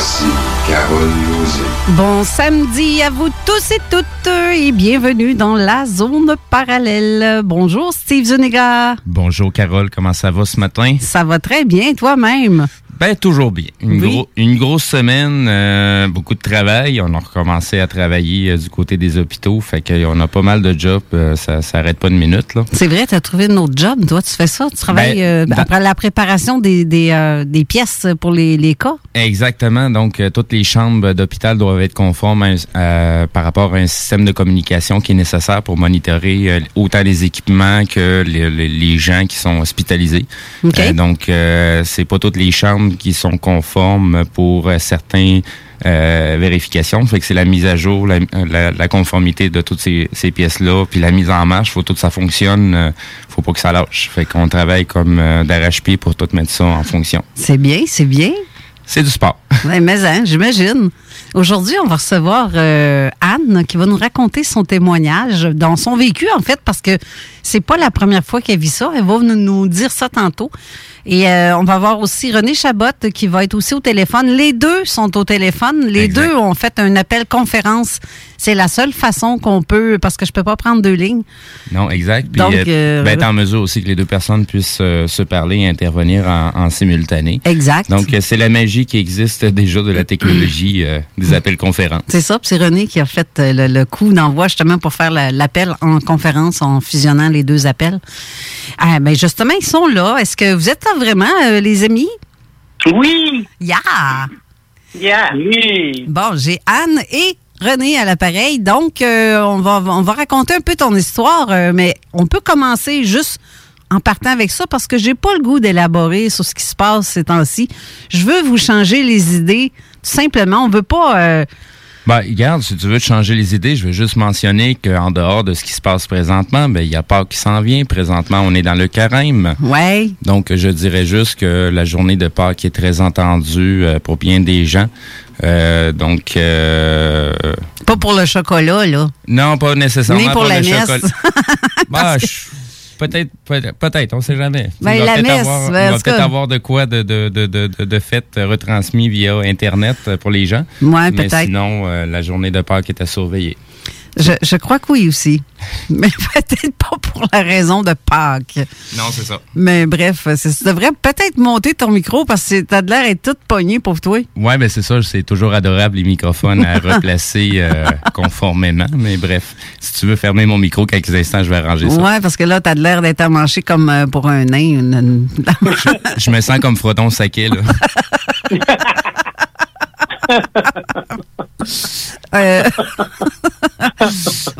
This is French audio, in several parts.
Voici Carole Lozé. Bon samedi à vous tous et toutes et bienvenue dans la zone parallèle. Bonjour Steve Zuniga. Bonjour Carole, comment ça va ce matin? Ça va très bien, toi-même? Ben, toujours bien. Une, Oui. gros- une grosse semaine, euh, beaucoup de travail. On a recommencé à travailler euh, du côté des hôpitaux. Fait qu'on a pas mal de jobs. euh, ça s'arrête pas une minute, là. C'est vrai, tu as trouvé un autre job. Toi, tu fais ça. Tu travailles Ben, dans- après la préparation des, des, des pièces pour les, les cas. Exactement. Donc, toutes les chambres d'hôpital doivent être conformes à un- à- par rapport à un système de communication qui est nécessaire pour monitorer autant les équipements que les, les- les gens qui sont hospitalisés. OK. Euh, donc, c'est pas toutes les chambres qui sont conformes pour euh, certains euh, vérifications. Fait que c'est la mise à jour, la, conformité de toutes ces, ces pièces-là, puis la mise en marche. Faut tout ça fonctionne. euh, faut pas que ça lâche. Fait qu'on travaille comme euh, d'arrache-pied pour tout mettre ça en fonction. C'est bien, c'est bien. C'est du sport. Mais hein, j'imagine. Aujourd'hui, on va recevoir euh, Anne qui va nous raconter son témoignage dans son vécu, en fait, parce que c'est pas la première fois qu'elle vit ça. Elle va nous, nous dire ça tantôt. Et euh, on va voir aussi René Chabot qui va être aussi au téléphone. Les deux sont au téléphone. Les Exact. deux ont fait un appel conférence. C'est la seule façon qu'on peut, parce que je peux pas prendre deux lignes. Non, exact. Puis Donc, euh, euh, ben, être en mesure aussi que les deux personnes puissent euh, se parler et intervenir en, en simultané. Exact. Donc, euh, c'est la magie qui existe déjà de la technologie euh, des appels conférences. C'est ça, puis c'est René qui a fait le, le coup d'envoi justement pour faire la- l'appel en conférence en fusionnant les deux appels. Ah, ben justement, ils sont là. Est-ce que vous êtes là vraiment, euh, les amis? Oui, Yeah! yeah. oui. Bon, j'ai Anne et René à l'appareil. Donc, euh, on, va, on va raconter un peu ton histoire, euh, mais on peut commencer juste en partant avec ça parce que j'ai pas le goût d'élaborer sur ce qui se passe ces temps-ci. Je veux vous changer les idées. Tout simplement, on veut pas... euh, Ben, regarde, si tu veux te changer les idées, je veux juste mentionner qu'en dehors de ce qui se passe présentement, ben, il y a pas qui s'en vient. Présentement, on est dans le carême. ouais, Donc, je dirais juste que la journée de Pâques est très entendue euh, pour bien des gens. Euh, donc, euh, pas pour le chocolat, là. non, pas nécessairement Ni pour la le messe. chocolat. Je- peut-être, peut-être, on sait jamais. Ben, Il va la peut-être messe, avoir, ben, cas. avoir de quoi de, de, de, de, fait retransmis via Internet pour les gens. Ouais, Mais peut-être. sinon, euh, la journée de Pâques est à surveiller. Je, je crois que oui aussi. Mais peut-être pas pour la raison de Pâques. Non, c'est ça. Mais bref, tu devrais peut-être monter ton micro parce que t'as de l'air est toute pognée pour toi. Ouais, ben c'est ça. C'est toujours adorable les microphones à replacer euh, conformément. Mais bref, si tu veux fermer mon micro quelques instants, je vais arranger ça. Ouais, parce que là, t'as de l'air d'être amanché comme euh, pour un nain. une- une- Je me sens comme Froton Saquet, là. Euh,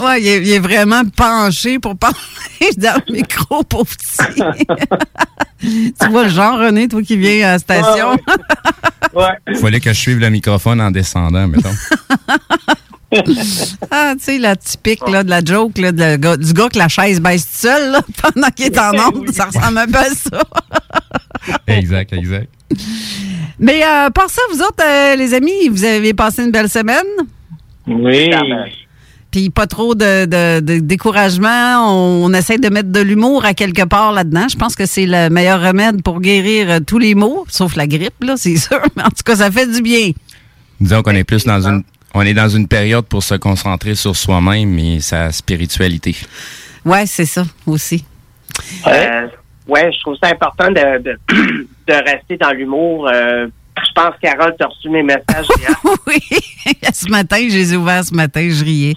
ouais, il est, il est vraiment penché pour parler dans le micro, pauvre petit. tu vois le genre, René, toi qui viens à la station? Ouais. Il fallait que je suive le microphone en descendant, mettons. Ah, tu sais, la typique là, de la joke là, de la gars- du gars que la chaise baisse tout seul là, pendant qu'il est en onde. Ça ressemble un peu à ça. exact, exact. Mais euh, par ça, vous autres, euh, les amis, vous avez passé une belle semaine? Oui. Puis pas trop de, de- de découragement. On, on essaie de mettre de l'humour à quelque part là-dedans. Je pense que c'est le meilleur remède pour guérir euh, tous les maux, sauf la grippe, là, c'est sûr. Mais en tout cas, ça fait du bien. Disons qu'on est plus dans une on est dans une période pour se concentrer sur soi-même et sa spiritualité. Ouais, c'est ça aussi. Euh, ouais, je trouve ça important de, de, de rester dans l'humour. Euh, je pense, Carole, tu as reçu mes messages hier. oui. ce matin, je les ai ouverts ce matin, je riais.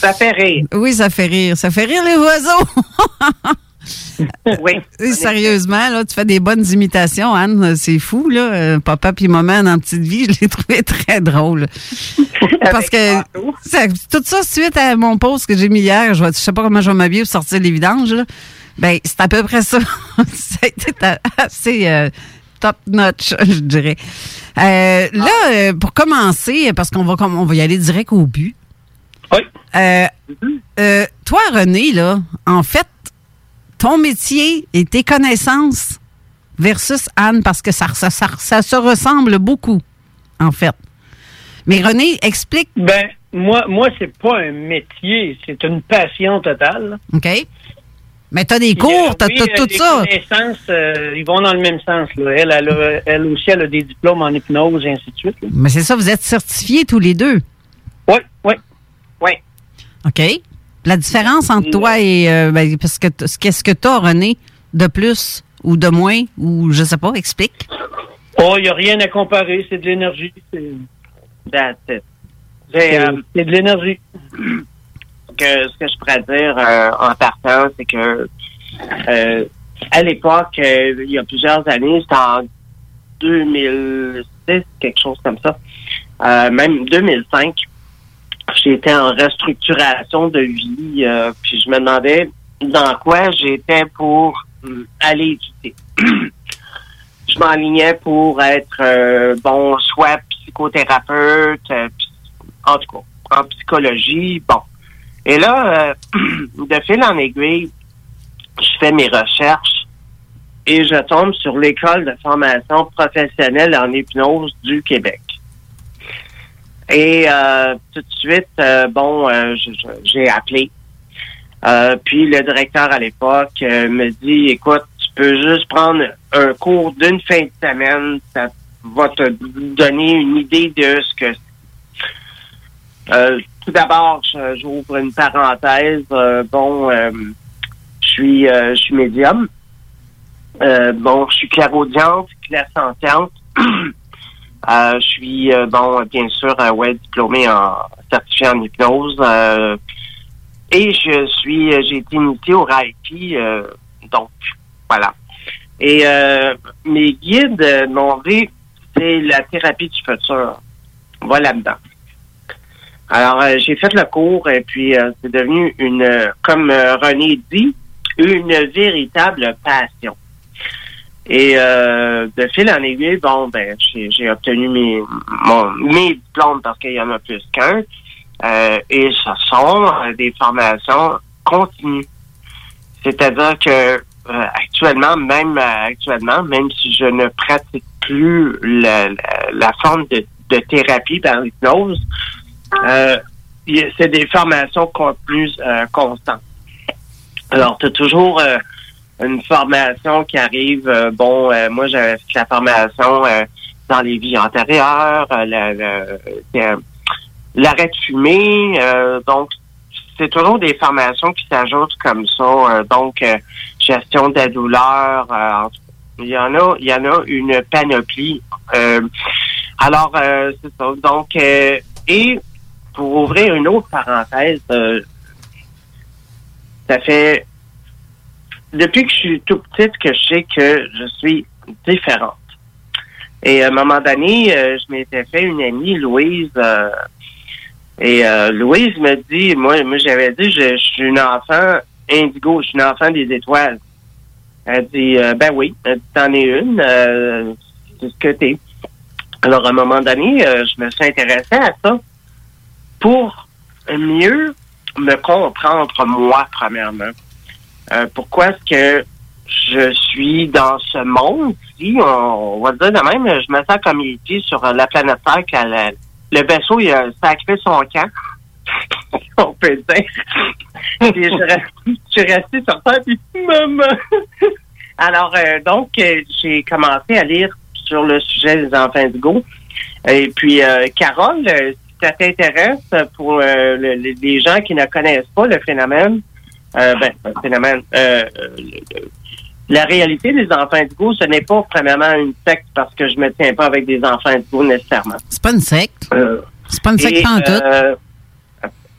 Ça fait rire. Oui, ça fait rire. Ça fait rire les oiseaux. Oui. Et Sérieusement, là, tu fais des bonnes imitations, Anne. C'est fou, là. Euh, Papa puis maman dans Petite Vie, je l'ai trouvé très drôle. Parce que ça- tout ça, suite à mon post que j'ai mis hier, je, je sais pas comment je vais m'habiller pour sortir les vidanges, là. Ben, c'est à peu près ça. ta- assez euh, top notch, je dirais. Euh, là, euh, pour commencer, parce qu'on va, on va y aller direct au but. Oui. Euh, toi, René, là, en fait, ton métier et tes connaissances versus Anne, parce que ça, ça, ça, ça se ressemble beaucoup, en fait. Mais René, explique. Ben, moi, moi c'est pas un métier, c'est une passion totale. OK? Mais t'as des cours, t'as oui, tout, euh, tout les ça. connaissances, euh, ils vont dans le même sens. Là. Elle, elle, a- elle aussi, elle a des diplômes en hypnose et ainsi de suite. là. Mais c'est ça, vous êtes certifiés tous les deux? Oui, oui. Oui. OK? La différence entre toi et. euh, ben, parce que qu'est-ce que t'as, René, de plus ou de moins, ou je sais pas, explique. Oh, il n'y a rien à comparer, c'est de l'énergie. C'est euh, c'est de l'énergie. Que ce que je pourrais dire euh, en partant, c'est que euh, à l'époque, euh, il y a plusieurs années, c'était en 2006, quelque chose comme ça, même 2005, j'étais en restructuration de vie, puis je me demandais dans quoi j'étais pour aller étudier. je m'enlignais pour être bon, soit psychothérapeute, psy- en tout cas, en psychologie, bon. Et là, euh, de fil en aiguille, je fais mes recherches et je tombe sur l'école de formation professionnelle en hypnose du Québec. Et euh, tout de suite, euh, bon, euh, j'ai appelé. Euh, puis le directeur à l'époque me dit, écoute, tu peux juste prendre un cours d'une fin de semaine, ça va te donner une idée de ce que euh, tout d'abord, j'ouvre une parenthèse. Euh, bon, euh, je suis, euh, je suis médium. Bon, je suis clairaudiente, clairsentiente. je suis, bon, bien sûr, ouais, diplômé en certifié en hypnose. et je suis, j'ai été initié au Reiki. donc, voilà. Et mes guides m'ont dit, c'est la thérapie du futur. Va là-dedans. Alors, euh, j'ai fait le cours et puis euh, c'est devenu une, euh, comme euh, René dit, une véritable passion. Et euh, de fil en aiguille, bon, ben, j'ai obtenu mes, mon, mes diplômes parce qu'il y en a plus qu'un. Et ce sont des formations continues. C'est-à-dire que actuellement, même actuellement, même si je ne pratique plus la, la, la forme de, de thérapie par l'hypnose, euh, c'est des formations continues euh, constantes. Alors, tu as toujours euh, une formation qui arrive. euh, bon, euh, moi, j'avais la formation euh, dans les vies antérieures, la- la- l'arrêt de fumer. donc, c'est toujours des formations qui s'ajoutent comme ça. donc, gestion de la douleur. il y en a, il y en a une panoplie. Alors, c'est ça. Donc, et pour ouvrir une autre parenthèse, euh, ça fait depuis que je suis tout petite que je sais que je suis différente. Et à un moment donné, euh, je m'étais fait une amie, Louise, euh, et Louise me dit, moi, moi j'avais dit, je, suis une enfant indigo, je suis une enfant des étoiles. Elle dit, ben oui, t'en es une, c'est ce que t'es. Alors, à un moment donné, je me suis intéressée à ça pour mieux me comprendre, moi, premièrement. Euh, pourquoi est-ce que je suis dans ce monde-ci, on, on va dire de même, je me sens comme il dit sur la planète Terre, quand le, le vaisseau, il a sacré son camp, on peut dire. Puis je, reste- je suis restée sur terre, puis maman. Alors, euh, donc, euh, j'ai commencé à lire sur le sujet des enfants indigo. Et puis, euh, Carole, ça t'intéresse, pour euh, le- le- les gens qui ne connaissent pas le phénomène, euh, ben, le phénomène, euh, le- la réalité des enfants indigo, ce n'est pas premièrement une secte parce que je me tiens pas avec des enfants indigo nécessairement. C'est pas une secte. C'est pas une secte et, pantoute.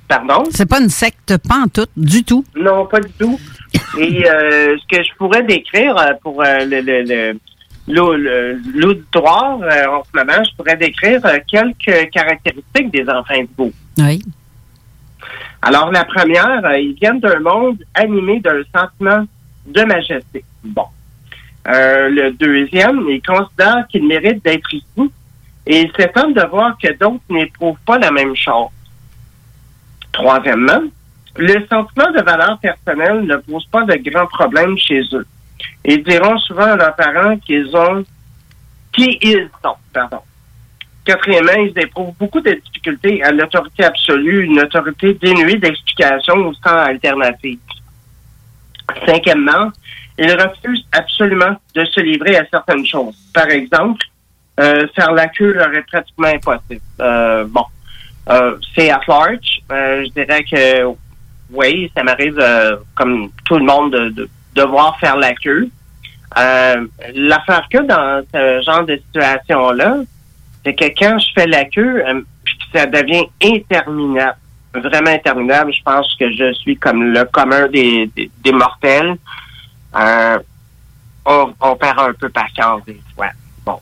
pardon? C'est pas une secte pantoute du tout. Non, pas du tout. Et euh, ce que je pourrais décrire pour le, le- l'auditoire euh, en ce moment, je pourrais décrire euh, quelques caractéristiques des enfants indigo. Oui. Alors, la première, euh, ils viennent d'un monde animé d'un sentiment de majesté. Bon. Euh, le deuxième, ils considèrent qu'ils méritent d'être ici et ils s'étonnent de voir que d'autres n'éprouvent pas la même chose. Troisièmement, le sentiment de valeur personnelle ne pose pas de grands problèmes chez eux. Ils diront souvent à leurs parents qu'ils ont qui ils sont. Pardon. Quatrièmement, ils éprouvent beaucoup de difficultés à l'autorité absolue, une autorité dénuée d'explication ou sans alternative. Cinquièmement, ils refusent absolument de se livrer à certaines choses. Par exemple, euh, faire la queue leur est pratiquement impossible. Euh, bon, euh, c'est at large. Je dirais que oui, ça m'arrive comme tout le monde de, de devoir faire la queue. Euh, L'affaire que dans ce genre de situation-là, c'est que quand je fais la queue, euh, ça devient interminable, vraiment interminable, je pense que je suis comme le commun des, des, mortels. Euh, on, perd un peu patience des fois. Bon.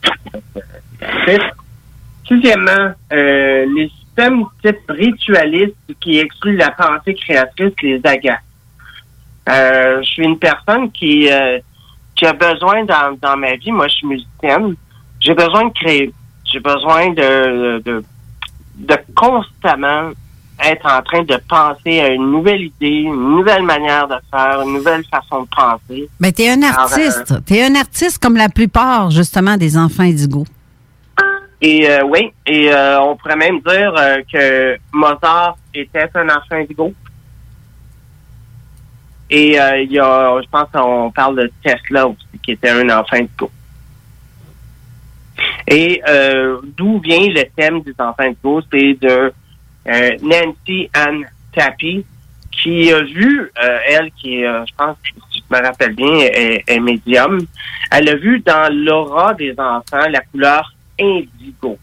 Sixièmement, euh, les systèmes type ritualistes qui excluent la pensée créatrice les agacent. Euh, je suis une personne qui, euh, qui a besoin dans, dans ma vie, moi je suis musicienne, j'ai besoin de créer. J'ai besoin de, de, de constamment être en train de penser à une nouvelle idée, une nouvelle manière de faire, une nouvelle façon de penser. Ben, t'es un artiste. euh, T'es un artiste comme la plupart, justement, des enfants indigos. Et euh, oui, et euh, on pourrait même dire que Mozart était un enfant indigo. Et euh, il y a, je pense qu'on parle de Tesla aussi, qui était un enfant indigo. Et euh, d'où vient le thème des enfants indigo? C'est de euh, Nancy Ann Tappy, qui a vu, euh, elle, qui euh, je pense, si je me rappelle bien, est, est médium, elle a vu dans l'aura des enfants la couleur indigo.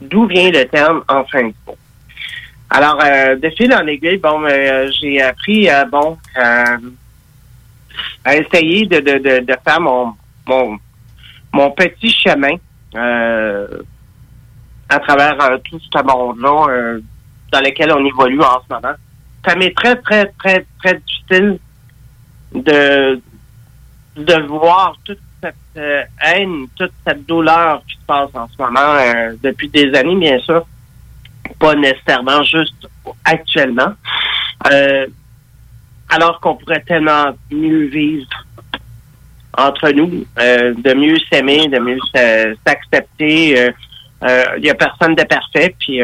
D'où vient le terme enfant indigo? Alors, euh, de fil en aiguille, bon, euh, j'ai appris, euh, bon, euh, à essayer de, de, de, de faire mon, mon, mon petit chemin euh, à travers tout ce monde-là dans lequel on évolue en ce moment. Ça m'est très, très, très, très difficile de, de voir toute cette haine, toute cette douleur qui se passe en ce moment depuis des années, bien sûr. Pas nécessairement juste actuellement. Euh, alors qu'on pourrait tellement mieux vivre entre nous, euh, de mieux s'aimer, de mieux s'a- s'accepter. Il euh, n'y a personne de parfait, puis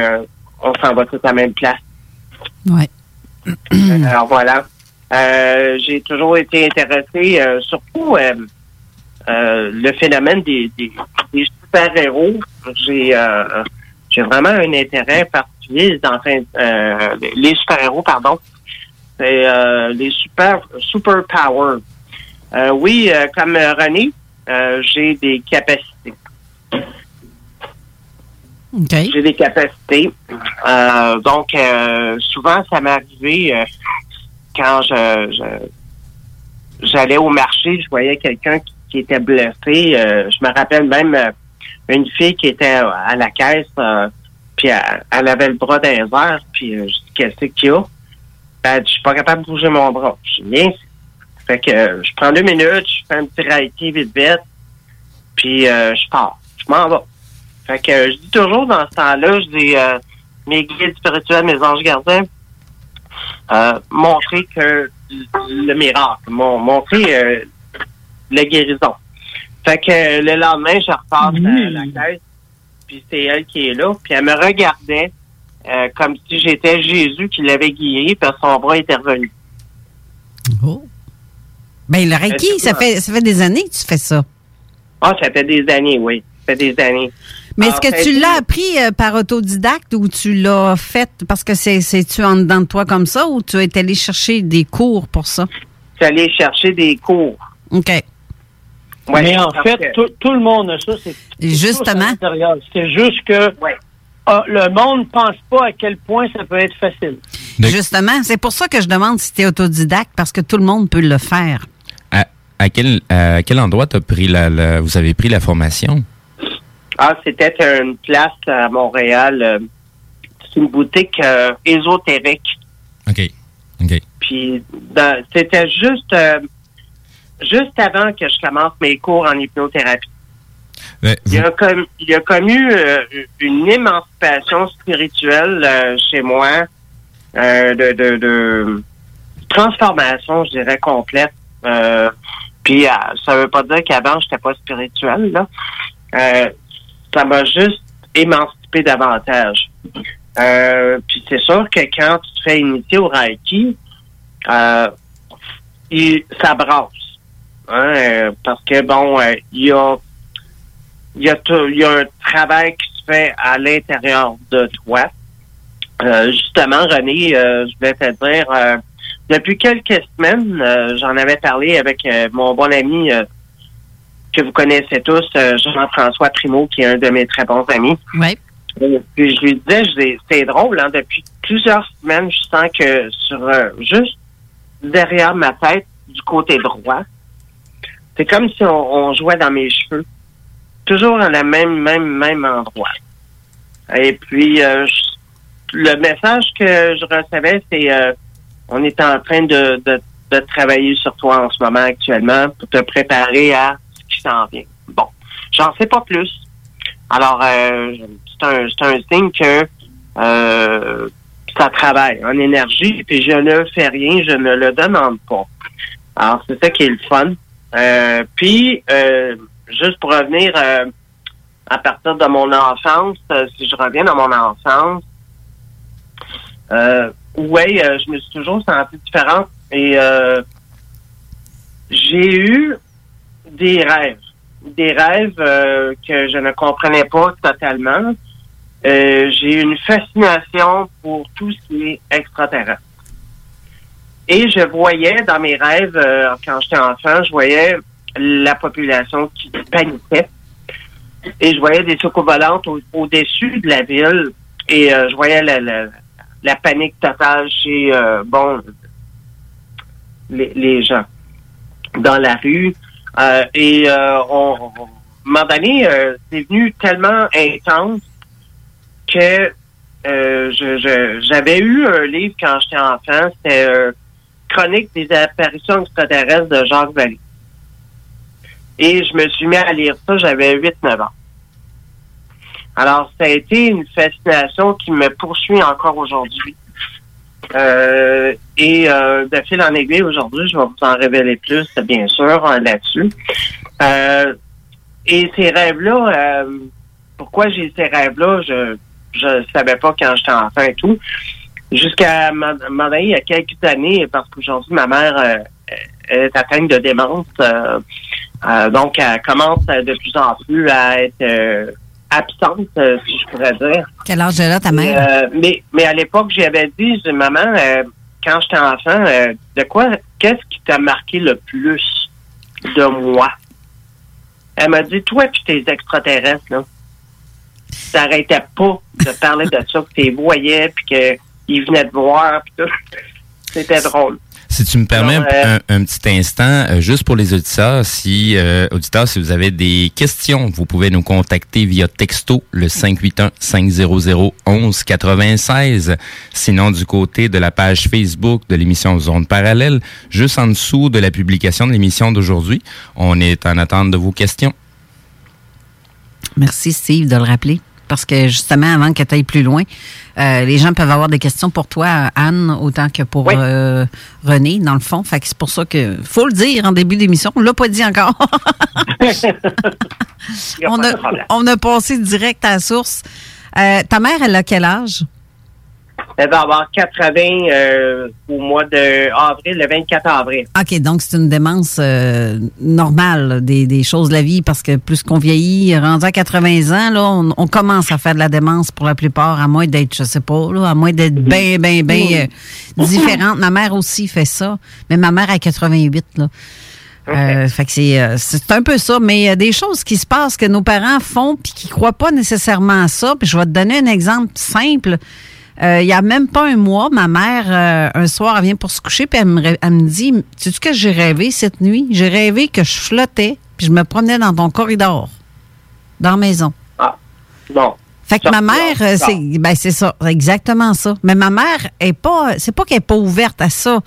on s'en va tous à la même place. Ouais. Alors voilà. J'ai toujours été intéressé, euh, surtout le phénomène des, des, des super-héros. J'ai j'ai vraiment un intérêt particulier enfants, euh, les super-héros, pardon. c'est euh, les super super power. Euh, oui, euh, comme René, j'ai des capacités. J'ai des capacités. Donc, souvent, ça m'est arrivé quand je, j'allais au marché, je voyais quelqu'un qui, qui était blessé. Euh, je me rappelle même une fille qui était à la caisse, euh, puis elle, elle avait le bras les airs, puis euh, je dis, qu'est-ce qu'il y a? Dit, je suis pas capable de bouger mon bras. Je dis, bien, fait que euh, je prends deux minutes, je fais un petit reiki vite vite, puis euh, je pars. Je m'en vais. Fait que je dis toujours dans ce temps-là, je dis euh, mes guides spirituels, mes anges gardiens, montrer que le miracle, mon, montrer la guérison. Fait que euh, le lendemain, je repasse à la caisse, puis c'est elle qui est là, puis elle me regardait euh, comme si j'étais Jésus qui l'avait guéri, parce que son bras était revenu. Oh. Ben, le Reiki, Ben, c'est ça fait, ça fait des années que tu fais ça. Ah, ça fait des années, oui. Ça fait des années. Mais est-ce que ça a tu l'as appris euh, par autodidacte ou tu l'as fait parce que c'est, c'est-tu en dedans de toi comme ça ou tu es allé chercher des cours pour ça? Je suis allé chercher des cours. OK. Ouais, Mais en fait, que- tout, tout le monde a ça. C'est justement? C'est juste que Ouais. ah, le monde ne pense pas à quel point ça peut être facile. De- Justement, c'est pour ça que je demande si tu es autodidacte parce que tout le monde peut le faire. À, à quel, à quel endroit t'as pris la, la- vous avez pris la formation? Ah, c'était une place à Montréal. euh, c'est une boutique euh, ésotérique. OK. OK. Puis dans- c'était juste euh, juste avant que je commence mes cours en hypnothérapie. Il y a comme il y a comme eu euh, une émancipation spirituelle euh, chez moi euh, de, de, de transformation, je dirais complète. Euh, puis ça veut pas dire qu'avant j'étais pas spirituel là. Euh, ça m'a juste émancipé davantage. Euh, puis c'est sûr que quand tu te fais initier au Reiki, euh, il, ça brasse. Hein, euh, parce que bon, euh, il y a il y a tout- il y a un travail qui se fait à l'intérieur de toi. Euh, justement, René, euh, je voulais te dire, euh, depuis quelques semaines, j'en avais parlé avec mon bon ami que vous connaissez tous, Jean-François Primo, qui est un de mes très bons amis. Oui. Puis je lui disais, c'est drôle, hein, depuis plusieurs semaines, je sens que sur juste derrière ma tête, du côté droit, c'est comme si on, jouait dans mes cheveux. Toujours à la même, même, même endroit. Et puis euh, le message que je recevais, c'est euh, on est en train de, de, de travailler sur toi en ce moment actuellement pour te préparer à ce qui s'en vient. Bon, j'en sais pas plus. Alors, euh, c'est un, un signe que euh, ça travaille en énergie, puis je ne fais rien, je ne le demande pas. Alors, c'est ça qui est le fun. Euh, puis, euh, juste pour revenir euh, à partir de mon enfance, euh, si je reviens dans mon enfance, euh, oui, euh, je me suis toujours sentie différente et j'ai eu des rêves. Des rêves que je ne comprenais pas totalement. J'ai une fascination pour tout ce qui est extraterrestre. Et je voyais dans mes rêves, euh, quand j'étais enfant, je voyais la population qui paniquait. Et je voyais des soucoupes volantes au- au-dessus de la ville. Et euh, je voyais la, panique totale chez, euh, bon, les, gens dans la rue. Et on, on- à moment donné, c'est venu tellement intense que euh, je- j'avais eu un livre quand j'étais enfant, c'était Chronique des apparitions extraterrestres de Jacques Vallée. Et je me suis mis à lire ça, j'avais 8-9 ans. Alors, ça a été une fascination qui me poursuit encore aujourd'hui. Euh, et euh, de fil en aiguille, aujourd'hui, je vais vous en révéler plus, bien sûr, euh, là-dessus. Euh, et ces rêves-là, euh, pourquoi j'ai ces rêves-là, je je savais pas quand j'étais enfant et tout. Jusqu'à moment donné, il y a quelques années, parce qu'aujourd'hui, ma mère euh, elle est atteinte de démence. euh, euh, donc, elle commence de plus en plus à être euh, absente, euh, si je pourrais dire. Quel âge elle a ta mère? Euh, mais, mais à l'époque, j'avais dit, maman, euh, quand j'étais enfant, euh, de quoi, qu'est-ce qui t'a marqué le plus de moi? Elle m'a dit, toi puis tes extraterrestres, là, t'arrêtais pas de parler de ça, que tu voyais, puis qu'ils venaient te voir, puis tout. C'était drôle. Si tu me permets Alors, euh, un, un petit instant, euh, juste pour les auditeurs, si euh, auditeurs, si vous avez des questions, vous pouvez nous contacter via texto le 581-500-1196. Sinon, du côté de la page Facebook de l'émission Zone Parallèle, juste en dessous de la publication de l'émission d'aujourd'hui, on est en attente de vos questions. Merci, Steve, de le rappeler. Parce que justement, avant que tu ailles plus loin, euh, les gens peuvent avoir des questions pour toi, Anne, autant que pour Oui. euh, René, dans le fond. Fait que c'est pour ça que faut le dire en début d'émission. On l'a pas dit encore. A on, pas a, on a passé direct à la source. Euh, ta mère, elle a quel âge? Elle va avoir 80 euh, au mois de avril, le 24 avril. OK, donc c'est une démence euh, normale des, des choses de la vie parce que plus qu'on vieillit, rendu à 80 ans, là, on, on commence à faire de la démence pour la plupart, à moins d'être, je sais pas, là, à moins d'être bien, bien, bien euh, différente. Ma mère aussi fait ça, mais ma mère a 88, là. Euh, fait que c'est, euh, c'est un peu ça, mais il y a des choses qui se passent que nos parents font puis qui croient pas nécessairement à ça. Puis je vais te donner un exemple simple. Euh, il y a même pas un mois, ma mère, euh, un soir, elle vient pour se coucher, puis elle me, elle me dit, tu sais ce que j'ai rêvé cette nuit? J'ai rêvé que je flottais, puis je me promenais dans ton corridor, dans la maison. Bon. Fait que Ça, ma mère, euh, c'est ben c'est ça, exactement ça. Mais ma mère est pas, c'est pas qu'elle est pas ouverte à ça.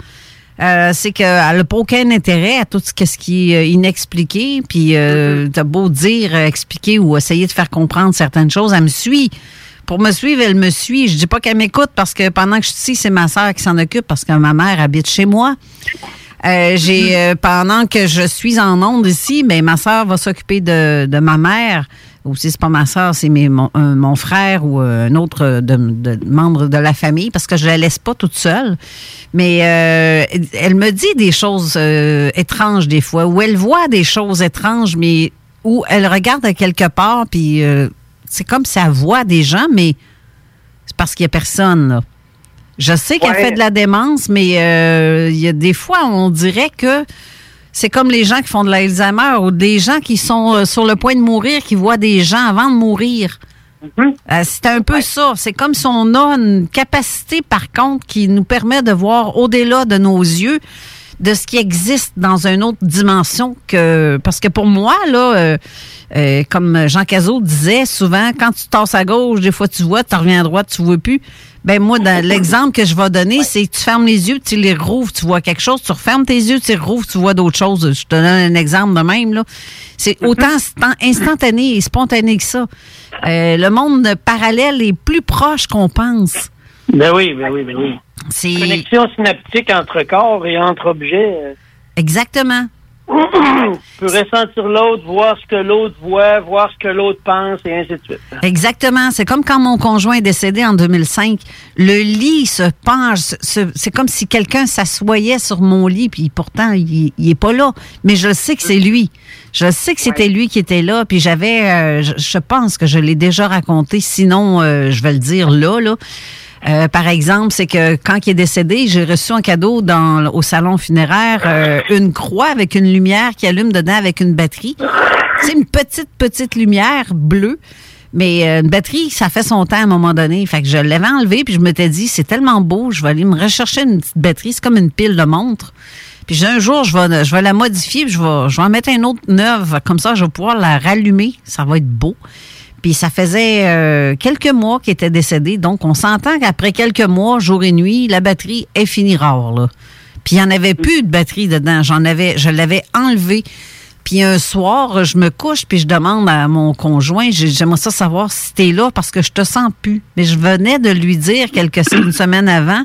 Euh, c'est qu'elle n'a pas aucun intérêt à tout ce qui est inexpliqué. Puis euh, t'as beau dire, expliquer ou essayer de faire comprendre certaines choses, elle me suit. Pour me suivre, elle me suit. Je dis pas qu'elle m'écoute parce que pendant que je suis ici, c'est ma sœur qui s'en occupe parce que ma mère habite chez moi. Euh, j'ai euh, pendant que je suis en onde ici, mais ma sœur va s'occuper de, de ma mère. Ou si c'est pas ma sœur, c'est mon, un- mon frère ou euh, un autre de, de- membre de la famille, parce que je la laisse pas toute seule. Mais euh, elle me dit des choses étranges des fois, ou elle voit des choses étranges, mais où elle regarde à quelque part, puis c'est comme si elle voit des gens, mais c'est parce qu'il y a personne là. Je sais qu'elle Ouais. fait de la démence, mais euh, il y a des fois, on dirait que c'est comme les gens qui font de l'Alzheimer ou des gens qui sont euh, sur le point de mourir, qui voient des gens avant de mourir. Mhm. Euh, c'est un peu ça. C'est comme si on a une capacité, par contre, qui nous permet de voir au-delà de nos yeux de ce qui existe dans une autre dimension que parce que pour moi là euh, euh, comme Jean Cazot disait souvent quand tu tasses à gauche des fois tu vois tu reviens à droite tu vois plus. Ben moi dans l'exemple que je vais donner c'est que tu fermes les yeux tu les rouvres tu vois quelque chose tu refermes tes yeux tu les rouvres tu vois d'autres choses. Je te donne un exemple de même là. C'est autant instant- instantané et spontané que ça. Euh, le monde parallèle est plus proche qu'on pense Ben oui, ben oui, ben oui. c'est Connexion synaptique entre corps et entre objets. euh, exactement tu peux ressentir l'autre, voir ce que l'autre voit, voir ce que l'autre pense, et ainsi de suite. Exactement. C'est comme quand mon conjoint est décédé en 2005. Le lit se penche. se- C'est comme si quelqu'un s'assoyait sur mon lit, puis pourtant, il, il est pas là. Mais je sais que c'est lui. Je sais que c'était lui qui était là, puis j'avais, euh, je, je pense que je l'ai déjà raconté. Sinon, euh, je vais le dire là, là. Euh, par exemple, c'est que quand il est décédé, j'ai reçu en cadeau dans, au salon funéraire euh, une croix avec une lumière qui allume dedans avec une batterie. C'est une petite, petite lumière bleue. Mais euh, une batterie, ça fait son temps à un moment donné. Fait que je l'avais enlevé puis je m'étais dit, c'est tellement beau, je vais aller me rechercher une petite batterie. C'est comme une pile de montre. Puis un jour, je vais, je vais la modifier puis je vais, je vais en mettre une autre neuve. Comme ça, je vais pouvoir la rallumer. Ça va être beau. Puis ça faisait euh, quelques mois qu'il était décédé. Donc, on s'entend qu'après quelques mois, jour et nuit, la batterie est finie rare. Là. Puis il n'y en avait plus de batterie dedans. J'en avais, je l'avais enlevé. Puis un soir, je me couche, puis je demande à mon conjoint, j'ai- j'aimerais ça savoir si t'es là parce que je te sens plus. Mais je venais de lui dire quelques une semaine avant,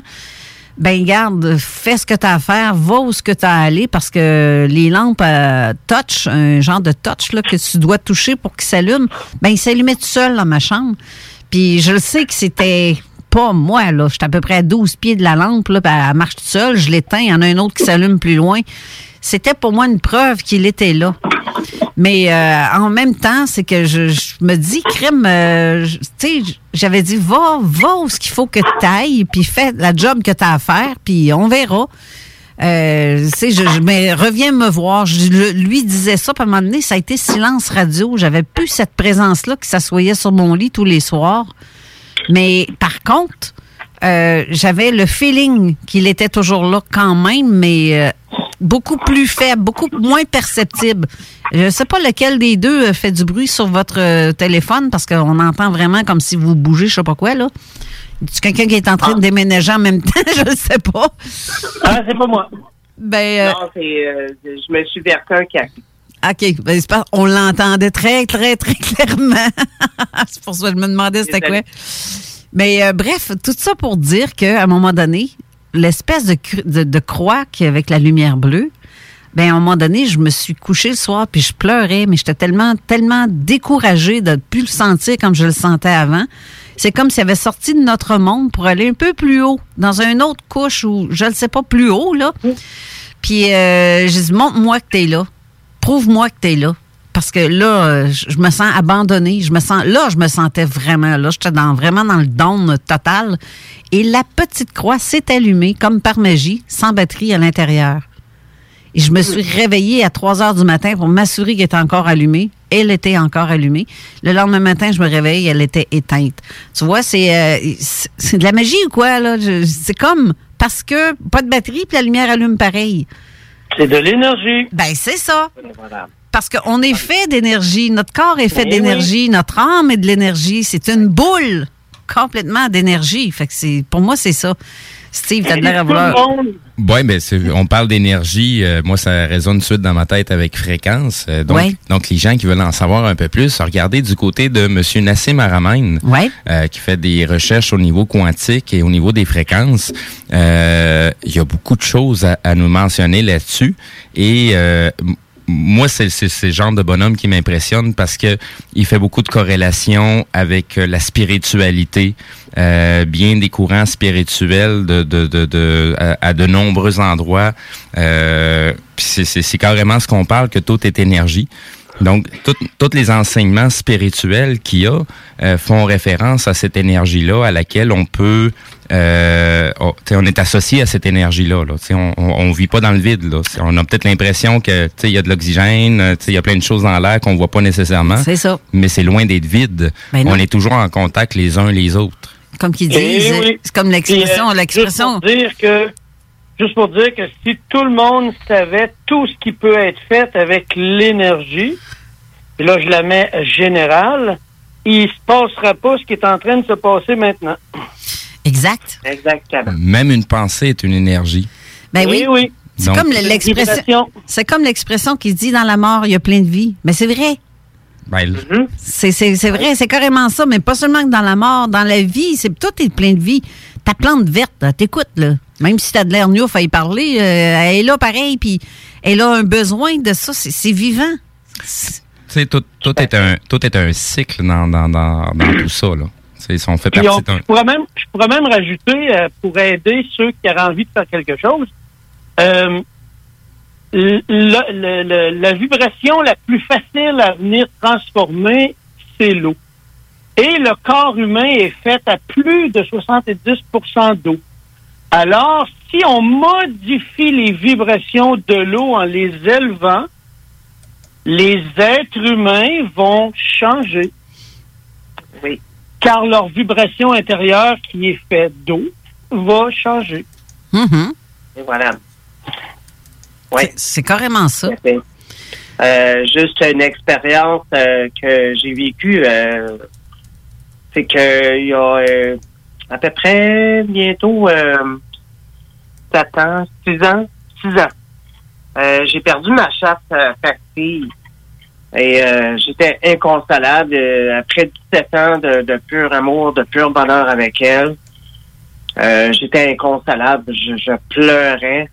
ben garde, fais ce que tu as à faire, va où ce que tu as à aller parce que les lampes euh, touch, un genre de touch là, que tu dois toucher pour qu'ils s'allument, ben il s'allumait tout seul dans ma chambre. Puis je le sais que c'était pas moi, là. J'étais à peu près à 12 pieds de la lampe, là, elle marche toute seule, je l'éteins, il y en a un autre qui s'allume plus loin. C'était pour moi une preuve qu'il était là. Mais euh, en même temps, c'est que je, me dis, crème, euh, tu sais, j'avais dit, va, va où ce qu'il faut que tu ailles, puis fais la job que tu as à faire, puis on verra. Euh, je, je- mais reviens me voir. Je lui disais ça, puis à un moment donné, ça a été silence radio. J'avais plus cette présence-là qui s'assoyait sur mon lit tous les soirs. Mais par contre, euh, j'avais le feeling qu'il était toujours là quand même, mais beaucoup plus faible, beaucoup moins perceptible. Je ne sais pas lequel des deux euh, fait du bruit sur votre euh, téléphone parce qu'on entend vraiment comme si vous bougez, je sais pas quoi, là. C'est quelqu'un qui est en train de déménager en même temps, je ne sais pas. Ah, c'est pas moi. Ben, euh, Non, c'est, euh, je me suis versé un café. OK. Ben, pas- on l'entendait très, très, très clairement. c'est pour ça que je me demandais c'était quoi. Mais euh, bref, tout ça pour dire qu'à un moment donné, l'espèce de, de, de croix qui avec la lumière bleue, ben à un moment donné, je me suis couchée le soir puis je pleurais, mais j'étais tellement, tellement découragée de ne plus le sentir comme je le sentais avant. C'est comme s'il avait sorti de notre monde pour aller un peu plus haut, dans une autre couche où, je ne sais pas, plus haut, là. Puis euh, j'ai dit, montre-moi que t'es là. Prouve-moi que t'es là. Parce que là, euh, je me sens abandonnée. Je me sens, là, je me sentais vraiment, là, j'étais dans, vraiment dans le down total. Et la petite croix s'est allumée, comme par magie, sans batterie à l'intérieur. Et je me suis réveillée à 3 heures du matin pour m'assurer qu'elle était encore allumée. Elle était encore allumée. Le lendemain matin, je me réveille, elle était éteinte. Tu vois, c'est euh, c'est- de la magie ou quoi, là? C'est comme parce que pas de batterie, puis la lumière allume pareil. C'est de l'énergie. Ben, c'est ça. Voilà. Parce qu'on est fait d'énergie. Notre corps est fait Oui, d'énergie. Notre âme est de l'énergie. C'est une boule complètement d'énergie. Fait que c'est, pour moi, c'est ça. Steve, t'as de l'air à vouloir. Oui, mais c'est- on parle d'énergie. euh, moi, ça résonne tout de suite dans ma tête avec fréquence. Euh, donc, Ouais. donc, les gens qui veulent en savoir un peu plus, regardez du côté de M. Nassim Aramain, Ouais. euh, qui fait des recherches au niveau quantique et au niveau des fréquences. Euh, Il y a beaucoup de choses à, à nous mentionner là-dessus. Et euh, moi, c'est le genre de bonhomme qui m'impressionne parce que il fait beaucoup de corrélations avec euh, la spiritualité, euh, bien des courants spirituels de, de, de, de- à, de nombreux endroits. Euh, c'est- carrément ce qu'on parle, que tout est énergie. Donc, tous les enseignements spirituels qu'il y a euh, font référence à cette énergie-là, à laquelle on peut, euh, sais, on est associé à cette énergie-là. Là, on, on, on vit pas dans le vide. Là. On a peut-être l'impression que il y a de l'oxygène, euh, il y a plein de choses dans l'air qu'on voit pas nécessairement, C'est ça. mais c'est loin d'être vide. Ben on est toujours en contact les uns les autres. Comme qu'ils disent. oui. C'est comme l'expression. Euh, l'expression. Juste pour dire que, juste pour dire que si tout le monde savait tout ce qui peut être fait avec l'énergie, et là je la mets générale, il se passera pas ce qui est en train de se passer maintenant. Exact. Exactement. Même une pensée est une énergie. Ben oui. oui. C'est comme l'expression. C'est comme l'expression qui dit dans la mort, il y a plein de vie. Mais c'est vrai. Ben, l- Mhm. C'est, c'est, c'est vrai, c'est carrément ça, mais pas seulement que dans la mort, dans la vie, c'est tout est plein de vie. Ta plante verte, t'écoutes, là. Même si t'as de l'air niouf à y parler, euh, elle est là pareil, puis elle a un besoin de ça, c'est, vivant. C'est- tu sais, tout, tout est un tout est un cycle dans, dans, dans, dans tout ça. Là. Fait partie on- je, pourrais même, je pourrais même rajouter, euh, pour aider ceux qui auraient envie de faire quelque chose, euh, le- le- le- la vibration la plus facile à venir transformer, c'est l'eau. Et le corps humain est fait à plus de 70% d'eau. Alors, si on modifie les vibrations de l'eau en les élevant, les êtres humains vont changer. Oui. Car leur vibration intérieure, qui est faite d'eau, va changer. Mhm. Et voilà. Oui. C'est, carrément ça. Euh, juste une expérience euh, que j'ai vécue, euh, c'est que il y a euh, à peu près bientôt euh, 7 ans, 6 ans, 6 ans. Euh, j'ai perdu ma chatte euh, facile et euh, j'étais inconsolable euh, après 17 ans de, de pur amour, de pur bonheur avec elle. Euh, j'étais inconsolable, je, je pleurais.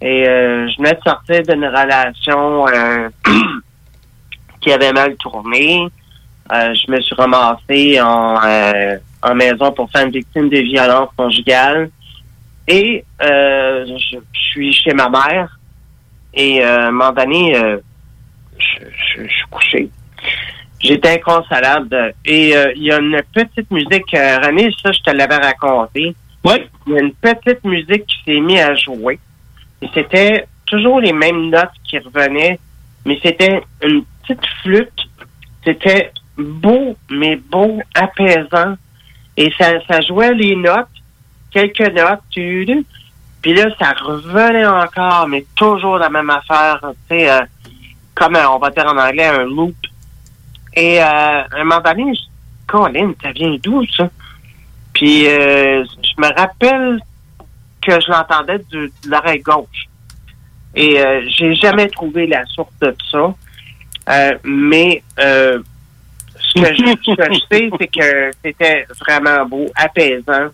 Et euh, je venais de sortir d'une relation euh, qui avait mal tourné. Euh, je me suis ramassé en, en maison pour faire une victime de violence conjugale. Et je, je suis chez ma mère. Et à un moment donné, je, je- je suis couché. J'étais inconsolable. Et euh, il y a une petite musique, euh, René, ça, je te l'avais raconté. Oui. Il y a une petite musique qui s'est mise à jouer. Et c'était toujours les mêmes notes qui revenaient, mais c'était une petite flûte. C'était beau, mais beau, apaisant. Et ça, ça jouait les notes, quelques notes, tu- tu- puis là, ça revenait encore, mais toujours la même affaire, tu sais, euh, comme on va dire en anglais, un loop. Et euh, un moment donné, je dis, Colin, ça vient d'où, ça? Puis euh, je me rappelle que je l'entendais de l'oreille gauche. Et euh, j'ai jamais trouvé la source de ça. Euh, mais euh, ce, que je, ce que je sais, c'est que c'était vraiment beau, apaisant.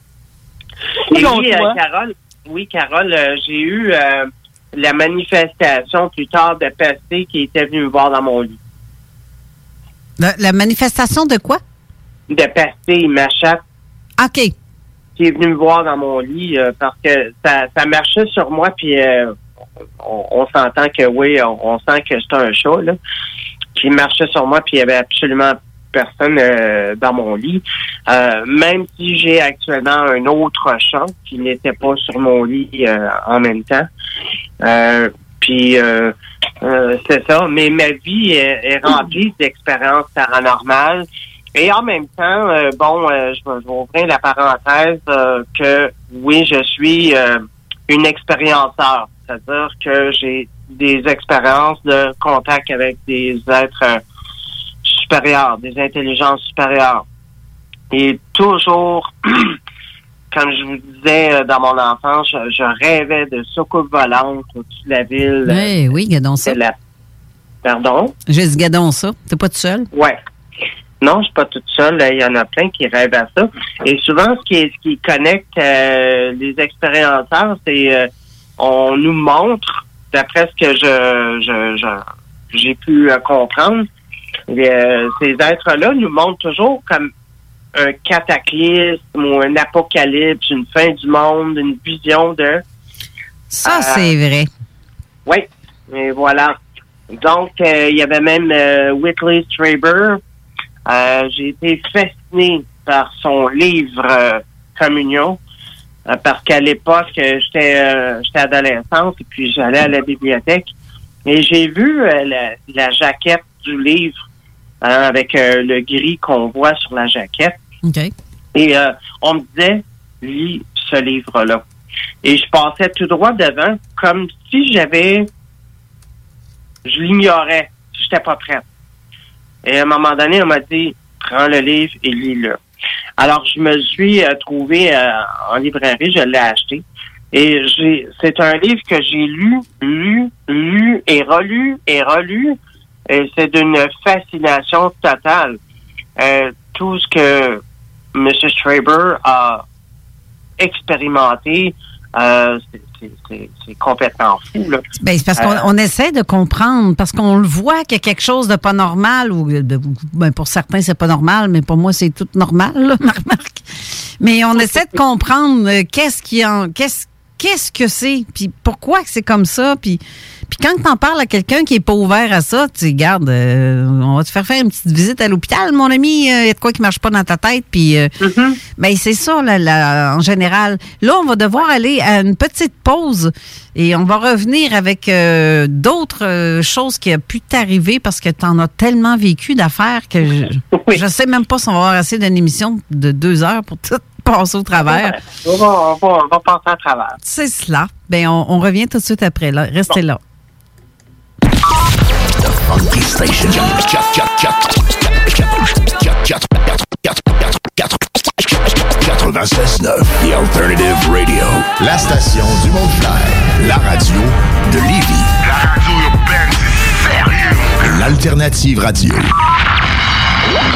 Et oui, euh? Carole, oui, Carole, j'ai eu euh, la manifestation plus tard de Pasté qui était venu me voir dans mon lit. La, la manifestation de quoi? De Pasté, ma chatte, OK. qui est venu me voir dans mon lit euh, parce que ça, ça marchait sur moi, puis euh, on, on s'entend que oui, on, on sent que c'est un chat, là, qui marchait sur moi, puis il y avait absolument personne euh, dans mon lit. Euh, même si j'ai actuellement un autre chat qui n'était pas sur mon lit euh, en même temps. Puis c'est ça. Mais ma vie est, est remplie d'expériences paranormales. Et en même temps, bon, je, vais, ouvrir la parenthèse que oui, je suis une expérienceur. C'est-à-dire que j'ai des expériences de contact avec des êtres des intelligences supérieures. Et toujours, comme je vous disais euh, dans mon enfance, je, je rêvais de soucoupes volantes au-dessus de la ville. Eh oui, gadon ça. la- Pardon? J'ai dit gadon ça. T'es pas tout seul? Ouais. Non, je suis pas toute seule. Il y en a plein qui rêvent à ça. Et souvent, ce qui, est- ce qui connecte euh, les expérienceurs, c'est euh, on nous montre, d'après ce que je je- je- j'ai pu euh, comprendre, euh, ces êtres-là nous montrent toujours comme un cataclysme ou un apocalypse, une fin du monde, une vision de Ça, Euh, c'est vrai. oui, et voilà. Donc, euh, il y avait même Whitley Strieber. J'ai été fasciné par son livre Communion, parce qu'à l'époque, j'étais j'étais adolescente et puis j'allais à la bibliothèque et j'ai vu la, la jaquette du livre hein, avec euh, le gris qu'on voit sur la jaquette. OK. Et euh, on me disait, lis ce livre-là. Et je passais tout droit devant, comme si j'avais, je l'ignorais, si j'étais pas prête. Et à un moment donné, on m'a dit, prends le livre et lis-le. Alors, je me suis euh, trouvé euh, en librairie, je l'ai acheté. Et j'ai, c'est un livre que j'ai lu, lu, lu et relu et relu. Et c'est d'une fascination totale. Euh, tout ce que M. Straber a expérimenté, euh, c'est- complètement fou. Là. Ben, c'est parce qu'on Euh, essaie de comprendre, parce qu'on le voit qu'il y a quelque chose de pas normal, ou de- ben, pour certains, c'est pas normal, mais pour moi, c'est tout normal, là, ma remarque. Mais on essaie de comprendre qu'est-ce qui en. Qu'est-ce qu'est-ce que c'est, puis pourquoi c'est comme ça, puis puis quand t'en parles à quelqu'un qui est pas ouvert à ça, tu dis, garde, euh, on va te faire faire une petite visite à l'hôpital, mon ami, il y a de quoi qui marche pas dans ta tête, puis euh, ben c'est ça, là, là, en général. Là, on va devoir aller à une petite pause et on va revenir avec euh, d'autres euh, choses qui a pu t'arriver parce que tu en as tellement vécu d'affaires que je, je sais même pas si on va avoir assez d'une émission de deux heures pour tout passer au travers. On va, on va, on va passer à travers. C'est cela. Ben, on, on revient tout de suite après. Là. Restez là. Funky Station. 96.9, The Alternative Radio. La station du Mont-Clair. La radio de Lévis. La radio urbaine, c'est sérieux. L'Alternative Radio.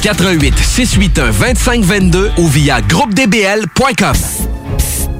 88 681 2522 ou via groupedbl.com.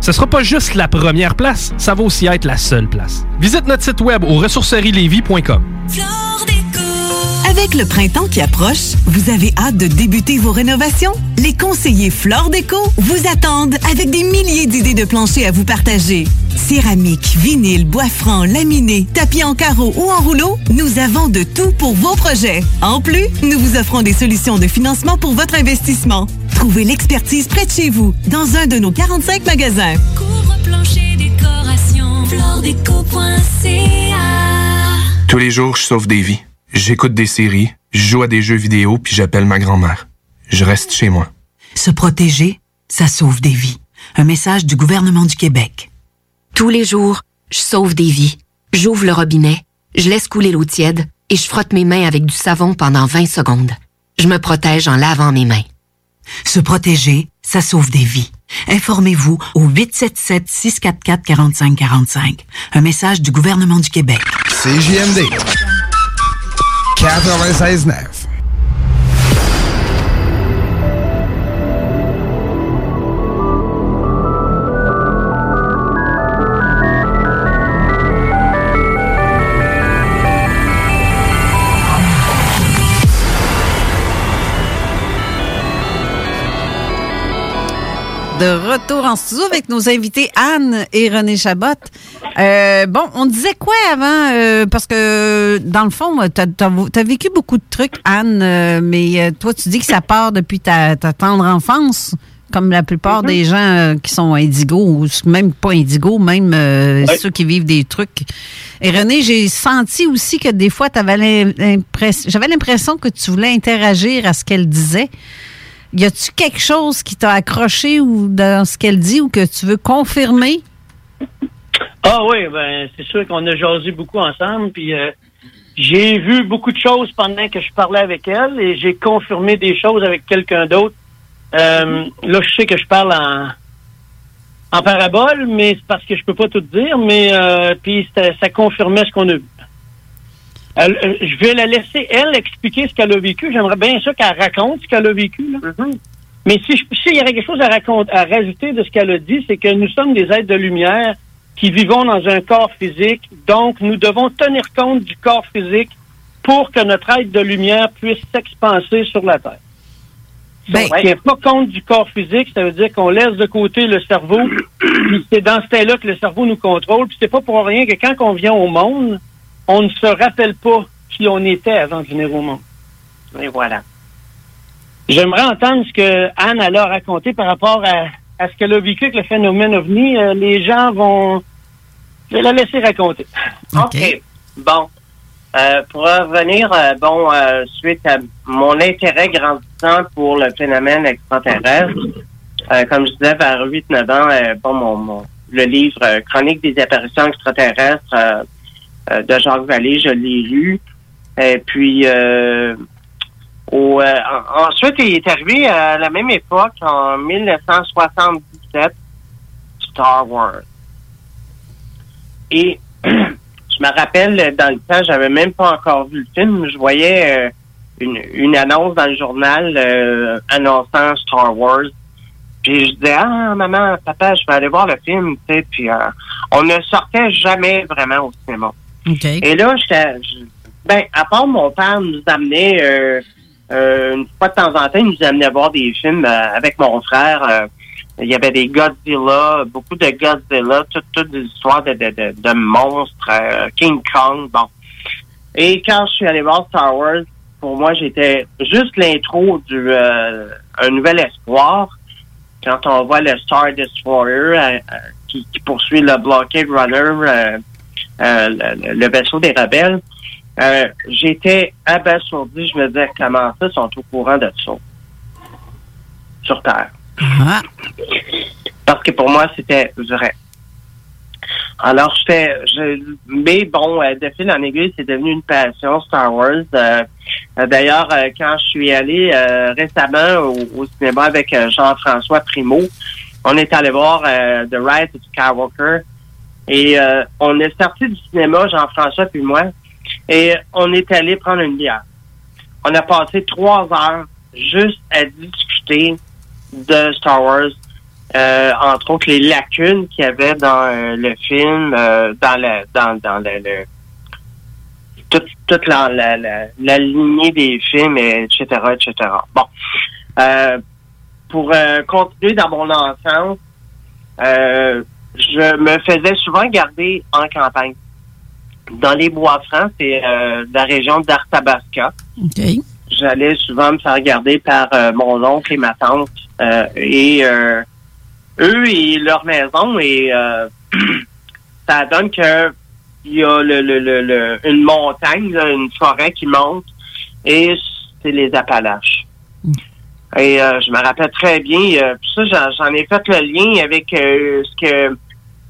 Ce sera pas juste la première place, ça va aussi être la seule place. Visite notre site web au ressourcerielevy.com. Avec le printemps qui approche, vous avez hâte de débuter vos rénovations? Les conseillers Flore Déco vous attendent avec des milliers d'idées de plancher à vous partager. Céramique, vinyle, bois franc, laminé, tapis en carreau ou en rouleau, nous avons de tout pour vos projets. En plus, nous vous offrons des solutions de financement pour votre investissement. Trouvez l'expertise près de chez vous, dans un de nos 45 magasins. Couvre-plancher décoration, floredeco.ca Tous les jours, je sauve des vies. J'écoute des séries, je joue à des jeux vidéo, puis j'appelle ma grand-mère. Je reste chez moi. Se protéger, ça sauve des vies. Un message du gouvernement du Québec. Tous les jours, je sauve des vies. J'ouvre le robinet, je laisse couler l'eau tiède et je frotte mes mains avec du savon pendant 20 secondes. Je me protège en lavant mes mains. Se protéger, ça sauve des vies. Informez-vous au 877-644-4545. Un message du gouvernement du Québec. CJMD 96.9 De retour en studio avec nos invités Anne et René Chabot. Euh, bon, on disait quoi avant? Euh, parce que, dans le fond, tu as, vécu beaucoup de trucs, Anne, euh, mais euh, toi, tu dis que ça part depuis ta, ta tendre enfance, comme la plupart Mhm. des gens euh, qui sont indigos, ou même pas indigos, même euh, ceux qui vivent des trucs. Et René, j'ai senti aussi que des fois, j'avais l'impression que tu voulais interagir à ce qu'elle disait. Y a-tu quelque chose qui t'a accroché ou dans ce qu'elle dit ou que tu veux confirmer? Ah oui, ben c'est sûr qu'on a jasé beaucoup ensemble, puis euh, j'ai vu beaucoup de choses pendant que je parlais avec elle et j'ai confirmé des choses avec quelqu'un d'autre. Euh, là, je sais que je parle en, en parabole, mais c'est parce que je peux pas tout dire, mais euh, puis ça, ça confirmait ce qu'on a vu. Elle- euh, je vais la laisser, elle, expliquer ce qu'elle a vécu. J'aimerais bien ça qu'elle raconte ce qu'elle a vécu. là. Mais si je- s'il y avait quelque chose à, raconter, à rajouter de ce qu'elle a dit, c'est que nous sommes des êtres de lumière qui vivons dans un corps physique. Donc, nous devons tenir compte du corps physique pour que notre aide de lumière puisse s'expanser sur la Terre. Ben, Si on tient pas compte du corps physique, ça veut dire qu'on laisse de côté le cerveau. puis c'est dans ce temps-là que le cerveau nous contrôle. Puis c'est pas pour rien que quand on vient au monde, on ne se rappelle pas qui on était avant de venir au monde. Et voilà. J'aimerais entendre ce que Anne elle a raconté par rapport à, à ce qu'elle a vécu avec le phénomène OVNI. Euh, les gens vont... Je vais la laisser raconter. OK. Bon. Euh, pour revenir, euh, bon, suite à mon intérêt grandissant pour le phénomène extraterrestre, comme je disais, vers 8-9 ans, bon, mon, mon- le livre Chronique des apparitions extraterrestres euh, de Jacques Vallée, je l'ai lu. Et puis, euh, euh, en- ensuite, il est arrivé à la même époque, en 1977, Star Wars. Et je me rappelle, dans le temps, j'avais même pas encore vu le film. Je voyais une, annonce dans le journal annonçant Star Wars. Puis je disais, ah, maman, papa, je vais aller voir le film, tu sais. Puis euh, on ne sortait jamais vraiment au cinéma. Et là, je- ben, à part mon père nous amenait, euh, euh, une fois de temps en temps, il nous amenait voir des films euh, avec mon frère. il y avait des Godzilla, beaucoup de Godzilla, toutes, des histoires de, monstres, King Kong, bon. Et quand je suis allé voir Star Wars, pour moi, j'étais juste l'intro du Un Nouvel Espoir. Quand on voit le Star Destroyer qui, qui poursuit le Blockade Runner, le, le vaisseau des rebelles, euh, j'étais abasourdi. Je me disais, comment ça, sont au courant de ça? Sur Terre. Parce que pour moi, c'était vrai. Alors, j'étais, je, mais bon, euh, de fil en aiguille, c'est devenu une passion, Star Wars. Euh, euh, D'ailleurs, euh, quand je suis allé euh, récemment au, au cinéma avec euh, Jean-François Primo, on est allé voir euh, The Rise of Skywalker. Et euh, on est sorti du cinéma, Jean-François puis moi, et on est allé prendre une bière. On a passé trois heures juste à discuter de Star Wars, euh, entre autres les lacunes qu'il y avait dans euh, le film, euh, dans le dans, dans le, le- toute, toute la, la, la, la lignée des films, et etc., etc. Bon. Euh, pour euh, continuer dans mon enfance, euh, je me faisais souvent garder en campagne. Dans les bois francs, c'est euh, la région d'Arthabasca. J'allais souvent me faire garder par euh, mon oncle et ma tante. euh, et euh, eux et leur maison. Et euh, ça donne que il y a le, le, le, le- une montagne, là, une forêt qui monte. Et c'est les Appalaches. Et euh, je me rappelle très bien, euh, ça, j'en- j'en ai fait le lien avec euh, ce que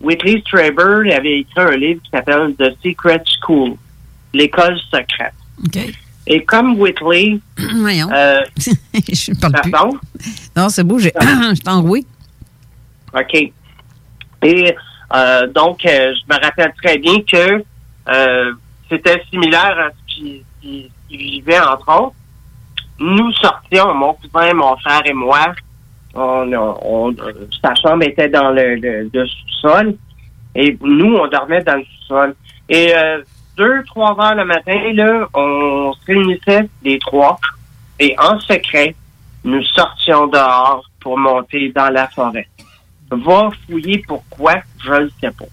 Whitley Strieber avait écrit un livre qui s'appelle The Secret School, l'école secrète. Et comme Whitley, Voyons. euh, je parle plus. pardon? Non, c'est beau, j'ai- je suis enroué. OK. Et euh, donc, euh, je me rappelle très bien que euh, c'était similaire à ce qui, qui, qui vivait entre autres. Nous sortions, mon cousin, mon frère et moi, on, on, sa chambre était dans le, sous-sol et nous, on dormait dans le sous-sol. Et euh, deux, trois heures le matin, là, on se réunissait les trois et en secret, nous sortions dehors pour monter dans la forêt. Va fouiller pourquoi, je ne sais pas.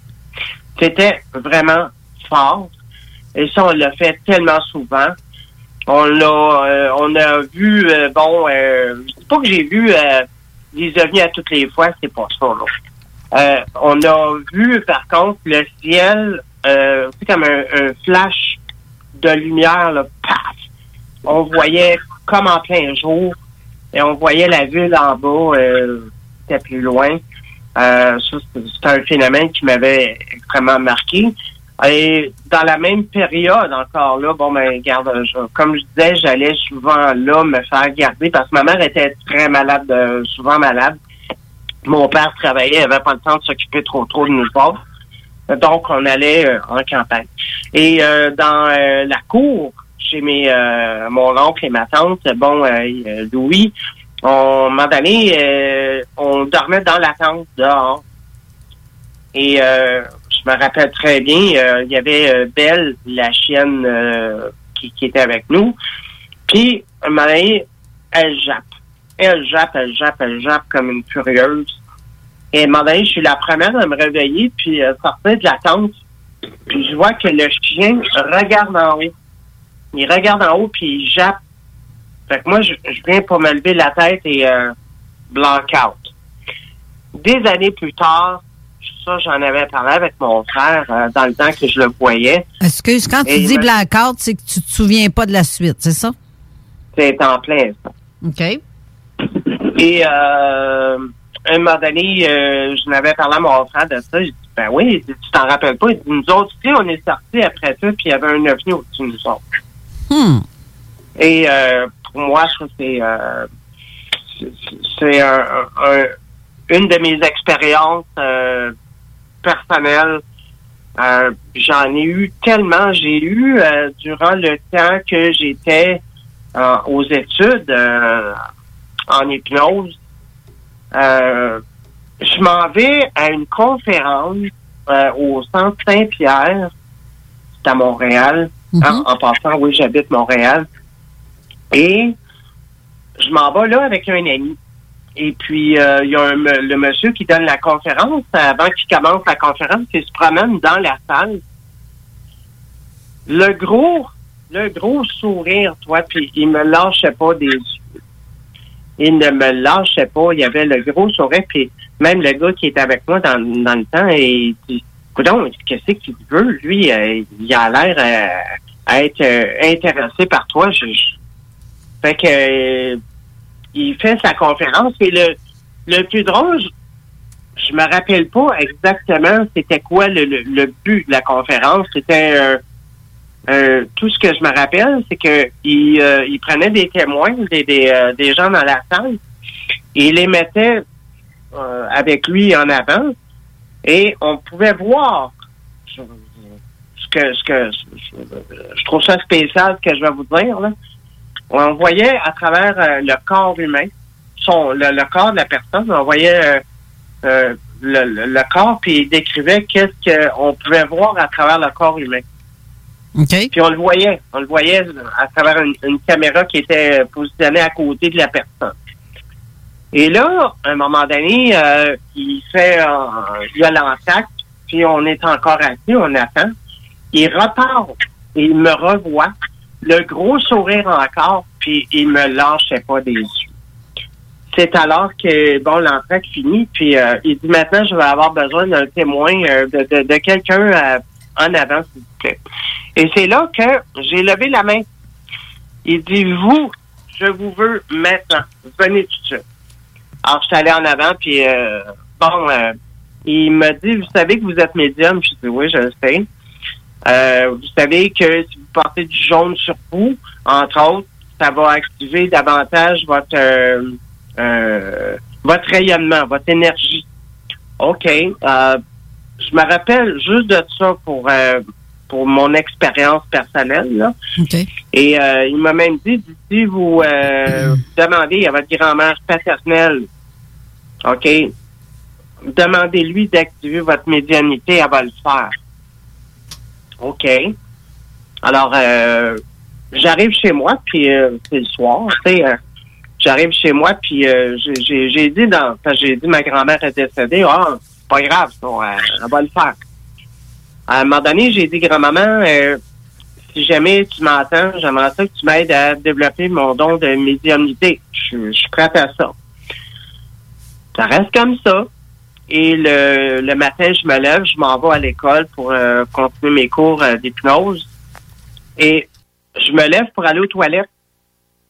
C'était vraiment fort. Et ça, on l'a fait tellement souvent. On l'a, euh, on a vu, euh, bon, euh, je dis pas que j'ai vu des ovnis à toutes les fois, c'est pas ça, là. Euh, on a vu, par contre, le ciel, euh, c'est comme un, flash de lumière, là, paf! On voyait comme en plein jour, et on voyait la ville en bas, euh, c'était plus loin. Euh, c'est un phénomène qui m'avait extrêmement marqué. Et dans la même période encore là, bon ben garde, je- comme je disais, j'allais souvent là me faire garder parce que ma mère était très malade, euh, souvent malade. Mon père travaillait, il avait pas le temps de s'occuper trop trop de nous autres. Donc on allait euh, en campagne. Et euh, dans euh, la cour chez mes euh, mon oncle et ma tante, bon euh, Louis, on donné, euh, on dormait dans la tente dehors. Et je me rappelle très bien, euh, il y avait euh, Belle, la chienne euh, qui, qui était avec nous. Puis, un moment donné, elle jappe. Elle jappe, elle jappe, elle jappe comme une furieuse. Et un moment donné, je suis la première à me réveiller, puis sortir de la tente. Puis je vois que le chien regarde en haut. Il regarde en haut, puis il jappe. Fait que moi, je, je viens pour me lever la tête et euh, blank out. Des années plus tard, ça, j'en avais parlé avec mon frère euh, dans le temps que je le voyais. Excuse, quand tu dis blackout, c'est que tu te souviens pas de la suite, c'est ça? C'est en plein, ça. OK. Et euh, un moment donné, euh, je n'avais parlé à mon frère de ça. J'ai dit, ben oui, tu t'en rappelles pas. Il dit, nous autres, tu sais, on est sortis après ça, puis il y avait un ovni au-dessus de nous autres. Hmm. Et euh, pour moi, je trouve que c'est euh, c'est- c'est un, un- une de mes expériences personnelles. Euh, J'en ai eu tellement. J'ai eu euh, durant le temps que j'étais euh, aux études en hypnose. Je m'en vais à une conférence au Centre Saint-Pierre, c'est à Montréal. En- en, passant, oui, j'habite Montréal. Et je m'en vais là avec un ami. Et puis, euh, il y a le monsieur qui donne la conférence. Avant qu'il commence la conférence, il se promène dans la salle. Le gros, le gros sourire, toi, puis il me lâchait pas des yeux. Il ne me lâchait pas. Il y avait le gros sourire, puis même le gars qui était avec moi dans, dans le temps, il dit, qu'est-ce qu'il veut? Lui, euh, il a l'air euh, à être euh, intéressé par toi. Fait que euh, il fait sa conférence et le, le plus drôle, je, je me rappelle pas exactement c'était quoi le, le, le but de la conférence. C'était euh, tout ce que je me rappelle, c'est que il, euh, il prenait des témoins, des, des, euh, des gens dans la salle, et il les mettait euh, avec lui en avant, et on pouvait voir ce que ce que je trouve ça spécial ce que je vais vous dire là. On voyait à travers euh, le corps humain, son le, le corps de la personne, on voyait euh, euh, le, le- le corps puis il décrivait qu'est-ce qu'on pouvait voir à travers le corps humain. Puis on le voyait, on le voyait à travers une, une caméra qui était positionnée à côté de la personne. Et là, à un moment donné, euh, il fait un violent acte, puis on est encore assis, on attend. Il repart et il me revoit, le gros sourire encore, puis il me lâchait pas des yeux. C'est alors que, bon, l'entraque finit, puis euh, il dit maintenant, je vais avoir besoin d'un témoin, euh, de, de, quelqu'un euh, en avant, s'il vous plaît. Et c'est là que j'ai levé la main. Il dit, vous, je vous veux maintenant. Venez tout de suite. Alors, je suis allé en avant, puis bon, il m'a dit, vous savez que vous êtes médium? Je dis, oui, je le sais. Vous savez que si vous portez du jaune sur vous, entre autres, ça va activer davantage votre euh, euh, votre rayonnement, votre énergie. OK. Euh, je me rappelle juste de ça pour pour mon expérience personnelle. Là. Et euh, il m'a même dit, si vous euh, demandez à votre grand-mère paternelle, OK, demandez-lui d'activer votre médianité, elle va le faire. OK. Alors, euh, j'arrive chez moi, puis euh, c'est le soir, tu sais, euh, j'arrive chez moi, puis euh, j'ai- j'ai dit, dans, j'ai dit, ma grand-mère est décédée, ah, c'est pas grave, ça, euh, elle va le faire. À un moment donné, j'ai dit, grand-maman, euh, si jamais tu m'entends, j'aimerais ça que tu m'aides à développer mon don de médiumnité. Je, suis prête à ça. Ça reste comme ça. Et le, le matin, je me lève, je m'en vais à l'école pour euh, continuer mes cours d'hypnose. Et je me lève pour aller aux toilettes.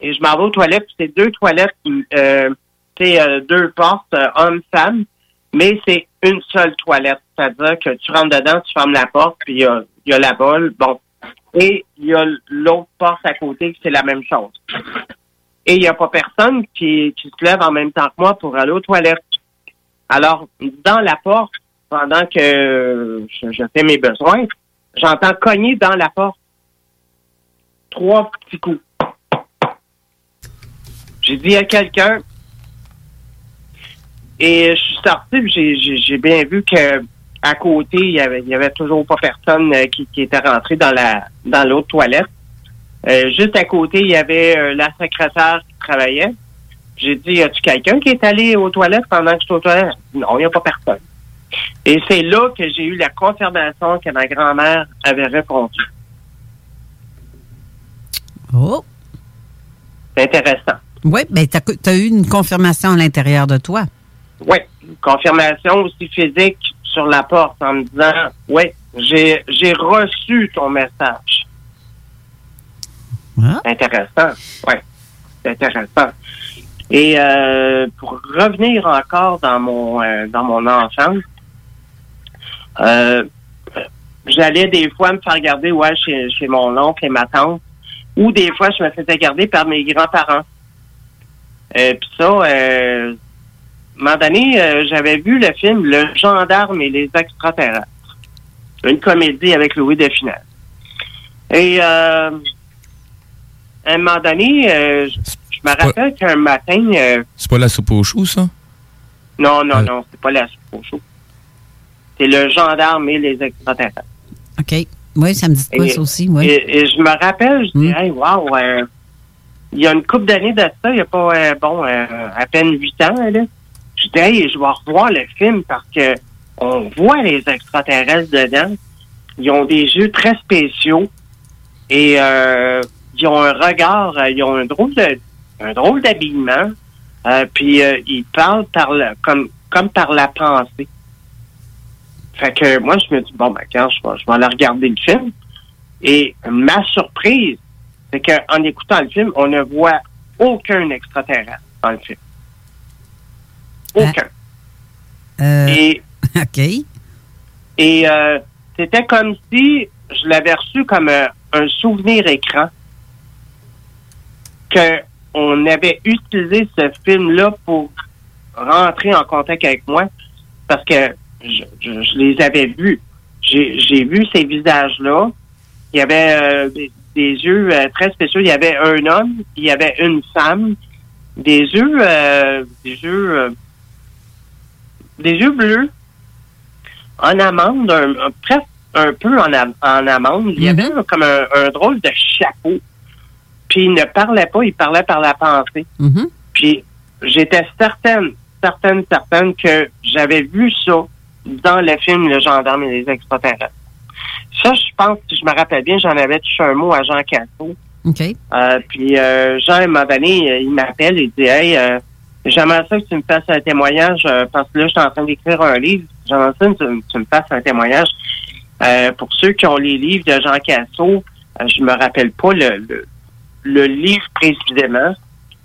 Et je m'en vais aux toilettes, c'est deux toilettes, euh, c'est euh, deux portes, euh, homme-femme, mais c'est une seule toilette. C'est-à-dire que tu rentres dedans, tu fermes la porte, puis il y y a la bolle. Bon. Et il y a l'autre porte à côté, c'est la même chose. Et il n'y a pas personne qui, qui se lève en même temps que moi pour aller aux toilettes. Alors, dans la porte, pendant que je fais mes besoins, j'entends cogner dans la porte. Trois petits coups. J'ai dit à quelqu'un, et je suis sorti, j'ai- j'ai bien vu que à côté, il y avait, y toujours pas personne euh, qui, était rentré dans la dans l'autre toilette. Euh, juste à côté, il y avait euh, la secrétaire qui travaillait. J'ai dit, as-tu quelqu'un qui est allé aux toilettes pendant que j'étais aux toilettes? Non, il n'y a pas personne. Et c'est là que j'ai eu la confirmation que ma grand-mère avait répondu. Oh. C'est intéressant. Oui, ben, tu as, eu une confirmation à l'intérieur de toi. Oui, une confirmation aussi physique sur la porte en me disant, oui, j'ai reçu ton message. Ah. C'est intéressant. Oui, c'est intéressant. Et euh, pour revenir encore dans mon euh, dans mon enfance, euh, j'allais des fois me faire garder ouais, chez, chez mon oncle et ma tante, ou des fois je me faisais garder par mes grands-parents. Euh, Puis ça, euh, à un moment donné, euh, j'avais vu le film Le gendarme et les extraterrestres. Une comédie avec Louis de Funès. Et euh, à un moment donné, euh, je je me rappelle qu'un matin, euh, C'est pas la soupe aux choux, ça? non, non, non, c'est pas la soupe au chaud. C'est le gendarme et les extraterrestres. OK. Oui, ça me dit quoi, ça aussi, oui. Et, et je me rappelle, je dis, hey, wow, euh, il y a une couple d'années de ça, il n'y a pas, euh, bon, euh, à peine huit ans, là. Je dis, hey, je vais revoir le film parce que on voit les extraterrestres dedans. Ils ont des yeux très spéciaux et ils ont un regard, ils ont un drôle de, un drôle d'habillement. Puis ils parlent par le, comme, comme par la pensée. Fait que moi, je me dis, bon, ben, quand je vais, je vais aller regarder le film. Et ma surprise, c'est qu'en écoutant le film, on ne voit aucun extraterrestre dans le film. Aucun. Euh, Et, OK. et euh, c'était comme si je l'avais reçu comme euh, un souvenir écran que on avait utilisé ce film-là pour rentrer en contact avec moi parce que je, je- je les avais vus. J'ai vu ces visages-là. Il y avait euh, des, des yeux euh, très spéciaux. Il y avait un homme, il y avait une femme, des yeux, euh, des yeux, euh, des yeux bleus en amande, un, un- presque un peu en, en amande. Il y avait un- comme un, un drôle de chapeau. Puis il ne parlait pas, il parlait par la pensée. Mhm. Puis j'étais certaine, certaine, certaine que j'avais vu ça dans le film Le gendarme et les extraterrestres. Ça, je pense, si je me rappelle bien, j'en avais touché un mot à Jean Casso. OK. Euh, puis euh, Jean, à un moment donné, euh, il m'appelle et dit Hey, euh, j'aimerais ça que tu me fasses un témoignage euh, parce que là, je suis en train d'écrire un livre. J'aimerais ça que tu, tu me fasses un témoignage. Euh, pour ceux qui ont les livres de Jean Casso, je me rappelle pas le, le, le livre précisément,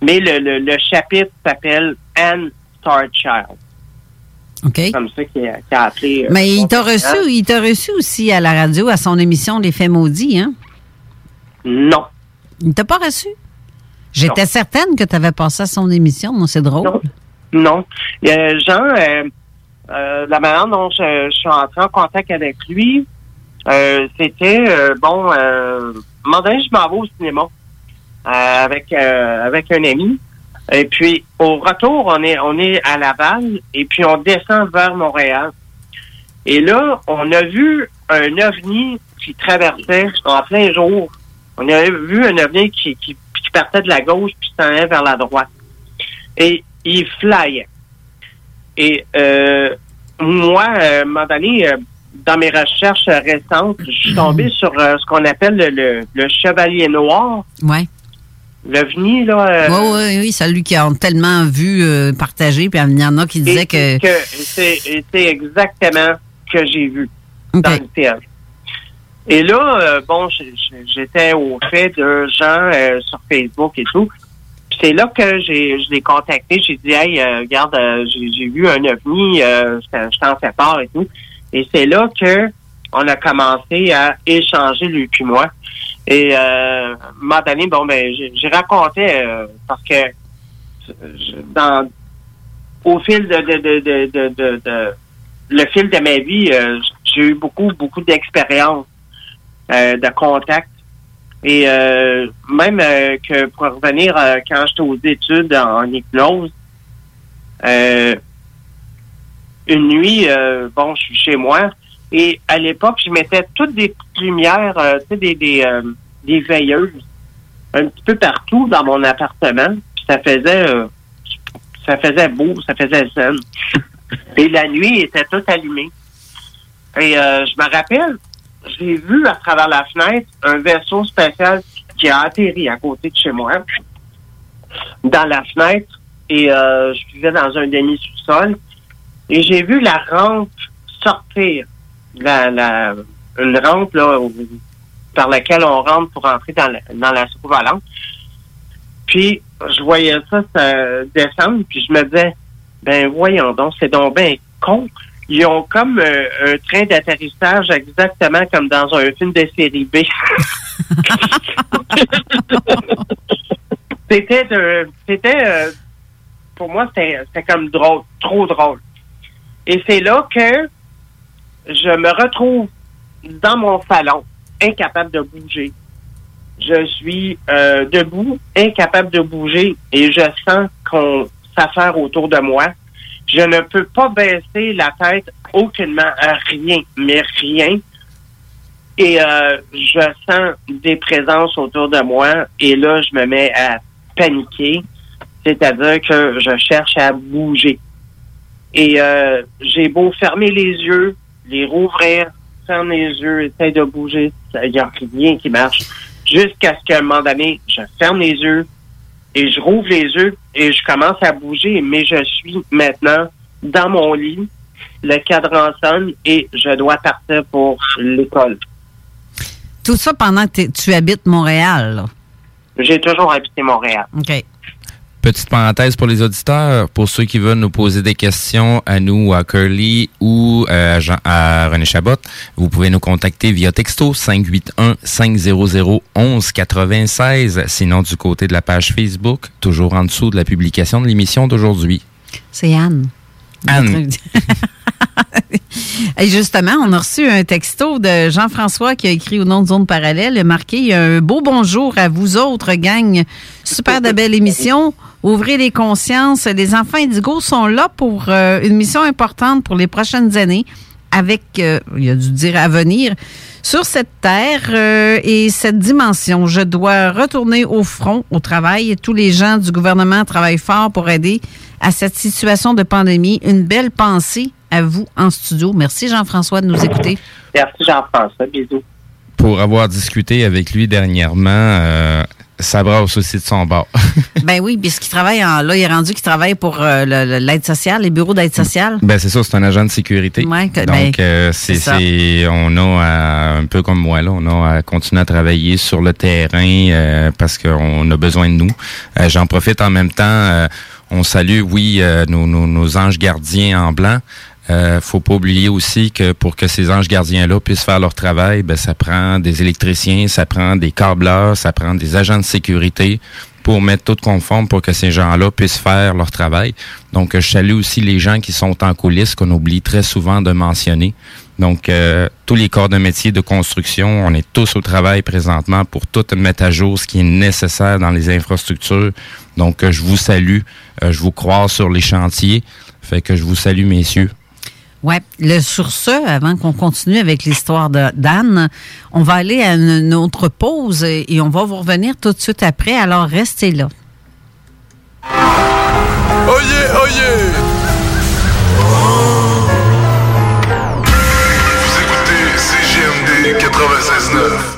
mais le, le, le chapitre s'appelle Anne Starchild. OK? Comme ça qu'il a, appelé. euh, Mais il t'a reçu, il t'a reçu aussi à la radio, à son émission Les Faits maudits, hein? Non. Il t'a pas reçu? J'étais certaine que tu avais passé à son émission. Moi, c'est drôle. Non. Euh, Jean, euh, la manière dont je, je suis entré en contact avec lui, c'était, bon, euh, un moment donné, je m'en vais au cinéma avec, avec un ami. Et puis, au retour, on est, on est à Laval et puis on descend vers Montréal. Et là, on a vu un ovni qui traversait en plein jour. On a vu un ovni qui, qui, qui partait de la gauche puis s'en allait vers la droite. Et il flyait. Et euh, moi, euh, à un moment donné, euh, dans mes recherches récentes, je suis tombé sur euh, ce qu'on appelle le, le, le chevalier noir. Ouais. L'OVNI, là. euh, Oui, oui, oui, celui qui a tellement vu, euh, partagé, puis il y en a qui disaient que. que c'est exactement ce que j'ai vu dans le film. Et là, euh, bon, j'étais au fait de gens euh, sur Facebook et tout. Puis c'est là que j'ai je l'ai contacté. J'ai dit, hey, euh, regarde, j'ai j'ai vu un ovni, euh, je t'en- je t'en fais part et tout. Et c'est là que on a commencé à échanger lui puis moi. Et euh, moment donné, bon, ben, j'ai raconté euh, parce que je- dans au fil de, de, de, de, de, le fil de ma vie, euh, j'ai eu beaucoup, beaucoup d'expérience euh, de contact. Et euh, même euh, que pour revenir euh, quand j'étais aux études en hypnose, euh, une nuit, bon, je suis chez moi. Et à l'époque, je mettais toutes des petites lumières, euh, tu sais, des, des, euh, des veilleuses un petit peu partout dans mon appartement. Puis ça faisait euh, ça faisait beau, ça faisait zen. Et la nuit était toute allumée. Et euh, je me rappelle, j'ai vu à travers la fenêtre un vaisseau spatial qui a atterri à côté de chez moi, dans la fenêtre. Et euh, je vivais dans un demi-sous-sol. Et j'ai vu la rampe sortir. La, la, une rampe là, par laquelle on rentre pour entrer dans la, dans la. Puis, je voyais ça, descendre, puis je me disais, ben voyons donc, c'est donc bien con. Ils ont comme euh, un train d'atterrissage exactement comme dans un film de série B. c'était c'était euh, pour moi c'était comme drôle, trop drôle. Et c'est là que je me retrouve dans mon salon, incapable de bouger. Je suis euh, debout, incapable de bouger, et je sens qu'on s'affaire autour de moi. Je ne peux pas baisser la tête aucunement à rien, mais rien. Et euh, je sens des présences autour de moi, et là, je me mets à paniquer, c'est-à-dire que je cherche à bouger. Et euh, j'ai beau fermer les yeux, les rouvrir, ferme les yeux, essayer de bouger, il n'y a rien qui marche. Jusqu'à ce qu'à un moment donné, je ferme les yeux et je rouvre les yeux et je commence à bouger, mais je suis maintenant dans mon lit, le cadran sonne et je dois partir pour l'école. Tout ça pendant que tu habites Montréal. J'ai toujours habité Montréal. OK. Petite parenthèse pour les auditeurs, pour ceux qui veulent nous poser des questions à nous, à Curly ou euh, à, Jean- à René Chabot, vous pouvez nous contacter via texto 581-500-1196. Sinon, du côté de la page Facebook, toujours en dessous de la publication de l'émission d'aujourd'hui. C'est Anne. Et justement, on a reçu un texto de Jean-François qui a écrit au nom de Zone Parallèle. Marqué un beau bonjour à vous autres, gang. Super de belle émission. Ouvrez les consciences. Les enfants Indigo sont là pour euh, une mission importante pour les prochaines années avec, euh, il a dû dire à venir, sur cette terre euh, et cette dimension. Je dois retourner au front, au travail. Tous les gens du gouvernement travaillent fort pour aider à cette situation de pandémie. Une belle pensée à vous en studio. Merci Jean-François de nous écouter. Merci Jean-François. Bisous. Pour avoir discuté avec lui dernièrement, euh, ça brasse aussi de son bord. ben oui, puisqu'il travaille en, là, il est rendu qu'il travaille pour euh, l'aide sociale, les bureaux d'aide sociale. Ben c'est ça, c'est un agent de sécurité. Ouais, que- Donc ben, euh, c'est c'est ça. c'est- on a à- un peu comme moi là, on a à continuer à travailler sur le terrain euh, parce qu'on a besoin de nous. Euh, J'en profite en même temps. On salue, oui, euh, nos anges gardiens en blanc. Euh, faut pas oublier aussi que pour que ces anges gardiens-là puissent faire leur travail, ben, ça prend des électriciens, ça prend des câbleurs, ça prend des agents de sécurité pour mettre tout conforme pour que ces gens-là puissent faire leur travail. Donc, euh, je salue aussi les gens qui sont en coulisses qu'on oublie très souvent de mentionner. Donc, euh, tous les corps de métier de construction, on est tous au travail présentement pour tout mettre à jour ce qui est nécessaire dans les infrastructures. Donc, euh, je vous salue, euh, je vous croise sur les chantiers. Fait que je vous salue, messieurs. Ouais. Le, sur ce, avant qu'on continue avec l'histoire de- d'Anne, on va aller à une, une autre pause et, et on va vous revenir tout de suite après. Alors, restez là. Oyez, oyez! Vous 96.9.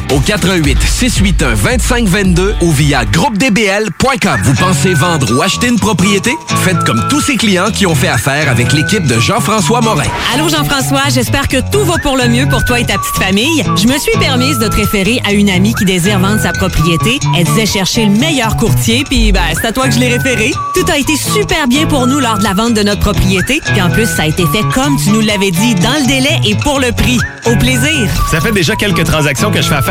au 88 681 2522 ou via groupedbl.com. Vous pensez vendre ou acheter une propriété? Faites comme tous ces clients qui ont fait affaire avec l'équipe de Jean-François Morin. Allô Jean-François, j'espère que tout va pour le mieux pour toi et ta petite famille. Je me suis permise de te référer à une amie qui désire vendre sa propriété. Elle disait chercher le meilleur courtier, puis ben, c'est à toi que je l'ai référé. Tout a été super bien pour nous lors de la vente de notre propriété, puis en plus, ça a été fait comme tu nous l'avais dit, dans le délai et pour le prix. Au plaisir! Ça fait déjà quelques transactions que je fais affaire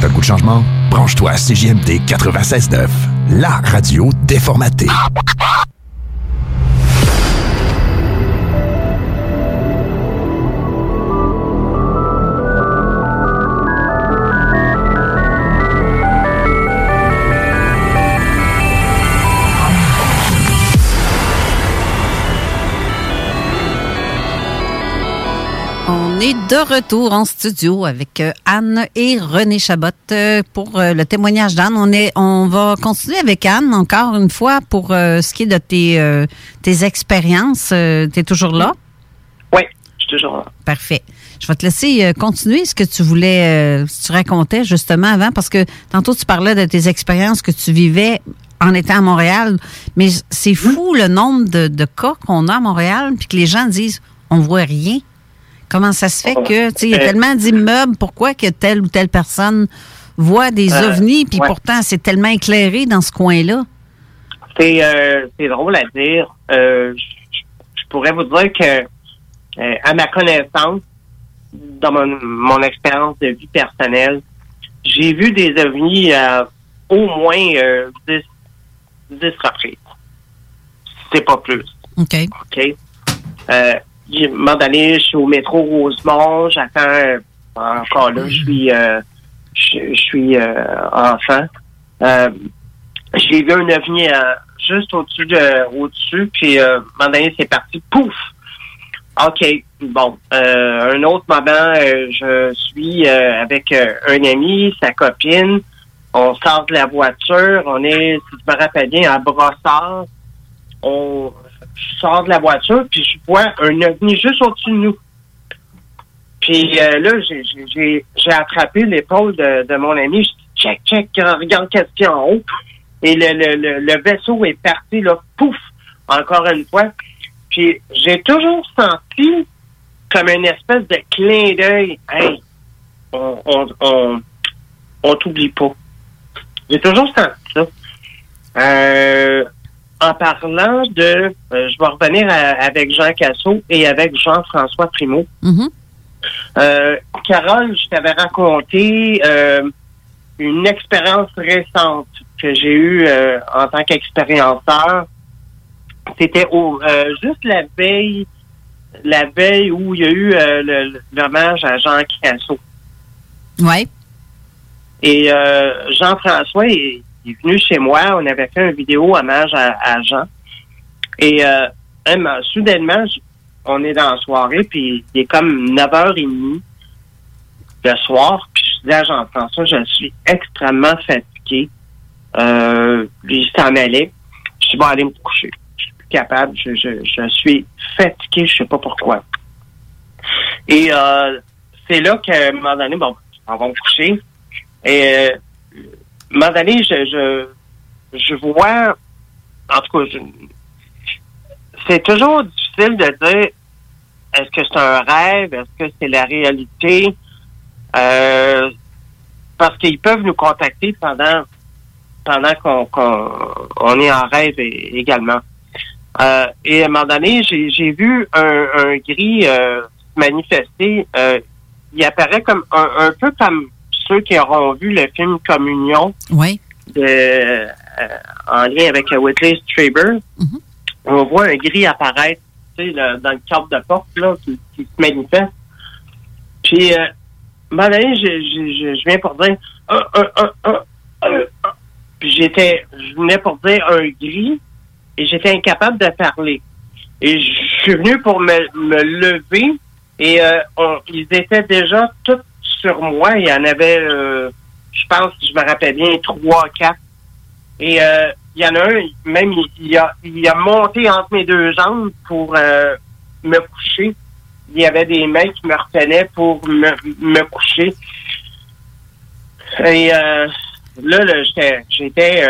T'as le goût de changement? Branche-toi à CJMD 96.9, la radio déformatée. On est de retour en studio avec euh, Anne et René Chabot euh, pour euh, le témoignage d'Anne. On est, on va continuer avec Anne encore une fois pour ce qui est de tes, tes expériences. tu es toujours là? Oui, je suis toujours là. Parfait. Je vais te laisser continuer ce que tu voulais, ce que tu racontais justement avant, parce que tantôt tu parlais de tes expériences que tu vivais en étant à Montréal, mais c'est fou le nombre de, de cas qu'on a à Montréal, puis que les gens disent on voit rien. Comment ça se fait que, tu sais, il y a tellement d'immeubles, pourquoi que telle ou telle personne voit des Euh, ovnis, puis ouais. pourtant c'est tellement éclairé dans ce coin-là? C'est euh, drôle à dire. Euh, je pourrais vous dire que, euh, à ma connaissance, dans mon, mon expérience de vie personnelle, j'ai vu des ovnis euh, au moins euh, 10, 10 reprises. C'est pas plus. OK. OK? Moment donné, je suis au métro Rosemont, j'attends, euh, encore là, je suis, euh, je, je suis euh, enfant. Euh, j'ai vu un ovni euh, juste au-dessus de, au-dessus, puis euh, donné, c'est parti, pouf! OK, bon. Euh, un autre moment, euh, je suis euh, avec un ami, sa copine, on sort de la voiture, on est, si je me rappelle bien, à Brossard, on je sors de la voiture, puis je vois un ovni juste au-dessus de nous. Puis euh, là, j'ai- attrapé l'épaule de, de mon ami. Je dis, check, check, regarde qu'est-ce qu'il y a en haut. Et le, le, le, le vaisseau est parti, là, pouf, encore une fois. Puis j'ai toujours senti comme une espèce de clin d'œil. Hey, on, on, on, on t'oublie pas. J'ai toujours senti ça. Euh, en parlant de, euh, je vais revenir à- avec Jean Casso et avec Jean-François Primo. Mhm. Euh, Carole, je t'avais raconté euh, une expérience récente que j'ai eue euh, en tant qu'expérienceur. C'était au euh, juste la veille, la veille où il y a eu euh, le- l'hommage à Jean Casso. Oui. Et euh, Jean-François est, est venu chez moi. On avait fait une vidéo hommage à, à Jean. Et euh, soudainement, on est dans la soirée, puis il est comme 9h30 le soir. Puis je dis à Jean-François, je suis extrêmement fatigué. Euh, lui, il s'en allait. Je dis, bon, aller me coucher. Je suis plus capable. Je, je, je suis fatigué, je sais pas pourquoi. Et euh, c'est là qu'à un moment donné, bon, on va me coucher. Et euh, moment donné, je, je, je vois, en tout cas, c'est toujours difficile de dire est-ce que c'est un rêve, est-ce que c'est la réalité, euh, parce qu'ils peuvent nous contacter pendant pendant qu'on on est en rêve également. Euh, et à un moment donné, j'ai vu un, un gris euh, manifester. Euh, il apparaît comme un, un peu comme ceux qui auront vu le film Communion Oui. de, euh, en lien avec euh, Whitley Strieber. On voit un gris apparaître tu sais, le- dans le cadre de porte là, qui, qui se manifeste. Puis, euh, donné, je, je, je, je viens pour dire un, un, un. Puis j'étais, je venais pour dire un gris et j'étais incapable de parler. Et je suis venu pour me, me lever et euh, on- ils étaient déjà tous sur moi. Il y en avait, euh, je pense, je me rappelle bien, trois, quatre. Et euh, il y en a un, même, il, il a, il a monté entre mes deux jambes pour euh, me coucher. Il y avait des mains qui me retenaient pour me, me coucher. Et euh, là, là, j'étais, j'étais,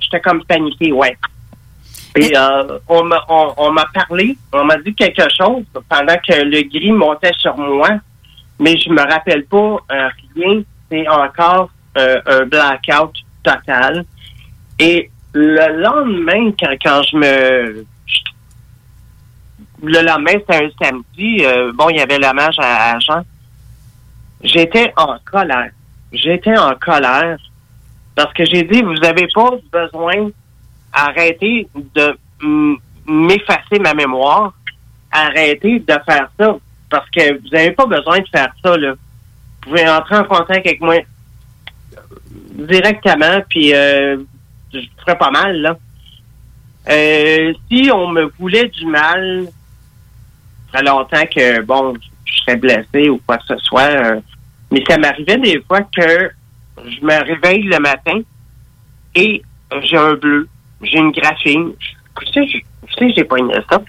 j'étais, comme paniqué, ouais. Et euh, on m'a, on, on m'a parlé, on m'a dit quelque chose pendant que le gris montait sur moi, mais je me rappelle pas euh, rien. C'est encore euh, un blackout total. Et le lendemain, quand, quand je me... Le lendemain, c'était un samedi. euh, bon, il y avait l'hommage à, à Jean. J'étais en colère. J'étais en colère parce que j'ai dit, vous n'avez pas besoin d'arrêter de m'effacer ma mémoire. Arrêtez de faire ça parce que vous n'avez pas besoin de faire ça. Là. Vous pouvez entrer en contact avec moi directement, puis euh, je ferais pas mal. Là. Euh, si on me voulait du mal, ça fait longtemps que, bon, je serais blessé ou quoi que ce soit. euh, mais ça m'arrivait des fois que je me réveille le matin et j'ai un bleu, j'ai une graphine. Je- sais, j'ai pas aimé ça.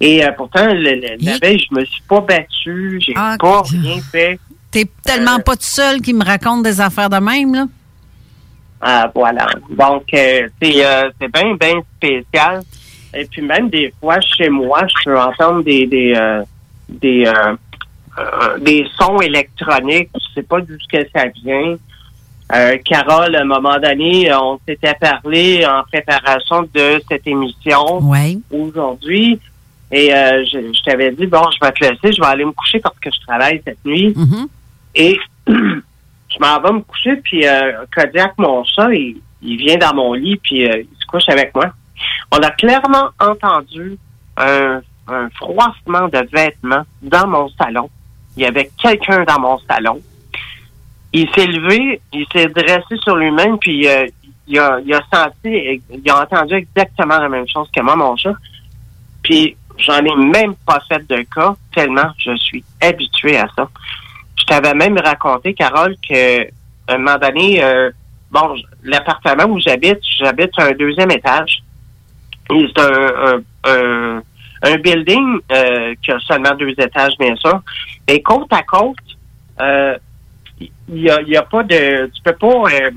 Et euh, pourtant, le- le- la veille, je me suis pas battu, j'ai Ah, pas rien fait. T'es tellement pas tout seul qui me raconte des affaires de même, là. Ah, voilà. Donc, euh, c'est euh, bien, bien spécial. Et puis même des fois, chez moi, je peux entendre des des euh, des, euh, euh, des sons électroniques. Je sais pas d'où que ça vient. Euh, Carole, à un moment donné, on s'était parlé en préparation de cette émission Oui. aujourd'hui. Et euh, je, je t'avais dit, bon, je vais te laisser, je vais aller me coucher parce que je travaille cette nuit. Et je m'en vais me coucher, puis euh, Kodiak, mon chat, il, il vient dans mon lit, puis euh, il se couche avec moi. On a clairement entendu un, un froissement de vêtements dans mon salon. Il y avait quelqu'un dans mon salon. Il s'est levé, il s'est dressé sur lui-même, puis euh, il, a, il a senti, il a entendu exactement la même chose que moi, mon chat. Puis j'en ai même pas fait de cas, tellement je suis habitué à ça. Je t'avais même raconté, Carole, que un moment donné, euh, bon, l'appartement où j'habite, j'habite un deuxième étage. C'est un, un, un, building euh, qui a seulement deux étages, bien sûr. Et côte à côte, euh, il y a, y a pas de... Tu peux pas euh,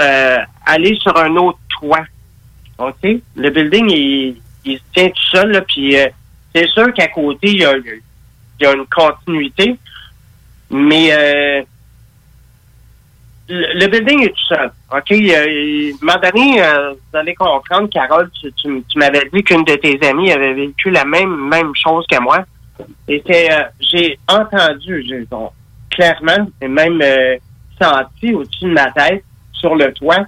euh, aller sur un autre toit. OK? Le building, il, il se tient tout seul, là, puis euh, c'est sûr qu'à côté, il y a, une continuité, mais euh, le, building est tout seul. OK? À un moment donné, euh, vous allez comprendre, Carole, tu, m'avais dit qu'une de tes amies avait vécu la même même chose que moi. Et euh, j'ai entendu, j'ai clairement, et même senti au-dessus de ma tête, sur le toit,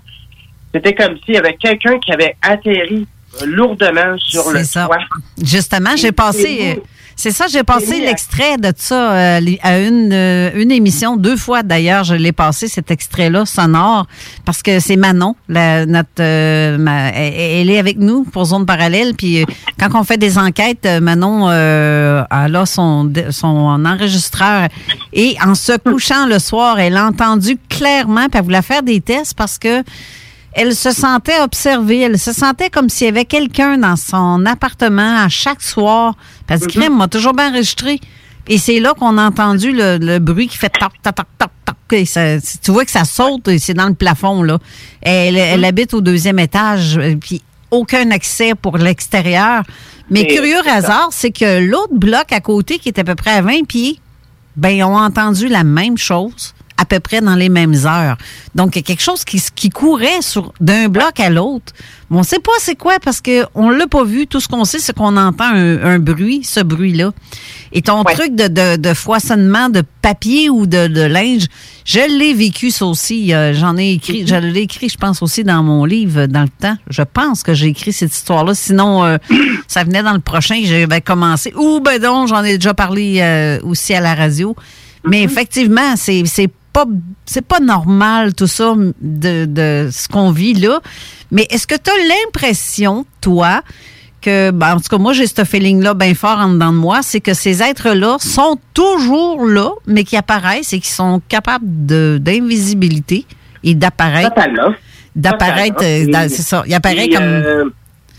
c'était comme s'il y avait quelqu'un qui avait atterri lourdement sur le C'est ça. toit. Justement, j'ai passé. C'est ça, j'ai passé l'extrait de ça euh, à une, euh, une émission, deux fois d'ailleurs, je l'ai passé cet extrait-là sonore parce que c'est Manon, la, notre, euh, ma- elle, est avec nous pour Zone Parallèle. Puis euh, quand on fait des enquêtes, euh, Manon euh, a son, son enregistreur et en se couchant le soir, elle a entendu clairement, puis elle voulait faire des tests parce que elle se sentait observée, elle se sentait comme s'il y avait quelqu'un dans son appartement à chaque soir. Parce que m'a toujours bien enregistré. Et c'est là qu'on a entendu le, le bruit qui fait toc, toc, toc, toc, toc. Et ça- tu vois que ça saute, et c'est dans le plafond, là. Elle, elle habite au deuxième étage, euh, puis aucun accès pour l'extérieur. Mais Et curieux hasard, c'est que l'autre bloc à côté, qui est à peu près à 20 pieds, ben, ils ont entendu la même chose à peu près dans les mêmes heures. Donc, il y a quelque chose qui, qui courait sur d'un bloc à l'autre. Mais on ne sait pas c'est quoi parce qu'on ne l'a pas vu. Tout ce qu'on sait, c'est qu'on entend un, un bruit, ce bruit-là. Et ton truc de, de, de foisonnement de papier ou de, de linge, je l'ai vécu ça aussi. Euh, J'en ai écrit, je l'ai écrit, je pense, aussi dans mon livre dans le temps. Je pense que j'ai écrit cette histoire-là. Sinon, euh, ça venait dans le prochain que j'avais commencé. Ou ben donc, j'en ai déjà parlé euh, aussi à la radio. Mais effectivement, c'est c'est pas c'est pas normal tout ça de, de ce qu'on vit là. Mais est-ce que tu as l'impression, toi, que, ben, en tout cas, moi, j'ai ce feeling-là bien fort en dedans de moi, c'est que ces êtres-là sont toujours là, mais qui apparaissent et qui sont capables de d'invisibilité et d'apparaître. D'apparaître, euh, c'est ça. Ils apparaissent comme. euh,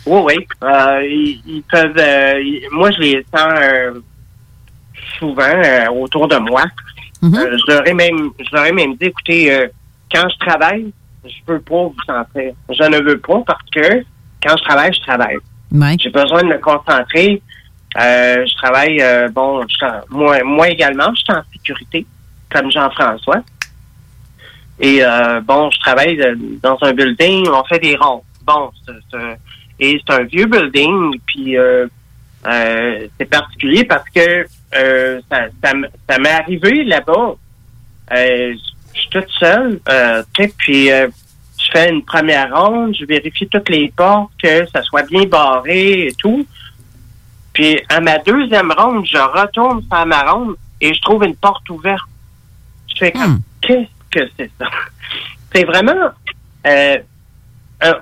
oui, oui. Euh, ils, ils peuvent. euh, moi, je les sens souvent autour de moi. Euh, je leur ai même, je leur ai même dit, écoutez, euh, quand je travaille, je peux pas vous sentir. Je ne veux pas parce que quand je travaille, je travaille. J'ai besoin de me concentrer. Euh, je travaille, euh, bon, je suis en- moi, moi également, je suis en sécurité, comme Jean-François. Et euh, bon, je travaille dans un building, on fait des ronds. Bon, c'est- c'est- et c'est un vieux building, puis euh, euh, c'est particulier parce que euh, ça, ça, m- ça m'est arrivé là-bas. Euh, je suis toute seule, euh, puis euh, je fais une première ronde, je vérifie toutes les portes, que ça soit bien barré et tout. Puis à ma deuxième ronde, je retourne faire ma ronde et je trouve une porte ouverte. Je fais comme, qu'est-ce que c'est ça? C'est vraiment...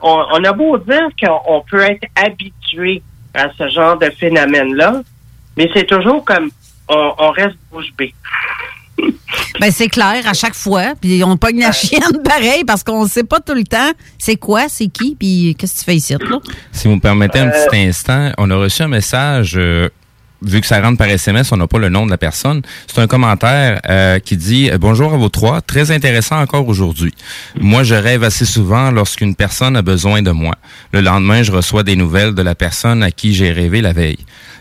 on, on a beau dire qu'on on peut être habitué à ce genre de phénomène-là, mais c'est toujours comme on, on reste bouche bée. Ben, c'est clair à chaque fois. Puis on pogne la chienne pareil parce qu'on ne sait pas tout le temps c'est quoi, c'est qui, puis qu'est-ce que tu fais ici, là? Si vous me permettez un Euh, petit instant, on a reçu un message, euh, vu que ça rentre par SMS, on n'a pas le nom de la personne. C'est un commentaire euh, qui dit euh, Bonjour à vous trois, très intéressant encore aujourd'hui. Moi, je rêve assez souvent lorsqu'une personne a besoin de moi. Le lendemain, je reçois des nouvelles de la personne à qui j'ai rêvé la veille.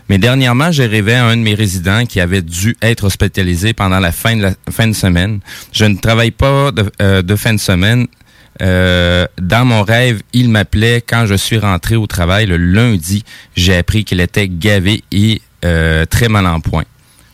Mais dernièrement, j'ai rêvé à un de mes résidents qui avait dû être hospitalisé pendant la fin de la fin de semaine. Je ne travaille pas de, euh, de fin de semaine. Euh, dans mon rêve, il m'appelait quand je suis rentré au travail le lundi. J'ai appris qu'il était gavé et euh, très mal en point.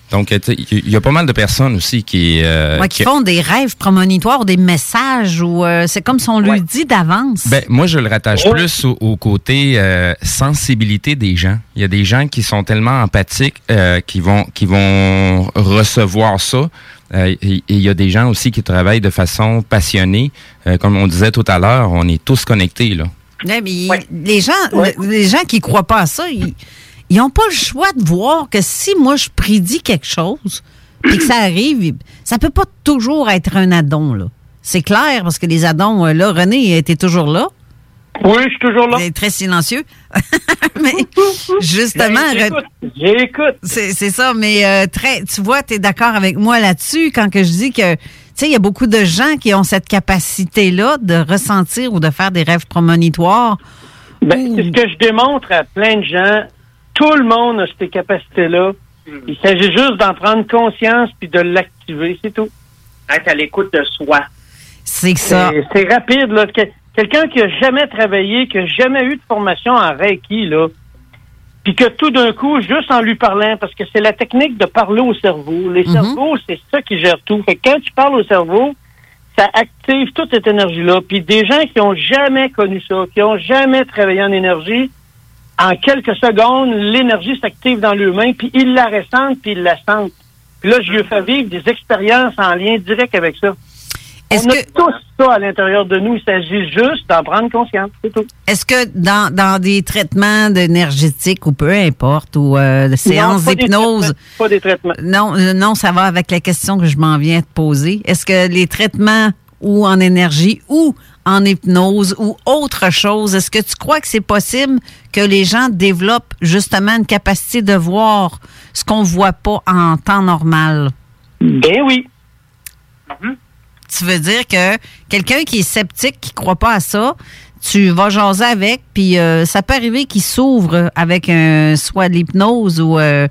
Donc, tu sais, il y a pas mal de personnes aussi qui... euh, Ouais, qui font des rêves prémonitoires, des messages, ou euh, c'est comme si on lui dit d'avance. Ben, moi, je le rattache plus au, au côté euh, sensibilité des gens. Il y a des gens qui sont tellement empathiques euh, qui vont qui vont recevoir ça. Euh, et il y a des gens aussi qui travaillent de façon passionnée. Euh, comme on disait tout à l'heure, on est tous connectés là. Ouais, mais les gens, les gens qui croient pas à ça, ils ils ont pas le choix de voir que si moi je prédis quelque chose et que ça arrive, ça peut pas toujours être un addon là. C'est clair parce que les addons euh, là, René était toujours là. Oui, je suis toujours là. Il est très silencieux. mais justement, Ben, j'écoute, C'est c'est ça, mais euh, très, tu vois, tu es d'accord avec moi là-dessus quand que je dis que, tu sais, il y a beaucoup de gens qui ont cette capacité-là de ressentir ou de faire des rêves prémonitoires. Ben, c'est ce que je démontre à plein de gens. Tout le monde a ces capacités-là. Il s'agit juste d'en prendre conscience puis de l'activer, c'est tout. Être à l'écoute de soi. C'est ça. C'est- rapide, là. Que- Quelqu'un qui a jamais travaillé, qui a jamais eu de formation en Reiki, là, puis que tout d'un coup, juste en lui parlant, parce que c'est la technique de parler au cerveau. Les cerveaux, c'est ça qui gère tout. Fait que quand tu parles au cerveau, ça active toute cette énergie-là. Puis des gens qui ont jamais connu ça, qui ont jamais travaillé en énergie, en quelques secondes, l'énergie s'active dans l'humain, puis ils la ressentent, puis ils la sentent. Puis là, je lui fais vivre des expériences en lien direct avec ça. On a tous ça à l'intérieur de nous. Il s'agit juste d'en prendre conscience. C'est tout. Est-ce que dans, dans des traitements énergétiques ou peu importe, ou euh, séances d'hypnose, Pas des traitements. non, euh, non, ça va avec la question que je m'en viens de poser. Est-ce que les traitements ou en énergie ou en hypnose ou autre chose, est-ce que tu crois que c'est possible que les gens développent justement une capacité de voir ce qu'on voit pas en temps normal? Ben oui. Tu veux dire que quelqu'un qui est sceptique, qui croit pas à ça, tu vas jaser avec, puis euh, ça peut arriver qu'il s'ouvre avec un, soit l'hypnose ou euh,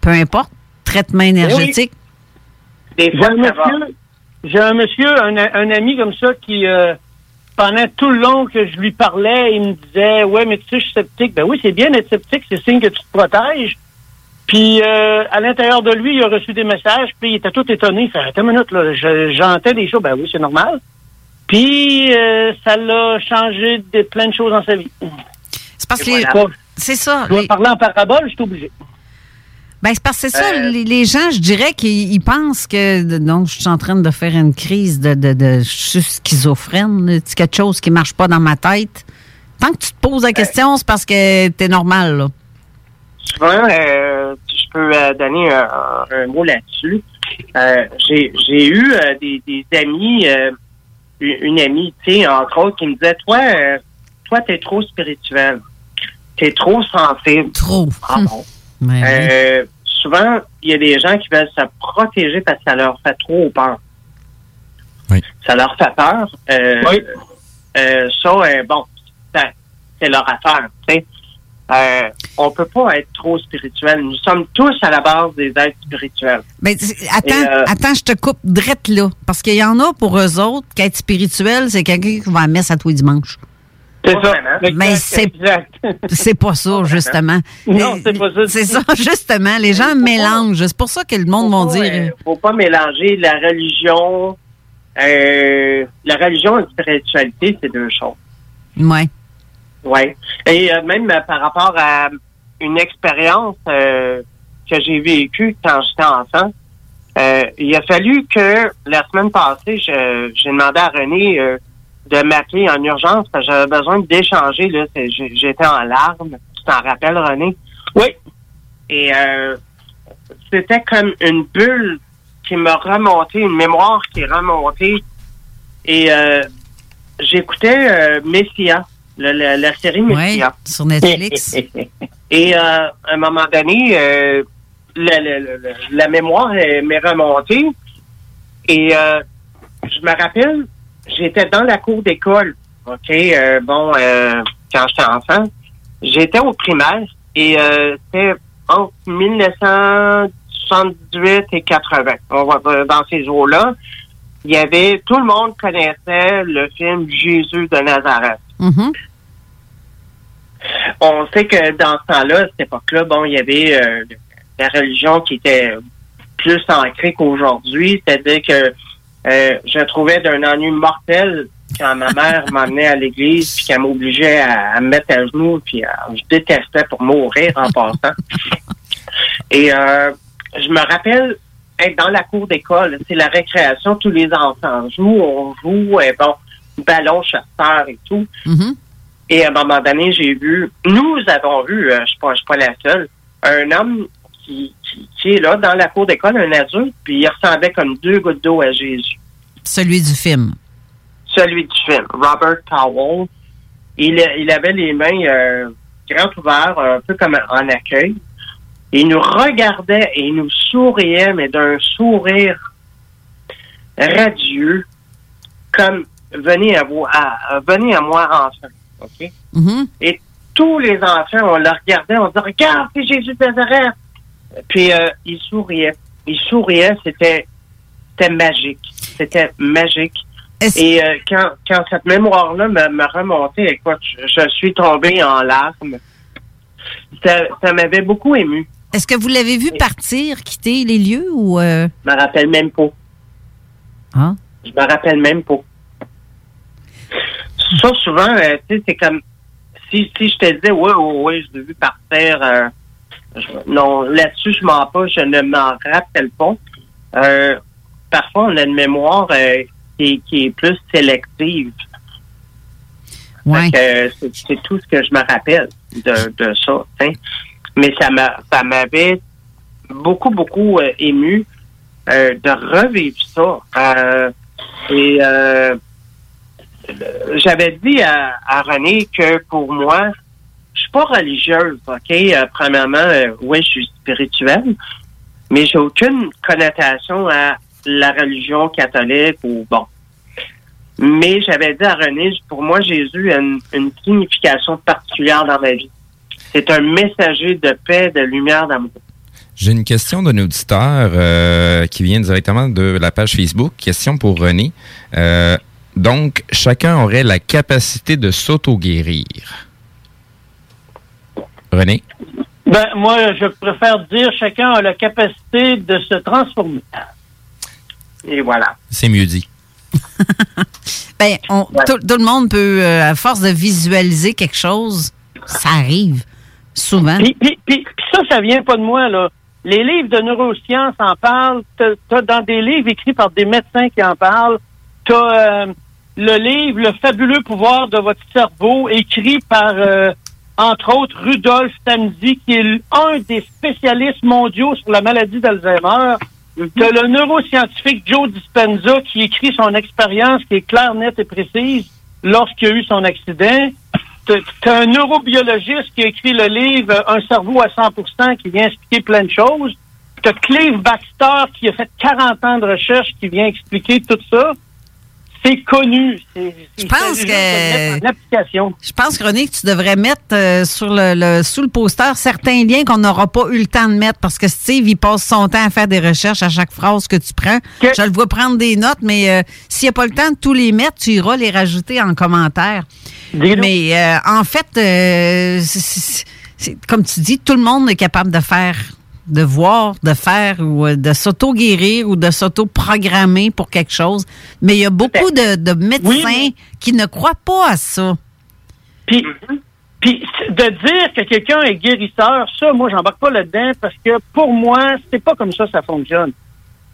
peu importe, traitement énergétique. J'ai un monsieur, j'ai un monsieur, un, un ami comme ça qui, euh, pendant tout le long que je lui parlais, il me disait, ouais, mais tu sais, je suis sceptique. Ben oui, c'est bien d'être sceptique, c'est signe que tu te protèges. Puis euh, à l'intérieur de lui, il a reçu des messages, puis il était tout étonné. Il fait, attends une minute, là, je- j'entends des choses. Ben oui, c'est normal. Puis euh, ça l'a changé de plein de choses dans sa vie. C'est parce que voilà. c'est ça. Je dois parler en parabole, je suis obligé. Ben, c'est parce que c'est ça, Euh, les, les gens, je dirais qu'ils ils pensent que donc je suis en train de faire une crise de, de, de je suis schizophrène, c'est quelque chose qui marche pas dans ma tête. Tant que tu te poses la question, c'est parce que t'es normal, là. Souvent, euh, si je peux euh, donner un, un mot là-dessus. Euh, j'ai eu euh, des, des amis, euh, une, une amie, tu sais, entre autres, qui me disait, toi, euh, toi, t'es trop spirituel. T'es trop sensible. Trop. Ah bon? Euh, souvent, il y a des gens qui veulent se protéger parce que ça leur fait trop peur. Ça leur fait peur. Euh, euh, ça, euh, bon, ça- c'est leur affaire. tu sais. Euh, on peut pas être trop spirituel. Nous sommes tous à la base des êtres spirituels. Ben, attends, euh, attends, je te coupe drette là. Parce qu'il y en a pour eux autres qu'être spirituel, c'est quelqu'un qui va à la messe à tous les dimanches. C'est ça. Mais c'est c'est pas ça, justement. Non, c'est pas ça. C'est ça, justement. Les gens mélangent. C'est pour ça que le monde va dire. Euh, faut pas mélanger la religion. euh, la religion et la spiritualité, c'est deux choses. Ouais. Oui. Et euh, même euh, par rapport à une expérience euh, que j'ai vécue quand j'étais enfant, euh, il a fallu que la semaine passée, je- j'ai demandé à René euh, de m'appeler en urgence parce que j'avais besoin d'échanger. là. J'étais en larmes. Tu t'en rappelles, René? Oui. Et euh, c'était comme une bulle qui m'a remonté, une mémoire qui est remontée. Et euh, j'écoutais euh, Messia, le- le- la série Messia. sur Netflix. Et euh, à un moment donné, euh, la, la- la- la- la mémoire m'est remontée. Et euh, je me rappelle, j'étais dans la cour d'école. OK, euh, bon, euh, quand j'étais enfant, j'étais au primaire et euh, c'était entre 1978 et 80. On va dans ces eaux-là. Il y avait, tout le monde connaissait le film Jésus de Nazareth. Mhm. On sait que dans ce temps-là, à cette époque-là, bon, il y avait euh, la religion qui était plus ancrée qu'aujourd'hui. C'est-à-dire que euh, je trouvais d'un ennui mortel quand ma mère m'emmenait à l'église puis qu'elle m'obligeait à, à me mettre à genoux puis à- je détestais pour mourir en passant. Et euh, je me rappelle être dans la cour d'école, c'est la récréation, tous les enfants jouent, on joue, et bon, ballon chasseur et tout. Mhm. Et à un moment donné, j'ai vu, nous avons vu, euh, je ne suis pas la seule, un homme qui, qui, qui est là dans la cour d'école, un adulte, puis il ressemblait comme deux gouttes d'eau à Jésus. Celui du film. Celui du film, Robert Powell. Il, il avait les mains euh, grandes ouvertes, un peu comme en accueil. Il nous regardait et il nous souriait, mais d'un sourire radieux, comme venez à, vous, à, venez à moi, enfant. OK? Mhm. Et tous les enfants, on le regardait, on disait, regarde, c'est Jésus de Nazareth. Puis euh, il souriait. Il souriait, c'était c'était magique. C'était magique. Et euh, quand, quand cette mémoire-là m'a remonté, écoute, je, je suis tombé en larmes. Ça, ça m'avait beaucoup ému. Est-ce que vous l'avez vu partir, quitter les lieux ou... euh, Je me rappelle même pas. Ah. Je me rappelle même pas. Ça, souvent, euh, tu sais, c'est comme si, si je te disais, oui, oui, oui, je l'ai vu partir. Non, là-dessus, je mens pas, je ne m'en rappelle pas. Euh, parfois, on a une mémoire euh, qui, est- qui est plus sélective. Ouais. Euh, c'est, tout ce que je me rappelle de, de ça. hein. Mais ça m'a ça m'avait beaucoup, beaucoup euh, ému de revivre ça. Et j'avais dit à, à René que pour moi, pas religieuse, OK? Euh, premièrement, euh, oui, je suis spirituelle, mais j'ai aucune connotation à la religion catholique ou bon. Mais j'avais dit à René, pour moi, Jésus a une, signification particulière dans ma vie. C'est un messager de paix, de lumière, d'amour. J'ai une question d'un auditeur euh, qui vient directement de la page Facebook. Question pour René. Donc, chacun aurait la capacité de s'auto-guérir. René? Ben, moi, je préfère dire chacun a la capacité de se transformer. Et voilà. C'est mieux dit. Ben, on- tout, tout le monde peut, euh, à force de visualiser quelque chose, ça arrive souvent. Puis, puis, puis, puis ça, ça vient pas de moi, là. Les livres de neurosciences en parlent. T'as- T'as dans des livres écrits par des médecins qui en parlent. T'as euh, le livre Le fabuleux pouvoir de votre cerveau, écrit par, euh, entre autres, Rudolf Tamzi, qui est un des spécialistes mondiaux sur la maladie d'Alzheimer. Le neuroscientifique Joe Dispenza qui écrit son expérience qui est claire, nette et précise lorsqu'il a eu son accident. T'as un neurobiologiste qui a écrit le livre Un cerveau à 100% qui vient expliquer plein de choses. T'as Clive Baxter qui a fait 40 ans de recherche qui vient expliquer tout ça. C'est connu. Je pense que-. Je pense, René, que tu devrais mettre euh, sur le, le- sous le poster certains liens qu'on n'aura pas eu le temps de mettre parce que Steve, il passe son temps à faire des recherches à chaque phrase que tu prends. Je le vois prendre des notes, mais euh, s'il n'y a pas le temps de tous les mettre, tu iras les rajouter en commentaire. Mais euh, en fait, euh, c'est- c'est- c'est- comme tu dis, tout le monde est capable de faire, de voir, de faire ou euh, de s'auto-guérir ou de s'auto-programmer pour quelque chose. Mais il y a beaucoup de, de médecins qui ne croient pas à ça. Puis, puis de dire que quelqu'un est guérisseur, ça, moi, j'embarque pas là-dedans parce que pour moi, c'est pas comme ça ça fonctionne.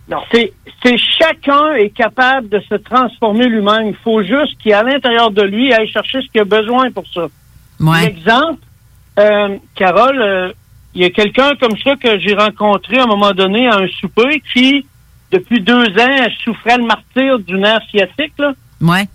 Non. C'est, c'est chacun est capable de se transformer lui-même. Il faut juste qu'il, à l'intérieur de lui, aille chercher ce qu'il a besoin pour ça. Exemple, euh, Carole, euh, il y a quelqu'un comme ça que j'ai rencontré à un moment donné à un souper qui, depuis deux ans, souffrait le martyr du nerf sciatique, là. Ouais.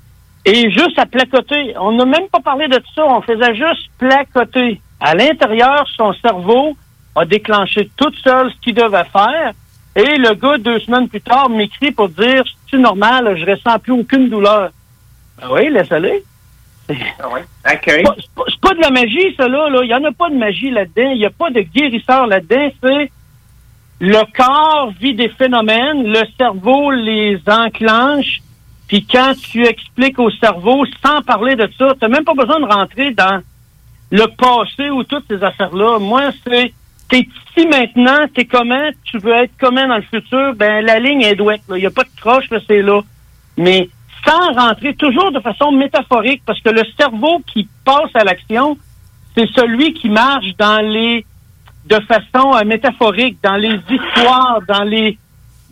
Et juste à placoter. On n'a même pas parlé de ça. On faisait juste placoter. À l'intérieur, son cerveau a déclenché toute seule ce qu'il devait faire. Et le gars, deux semaines plus tard, m'écrit pour dire C'est normal, je ressens plus aucune douleur. Ben oui, laisse aller. C'est pas, c'est pas- de la magie, ça, là. là. Il n'y en a pas de magie là-dedans. Il n'y a pas de guérisseur là-dedans. C'est le corps vit des phénomènes, le cerveau les enclenche. Puis quand tu expliques au cerveau, sans parler de ça, tu n'as même pas besoin de rentrer dans le passé ou toutes ces affaires-là. Moi, c'est t'es ici maintenant, t'es comment, tu veux être comment dans le futur, ben la ligne est douette. Il n'y a pas de croche, c'est là. Mais sans rentrer toujours de façon métaphorique, parce que le cerveau qui passe à l'action, c'est celui qui marche dans les de façon euh, métaphorique, dans les histoires, dans les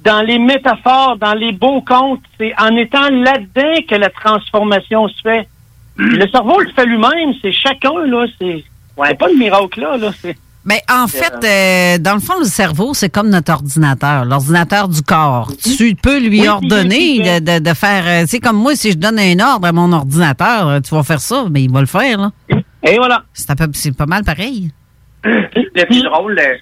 dans les métaphores, dans les beaux contes. C'est en étant là-dedans que la transformation se fait. Le cerveau le fait lui-même, c'est chacun, là. C'est c'est pas le miracle, là. là. C'est- Mais en fait, euh, dans le fond, le cerveau, c'est comme notre ordinateur, l'ordinateur du corps. Tu peux lui Oui, ordonner de, de, de faire. euh, C'est comme moi, si je donne un ordre à mon ordinateur, euh, tu vas faire ça, mais il va le faire. Là. Et voilà. C'est, pas mal pareil. Le plus drôle, euh,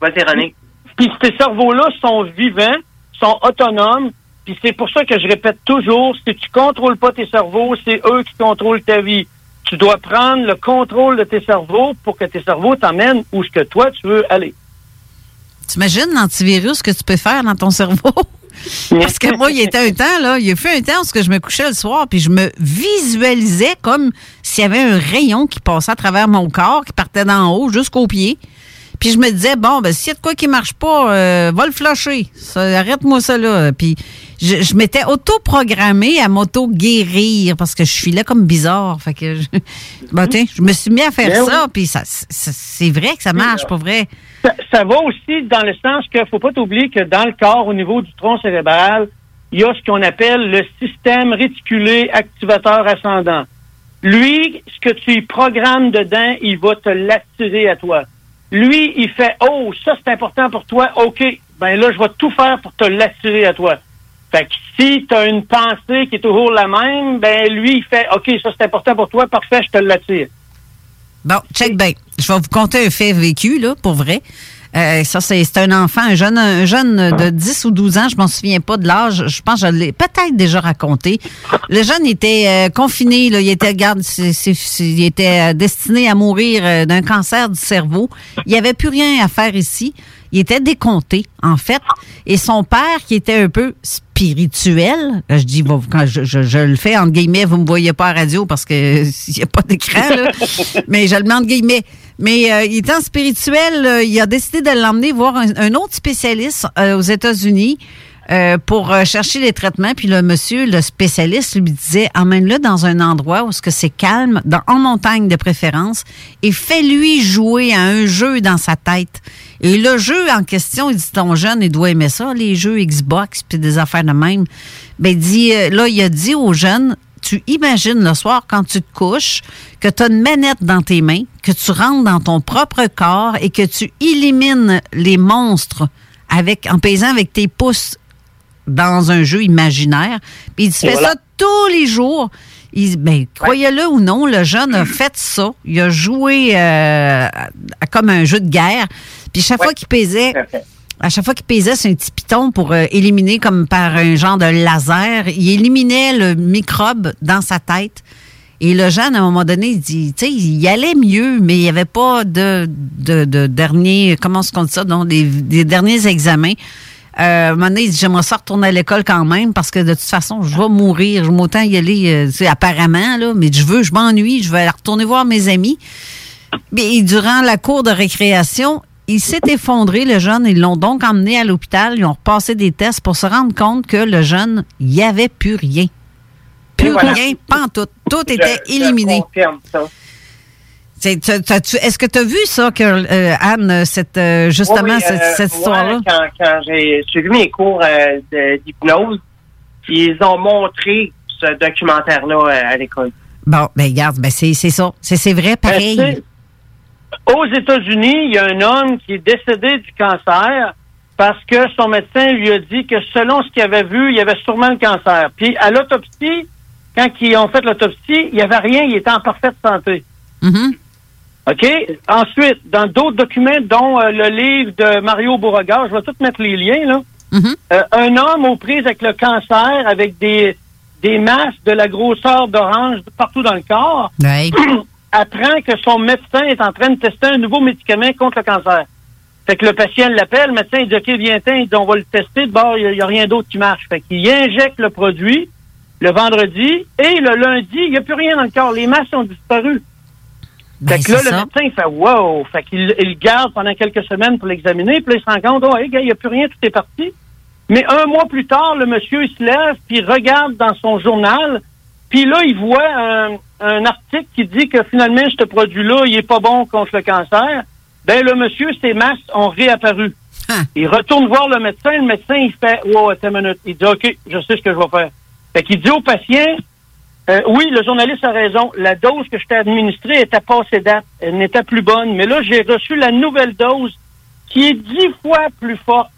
vas-y, René. Puis ces cerveaux-là sont vivants, sont autonomes. Puis c'est pour ça que je répète toujours, si tu contrôles pas tes cerveaux, c'est eux qui contrôlent ta vie. Tu dois prendre le contrôle de tes cerveaux pour que tes cerveaux t'emmènent où ce que toi tu veux aller. T'imagines l'antivirus que tu peux faire dans ton cerveau? Parce que moi, il y était un temps, là, il y a fait un temps où je me couchais le soir, puis je me visualisais comme s'il y avait un rayon qui passait à travers mon corps, qui partait d'en haut jusqu'aux pieds. Puis je me disais, bon, ben, s'il y a de quoi qui marche pas, euh, va le flasher. Arrête-moi ça là. Puis je, je m'étais auto-programmée à m'auto-guérir parce que je suis là comme bizarre. Fait que je, ben, tiens, je me suis mis à faire Ben oui. ça, puis ça, c'est vrai que ça marche, pas vrai. Ça, ça va aussi dans le sens qu'il faut pas t'oublier que dans le corps, au niveau du tronc cérébral, il y a ce qu'on appelle le système réticulé activateur ascendant. Lui, ce que tu y programmes dedans, il va te l'attirer à toi. Lui, il fait Oh, ça c'est important pour toi, OK, ben là, je vais tout faire pour te l'attirer à toi. Fait que si tu as une pensée qui est toujours la même, ben lui, il fait OK, ça c'est important pour toi, parfait, je te l'attire. Bon, check bien. Je vais vous conter un fait vécu, là, pour vrai. Euh, ça, c'est un enfant, un jeune, un jeune de 10 ou 12 ans, je m'en souviens pas de l'âge. Je pense que je l'ai peut-être déjà raconté. Le jeune était euh, confiné, là, il était, garde, il était euh, destiné à mourir euh, d'un cancer du cerveau. Il n'y avait plus rien à faire ici. Il était décompté, en fait. Et son père, qui était un peu spirituel, euh, je dis, bon, quand je, je- je le fais entre guillemets, vous me voyez pas à radio parce que n'y a pas d'écran, mais je le mets entre guillemets. Mais euh, étant spirituel, euh, il a décidé de l'emmener voir un, un autre spécialiste euh, aux États-Unis euh, pour euh, chercher les traitements. Puis le monsieur, le spécialiste, lui disait emmène-le dans un endroit où ce que c'est calme, dans, en montagne de préférence, et fais-lui jouer à un jeu dans sa tête. Et le jeu en question, il dit ton jeune, il doit aimer ça, les jeux Xbox puis des affaires de même. Ben il dit euh, là, il a dit aux jeunes tu imagines le soir quand tu te couches que tu as une manette dans tes mains, que tu rentres dans ton propre corps et que tu élimines les monstres avec en pesant avec tes pouces dans un jeu imaginaire. Puis il fais voilà. ça tous les jours. Il ben, croyez-le ou non, le jeune a fait ça. Il a joué euh, comme un jeu de guerre. Puis chaque fois qu'il pesait, à chaque fois qu'il pesait sur un petit piton pour euh, éliminer comme par un genre de laser, il éliminait le microbe dans sa tête. Et le jeune, à un moment donné, il dit, tu sais, il y allait mieux, mais il n'y avait pas de, de, de dernier, comment on dit ça, donc des, des derniers examens. Euh, à un moment donné, il dit, j'aimerais ça retourner à l'école quand même parce que de toute façon, je vais mourir. Je vais autant y aller, euh, apparemment, là, mais je veux, je m'ennuie, je vais retourner voir mes amis. Mais durant la cour de récréation, il s'est effondré, le jeune. Ils l'ont donc emmené à l'hôpital. Ils ont repassé des tests pour se rendre compte que le jeune, il n'y avait plus rien. Plus Et voilà. rien, pas tout. Tout était éliminé. Je confirme ça. Est-ce que tu as vu ça, que, euh, Anne, cette, euh, justement, Oui, cette, euh, cette histoire-là? Quand, quand j'ai suivi mes cours d'hypnose, ils ont montré ce documentaire-là à l'école. Bon, ben regarde, ben c'est ça. C'est vrai, pareil. Ben, sais, aux États-Unis, il y a un homme qui est décédé du cancer parce que son médecin lui a dit que selon ce qu'il avait vu, il y avait sûrement le cancer. Puis à l'autopsie, quand ils ont fait l'autopsie, il n'y avait rien, il était en parfaite santé. Mm-hmm. OK? Ensuite, dans d'autres documents, dont euh, le livre de Mario Beauregard, je vais tout mettre les liens, là. Euh, un homme aux prises avec le cancer, avec des, des masses de la grosseur d'orange partout dans le corps, apprend que son médecin est en train de tester un nouveau médicament contre le cancer. Fait que le patient l'appelle, le médecin il dit OK, viens-t'en, on va le tester, de bord, il n'y a, rien d'autre qui marche. Fait qu'il injecte le produit le vendredi et le lundi, il n'y a plus rien dans le corps. Les masses ont disparu. Fait que là, Ben, le ça. médecin, il fait wow! Fait qu'il il garde pendant quelques semaines pour l'examiner, puis là, il se rend compte, oh, hey, gars, il n'y a plus rien, tout est parti. Mais un mois plus tard, le monsieur, il se lève, puis il regarde dans son journal, puis là, il voit un, un article qui dit que finalement, ce produit-là, il est pas bon contre le cancer. Ben, le monsieur, ses masses ont réapparu. Il retourne voir le médecin. Le médecin, il fait, wow, attends une minute. Il dit, OK, je sais ce que je vais faire. Fait qu'il dit au patient, euh, oui, le journaliste a raison. La dose que je t'ai administrée était passée date. Elle n'était plus bonne. Mais là, j'ai reçu la nouvelle dose qui est dix fois plus forte.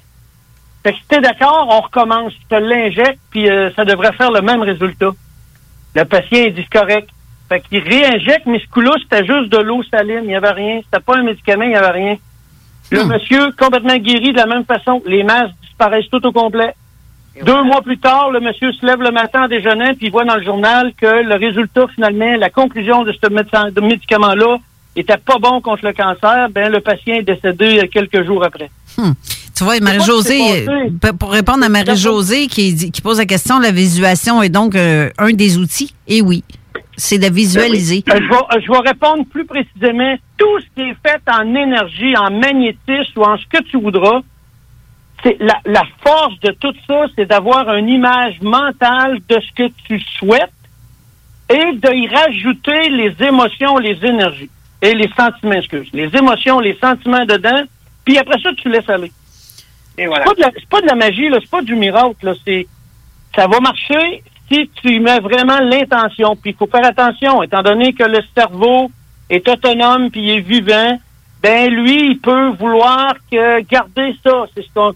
Fait que si t'es d'accord, on recommence. Je te l'injecte, puis euh, ça devrait faire le même résultat. Le patient, il dit c'est correct. Fait qu'il réinjecte, mais ce coup-là, c'était juste de l'eau saline. Il n'y avait rien. C'était pas un médicament, il n'y avait rien. Le monsieur, complètement guéri de la même façon. Les masses disparaissent tout au complet. Deux mois plus tard, le monsieur se lève le matin en déjeunant, puis il voit dans le journal que le résultat, finalement, la conclusion de ce médicament-là était pas bon contre le cancer. Ben, le patient est décédé quelques jours après. Hmm. Tu vois, Marie-Josée, euh, pour répondre à Marie-Josée qui, dit- qui pose la question, la visualisation est donc euh, un des outils? Et oui, c'est de visualiser. Euh, je, vais, je vais répondre plus précisément. Tout ce qui est fait en énergie, en magnétisme ou en ce que tu voudras, la, la force de tout ça, c'est d'avoir une image mentale de ce que tu souhaites et de y rajouter les émotions, les énergies et les sentiments, excuse. Les émotions, les sentiments dedans, puis après ça, tu laisses aller. Et voilà. C'est pas de la- c'est pas de la magie, là, c'est pas du miracle, là, c'est ça va marcher si tu y mets vraiment l'intention. Puis il faut faire attention, étant donné que le cerveau est autonome puis il est vivant, ben lui, il peut vouloir que garder ça. C'est ce qu'on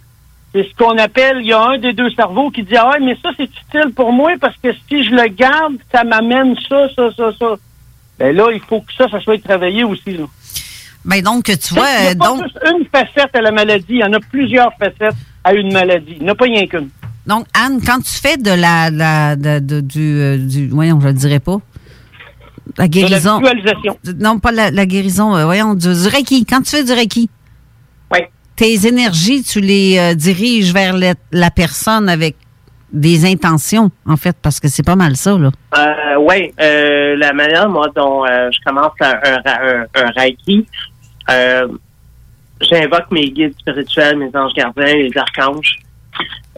c'est ce qu'on appelle, il y a un des deux cerveaux qui dit Ah ouais, mais ça c'est utile pour moi parce que si je le garde, ça m'amène ça, ça, ça, ça. Ben là, il faut que ça, ça soit travaillé aussi. Là. Ben donc, tu Il vois, n'y a euh, pas donc, juste une facette à la maladie, il y en a plusieurs facettes à une maladie. Il n'y en a pas rien qu'une. donc, Anne, quand tu fais de la, la- de- de- du, euh, du, voyons, je le dirais pas, la guérison. visualisation. Non, pas la, la guérison, euh, voyons, du, du Reiki. Quand tu fais du Reiki, Oui. Tes énergies, tu les euh, diriges vers la, personne avec des intentions, en fait, parce que c'est pas mal ça, là. Euh, oui, euh, la manière moi dont euh, je commence un, un, un, Reiki, euh, j'invoque mes guides spirituels, mes anges gardiens, les archanges.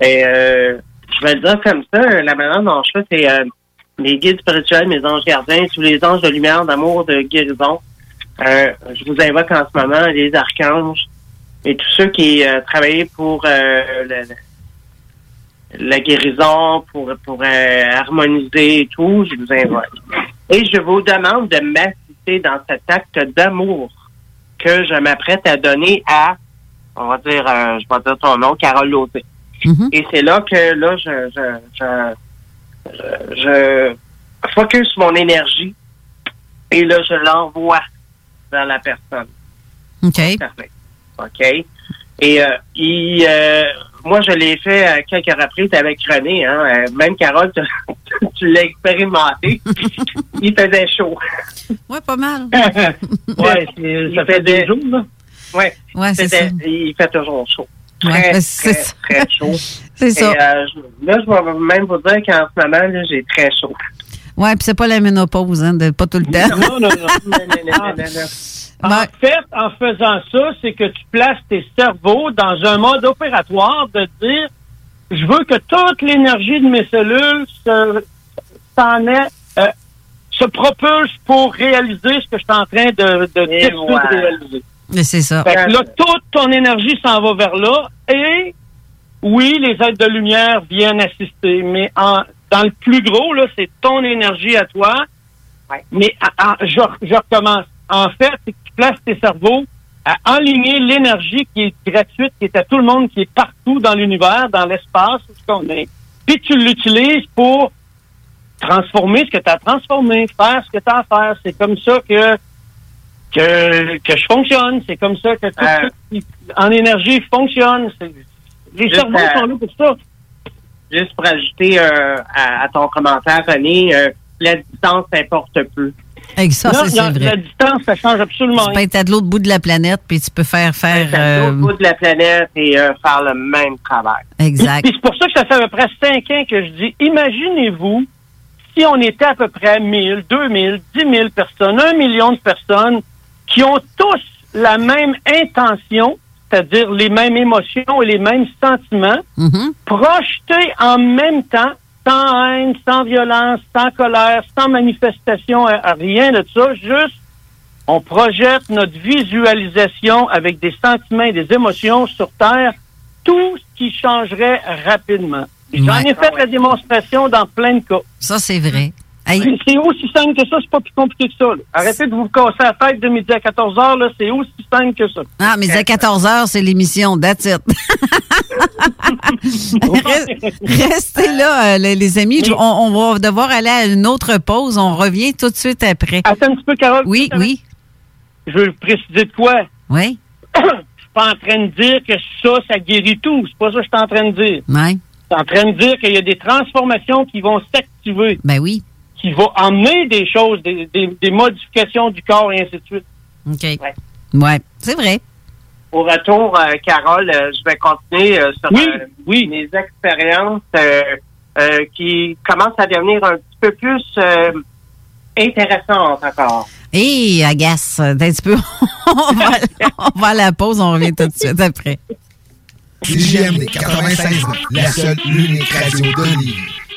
Et je vais le dire comme ça, la manière dont je fais, c'est mes guides spirituels, mes anges gardiens, tous les anges de lumière, d'amour, de guérison. Je vous invoque en ce moment les archanges et tous ceux qui euh, travaillent pour euh, le- la guérison, pour, pour euh, harmoniser et tout, je vous invoque. Et je vous demande de m'assister dans cet acte d'amour que je m'apprête à donner à, on va dire, euh, je vais dire ton nom, Carole Lauté. Et c'est là que là, je, je, je, je, je focus mon énergie et là, je l'envoie vers la personne. OK. Parfait. OK? Et euh, il, euh, moi, je l'ai fait à quelques reprises avec René. Hein. Euh, Même Carole, tu, tu l'as expérimenté. il faisait chaud. Ouais, pas mal. ouais, ça fait des jours, là. Ouais, Ouais, c'est ça. Il fait toujours chaud. Très, très, ça. très chaud. C'est ça. euh, là, je vais même vous dire qu'en ce moment, là, j'ai très chaud. Ouais, puis c'est pas la ménopause, hein, de, pas tout le temps. Non, non, non. En fait, en faisant ça, c'est que tu places tes cerveaux dans un mode opératoire de dire je veux que toute l'énergie de mes cellules se, s'en est, euh, se propulse pour réaliser ce que je suis en train de, de voilà. de réaliser. Mais c'est ça. Fait que là, toute ton énergie s'en va vers là et oui, les aides de lumière viennent assister, mais en, dans le plus gros, là, c'est ton énergie à toi. Mais en- en- je, je recommence. En fait, c'est que tu places tes cerveaux à enligner l'énergie qui est gratuite, qui est à tout le monde, qui est partout dans l'univers, dans l'espace, où ce qu'on est. Puis tu l'utilises pour transformer ce que tu as transformé, faire ce que tu as à faire. C'est comme ça que que, que je fonctionne. C'est comme ça que tout Euh. ce qui en énergie fonctionne. Les cerveaux à- sont là pour ça. Juste pour ajouter euh, à, à ton commentaire, René, euh, la distance n'importe plus. Avec ça, a- c'est La vrai. distance, ça change absolument Tu peux être à de l'autre bout de la planète, puis tu peux faire faire. à euh, l'autre bout de la planète et euh, faire le même travail. exact. Puis c'est pour ça que ça fait à peu près cinq ans que je dis, imaginez-vous si on était à peu près 1000, 2000, 10 000 personnes, un million de personnes qui ont tous la même intention, c'est-à-dire les mêmes émotions et les mêmes sentiments, Mhm. projetés en même temps, sans haine, sans violence, sans colère, sans manifestation, euh, rien de ça, juste on projette notre visualisation avec des sentiments et des émotions sur Terre, tout ce qui changerait rapidement. J'en Ouais. ai fait la démonstration dans plein de cas. Ça, c'est vrai. C'est aussi simple que ça, c'est pas plus compliqué que ça. là. Arrêtez de vous casser la tête de midi à 14 heures, là, c'est aussi simple que ça. Ah, mais à 14 heures, c'est l'émission. That's it. Reste- Restez là, euh, les, amis. On, on va devoir aller à une autre pause. On revient tout de suite après. Attends un petit peu, Carole. Oui, oui. Je veux préciser de quoi? Oui. Je suis pas en train de dire que ça, ça guérit tout. C'est pas ça que je suis en train de dire. Ouais. Je suis en train de dire qu'il y a des transformations qui vont s'activer. Ben oui. Qui vont emmener des choses, des, des- des modifications du corps et ainsi de suite. OK. Ouais, c'est vrai. au retour, euh, Carole, euh, je vais continuer euh, sur euh, mes expériences euh, euh, qui commencent à devenir un petit peu plus euh, intéressantes encore. Hé, agace, un petit peu. on, va, on va à la pause, on revient tout de suite après. CJMD 96, la seule, l'unique radio de Lévis.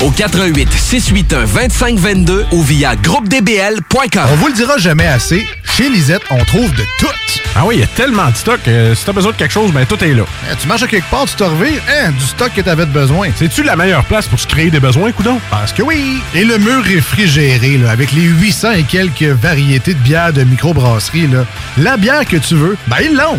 au 88 681 2522 ou via groupedbl.com. On vous le dira jamais assez, chez Lisette, on trouve de tout. Ah oui, il y a tellement de stock. euh, si t'as besoin de quelque chose, ben tout est là. Eh, tu marches à quelque part, tu te revires, hein, du stock que t'avais de besoin. C'est-tu la meilleure place pour se créer des besoins, coudon? Parce que oui! Et le mur réfrigéré, là, avec les 800 et quelques variétés de bières de microbrasserie, là, la bière que tu veux, ben ils l'ont!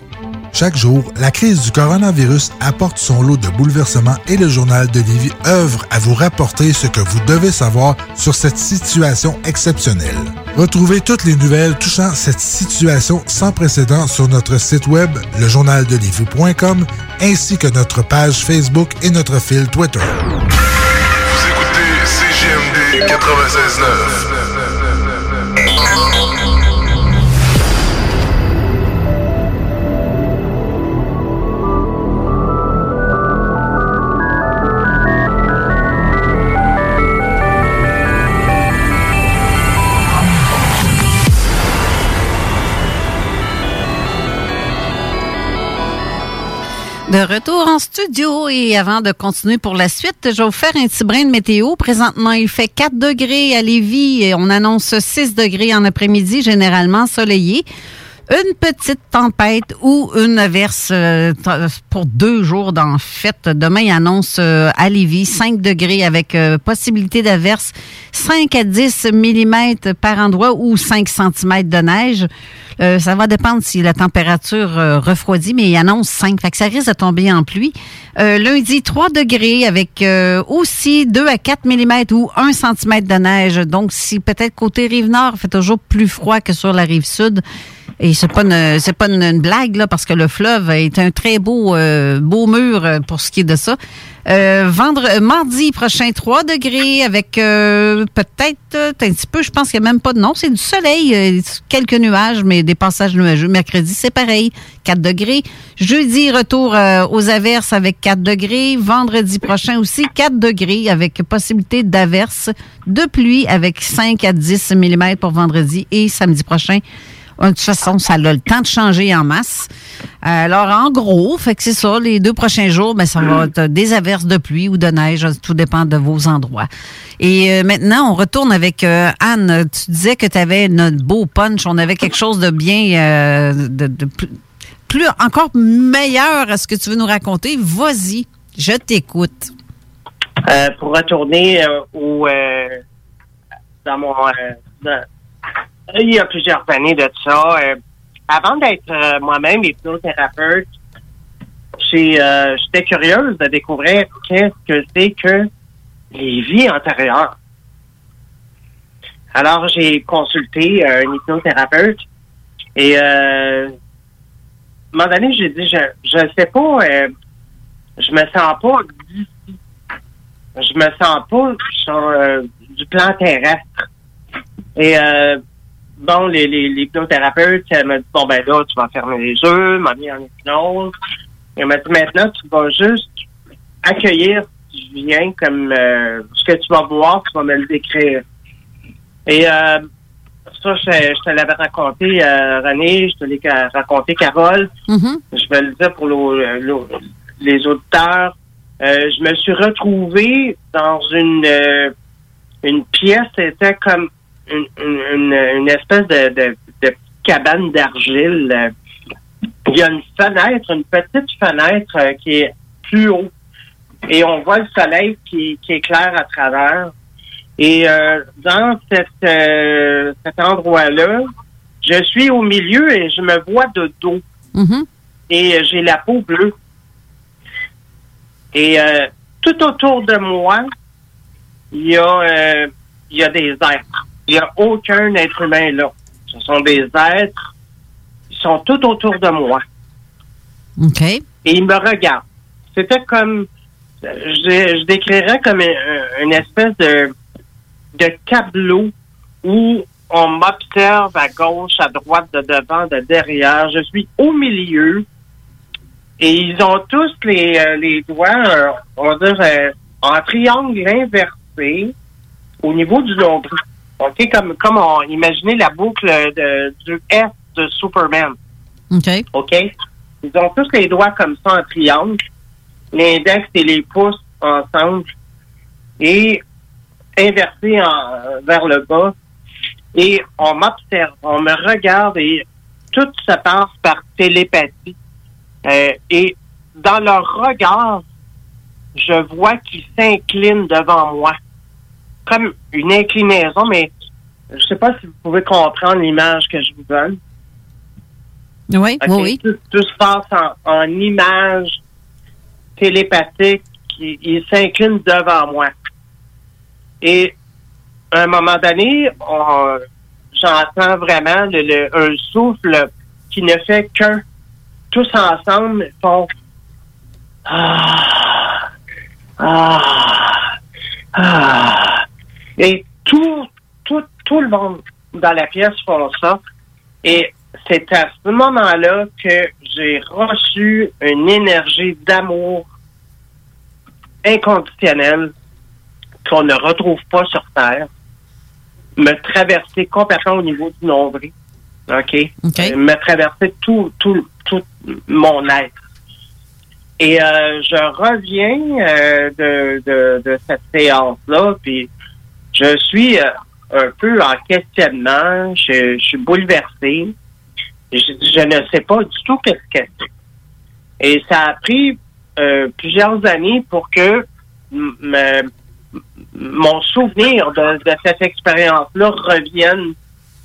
Chaque jour, la crise du coronavirus apporte son lot de bouleversements et le journal de Lévis œuvre à vous rapporter ce que vous devez savoir sur cette situation exceptionnelle. Retrouvez toutes les nouvelles touchant cette situation sans précédent sur notre site web, lejournaldelivie.com, ainsi que notre page Facebook et notre fil Twitter. Vous écoutez CGMD 96.9. De retour en studio et avant de continuer pour la suite, je vais vous faire un petit brin de météo. Présentement, il fait 4 degrés à Lévis et on annonce 6 degrés en après-midi, généralement soleillé. Une petite tempête ou une averse euh, pour deux jours d'en fait. Demain, il annonce euh, à Lévis 5 degrés avec euh, possibilité d'averse 5 à 10 mm par endroit ou 5 cm de neige. Euh, ça va dépendre si la température refroidit, mais il annonce 5. Fait que ça risque de tomber en pluie. Euh, lundi, 3 degrés avec aussi 2 à 4 mm ou 1 cm de neige. Donc, si peut-être côté rive nord, fait toujours plus froid que sur la rive sud. Et c'est pas une, c'est pas une, blague là parce que le fleuve est un très beau euh, beau mur euh, pour ce qui est de ça. Euh, mardi prochain 3 degrés avec peut-être un petit peu, je pense qu'il n'y a même pas de non, c'est du soleil, quelques nuages, mais des passages nuageux. Mercredi, c'est pareil, 4 degrés. Jeudi, retour aux averses avec 4 degrés. Vendredi prochain aussi, 4 degrés avec possibilité d'averses, de pluie avec 5 à 10 mm pour vendredi et samedi prochain. De toute façon, ça a le temps de changer en masse. Alors, en gros, fait que c'est ça, les deux prochains jours, ben, ça va être des averses de pluie ou de neige, tout dépend de vos endroits. Et euh, maintenant, on retourne avec euh, Anne. Tu disais que tu avais notre beau punch, on avait quelque chose de bien, euh, de, plus, encore meilleur à ce que tu veux nous raconter. Vas-y, je t'écoute. Euh, pour retourner euh, au euh, dans mon euh, il y a plusieurs années de ça. euh, avant d'être euh, moi-même hypnothérapeute, euh, j'étais curieuse de découvrir qu'est-ce que c'est que les vies antérieures. Alors, j'ai consulté euh, un hypnothérapeute et euh, à un moment donné, j'ai dit, je je sais pas, euh, je me sens pas d'ici. Je me sens pas sur du plan terrestre. Et euh, bon, les, les, l'hypnothérapeute, elle m'a dit, bon, ben là, tu vas fermer les yeux, m'a mis en hypnose. Elle m'a dit, maintenant, tu vas juste accueillir ce qui vient comme euh, ce que tu vas voir, tu vas me le décrire. Et euh, ça, je, je te l'avais raconté, euh, René, je te l'ai raconté, Carole. Je vais le dire pour l'au- les auditeurs. Euh, je me suis retrouvé dans une euh, une pièce, c'était comme une, une, une- une espèce de, de, de cabane d'argile. Il y a une fenêtre, une petite fenêtre euh, qui est plus haut. Et on voit le soleil qui, qui éclaire à travers. Et euh, dans cette, euh, cet endroit-là, je suis au milieu et je me vois de dos. Et euh, j'ai la peau bleue. Et euh, tout autour de moi, il y a, il y a des êtres. Il n'y a aucun être humain là. Ce sont des êtres. Ils sont tout autour de moi. OK. Et ils me regardent. C'était comme, je, je décrirais comme un- une espèce de, de tableau où on m'observe à gauche, à droite, de devant, de derrière. Je suis au milieu. Et ils ont tous les, euh, les doigts, euh, on va dire, euh, en triangle inversé au niveau du nombril. OK? Comme, comme on imaginait la boucle de, du S de Superman. OK. OK? Ils ont tous les doigts comme ça en triangle, l'index et les pouces ensemble, et inversés en- vers le bas. Et on m'observe, on me regarde et tout se passe par télépathie. Euh, et dans leur regard, je vois qu'ils s'inclinent devant moi. Comme une inclinaison, mais je sais pas si vous pouvez comprendre l'image que je vous donne. Oui, oui. Tout, tout se passe en, en images télépathiques. qui- Ils s'inclinent devant moi. Et à un moment donné, on- j'entends vraiment le, le- un souffle qui ne fait qu'un. Tous ensemble font ah, ah, ah. Et tout, tout, tout le monde dans la pièce font ça. Et c'est à ce moment-là que j'ai reçu une énergie d'amour inconditionnelle qu'on ne retrouve pas sur Terre, me traverser complètement au niveau du nombril. OK? Euh, Me traverser tout, tout, tout mon être. Et euh, je reviens euh, de, de, de cette séance-là, puis je suis euh, un peu en questionnement, je, je suis bouleversé. Je, je ne sais pas du tout qu'est-ce que c'est. Et ça a pris euh, plusieurs années pour que mon souvenir de, de cette expérience-là revienne.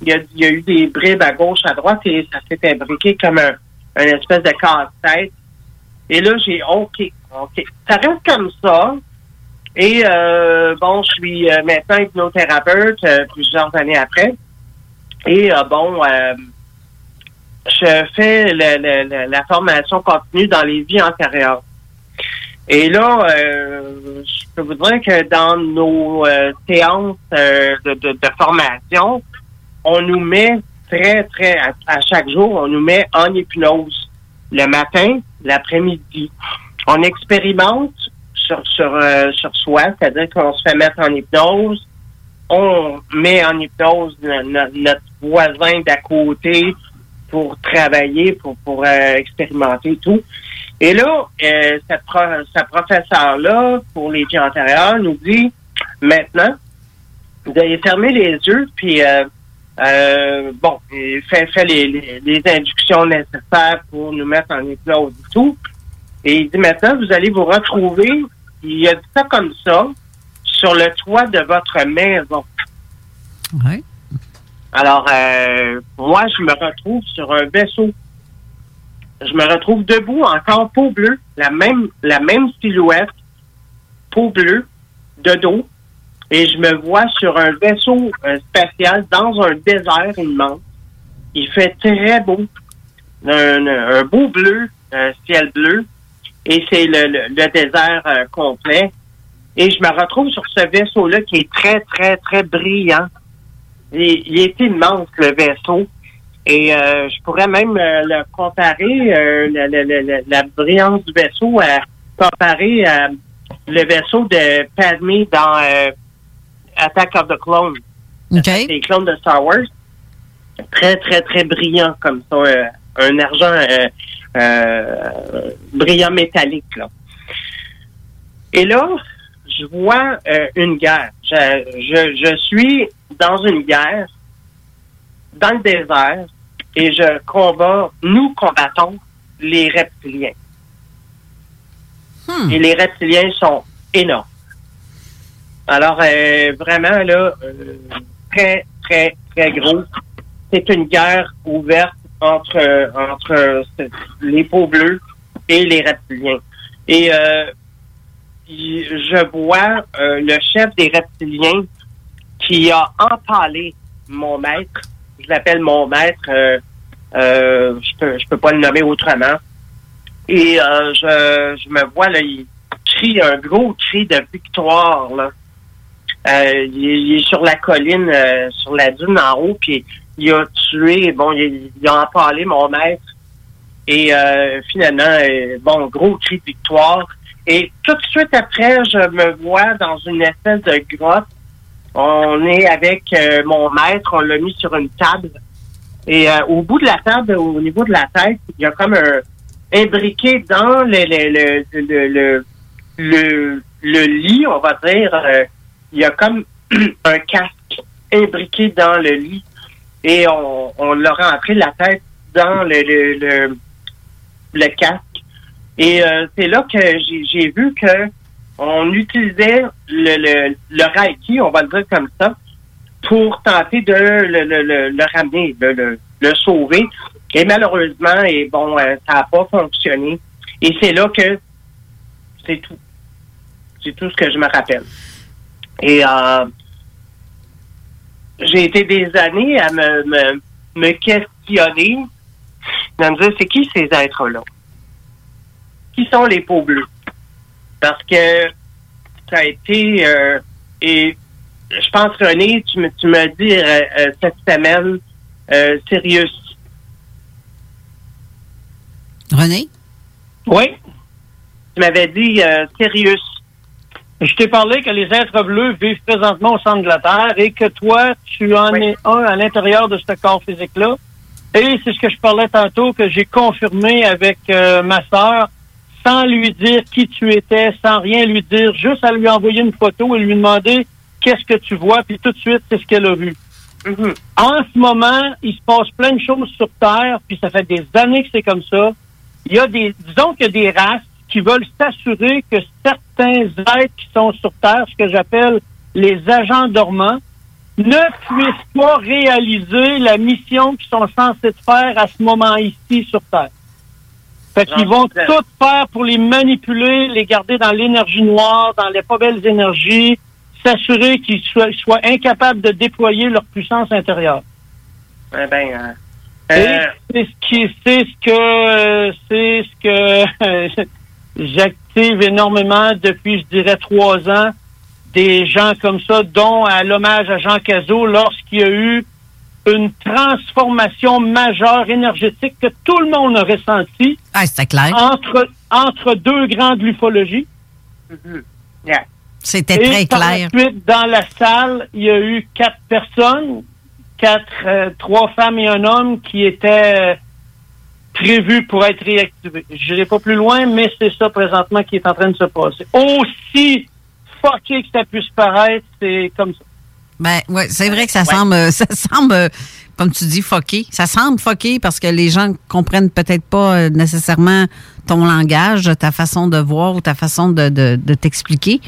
Il y, a, il y a eu des bribes à gauche, à droite, et ça s'est imbriqué comme un, un espèce de casse-tête. Et là, j'ai OK, OK. Ça reste comme ça. Et euh, bon, je suis euh, maintenant hypnothérapeute euh, plusieurs années après. Et euh, bon, je fais le- la formation continue dans les vies antérieures. Et là, je peux vous dire que dans nos séances de, formation, on nous met très, très, à chaque jour, on nous met en hypnose le matin, l'après-midi. On expérimente sur, sur, euh, sur soi, c'est-à-dire qu'on se fait mettre en hypnose, on met en hypnose no- no- notre voisin d'à côté pour travailler, pour, pour euh, expérimenter tout. Et là, euh, cette, pro- ce professeur-là, pour les vies antérieures, nous dit maintenant, vous fermer les yeux, puis euh, euh, bon, il fait, fait les, les, les inductions nécessaires pour nous mettre en hypnose et tout. Et il dit maintenant, vous allez vous retrouver, il a dit ça comme ça, sur le toit de votre maison. Alors, euh, moi, je me retrouve sur un vaisseau. Je me retrouve debout, encore peau bleue, la même, la même silhouette, peau bleue. de dos et je me vois sur un vaisseau euh, spatial dans un désert immense. Il fait très beau, un, un beau bleu, un ciel bleu, et c'est le, le- le désert euh, complet. Et je me retrouve sur ce vaisseau-là qui est très, très, très brillant. Il, il est immense, le vaisseau. Et euh, je pourrais même euh, le comparer, euh, la, la- la- la- la brillance du vaisseau, à comparer à le vaisseau de Padmé dans Attack of the Clones. Les clones de Star Wars. Très, très, très brillant comme ça. un argent brillant métallique. Là. Et là, je vois euh, une guerre. Je, je, je suis dans une guerre, dans le désert, et je combats, nous combattons les reptiliens. Et les reptiliens sont énormes. Alors, euh, vraiment, là, euh, très, très, très gros. C'est une guerre ouverte entre, entre euh, les peaux bleues et les reptiliens. Et euh, je vois euh, le chef des reptiliens qui a empalé mon maître. Je l'appelle mon maître. je peux, je peux pas le nommer autrement. Et je, je me vois là, il crie un gros cri de victoire là. Il, est- il est sur la colline, sur la dune en haut, puis il a tué, bon, il, a empalé mon maître. Et euh, finalement, euh, bon, gros cri de victoire. Et tout de suite après, je me vois dans une espèce de grotte. On est avec euh, mon maître, on l'a mis sur une table. Et euh, au bout de la table, au niveau de la tête, il y a comme un imbriqué dans le, le, le, le, le, lit, on va dire, il y a comme un casque imbriqué dans le lit. Et on, on l'a rentré la tête dans le, le, casque. Et euh, c'est là que j'ai vu que on utilisait le, le, le Reiki, on va le dire comme ça, pour tenter de le, le, le, ramener, de le, le sauver. Et malheureusement, et bon, euh, ça n'a pas fonctionné. Et c'est là que c'est tout. C'est tout ce que je me rappelle. Et euh, j'ai été des années à me, me, me questionner, à me dire, c'est qui ces êtres-là? Qui sont les peaux bleues? Parce que ça a été, euh, et je pense, René, tu me, tu m'as dit euh, euh, cette semaine, euh, Sirius. René? Oui. Tu m'avais dit euh, Sirius. Je t'ai parlé que les êtres bleus vivent présentement au centre de la Terre et que toi, tu en es un à l'intérieur de ce corps physique-là. Et c'est ce que je parlais tantôt, que j'ai confirmé avec euh, ma sœur, sans lui dire qui tu étais, sans rien lui dire, juste à lui envoyer une photo et lui demander qu'est-ce que tu vois, puis tout de suite, c'est ce qu'elle a vu. En ce moment, il se passe plein de choses sur Terre, puis ça fait des années que c'est comme ça. Il y a des, disons qu'il y a des races qui veulent s'assurer que certains êtres qui sont sur Terre, ce que j'appelle les agents dormants, ne puissent pas réaliser la mission qu'ils sont censés faire à ce moment ici sur Terre. Fait qu'ils vont tout faire pour les manipuler, les garder dans l'énergie noire, dans les pas belles énergies, s'assurer qu'ils soient, soient incapables de déployer leur puissance intérieure. Eh ben, Et euh, c'est ce qui, c'est ce que, c'est ce que énormément depuis, je dirais, trois ans, des gens comme ça, dont à l'hommage à Jean Cazot, lorsqu'il y a eu une transformation majeure énergétique que tout le monde a ressenti Ah, c'était clair. entre, entre deux grandes ufologies. C'était Et très par clair. la suite, dans la salle, il y a eu quatre personnes, quatre, euh, trois femmes et un homme qui étaient prévus pour être réactivés. Je n'irai pas plus loin, mais c'est ça présentement qui est en train de se passer. Aussi fucké que ça puisse paraître, c'est comme ça. Ben, ouais, c'est vrai que ça semble, euh, ça semble, euh, comme tu dis, foqué. Ça semble foqué parce que les gens comprennent peut-être pas euh, nécessairement ton langage, ta façon de voir ou ta façon de t'expliquer.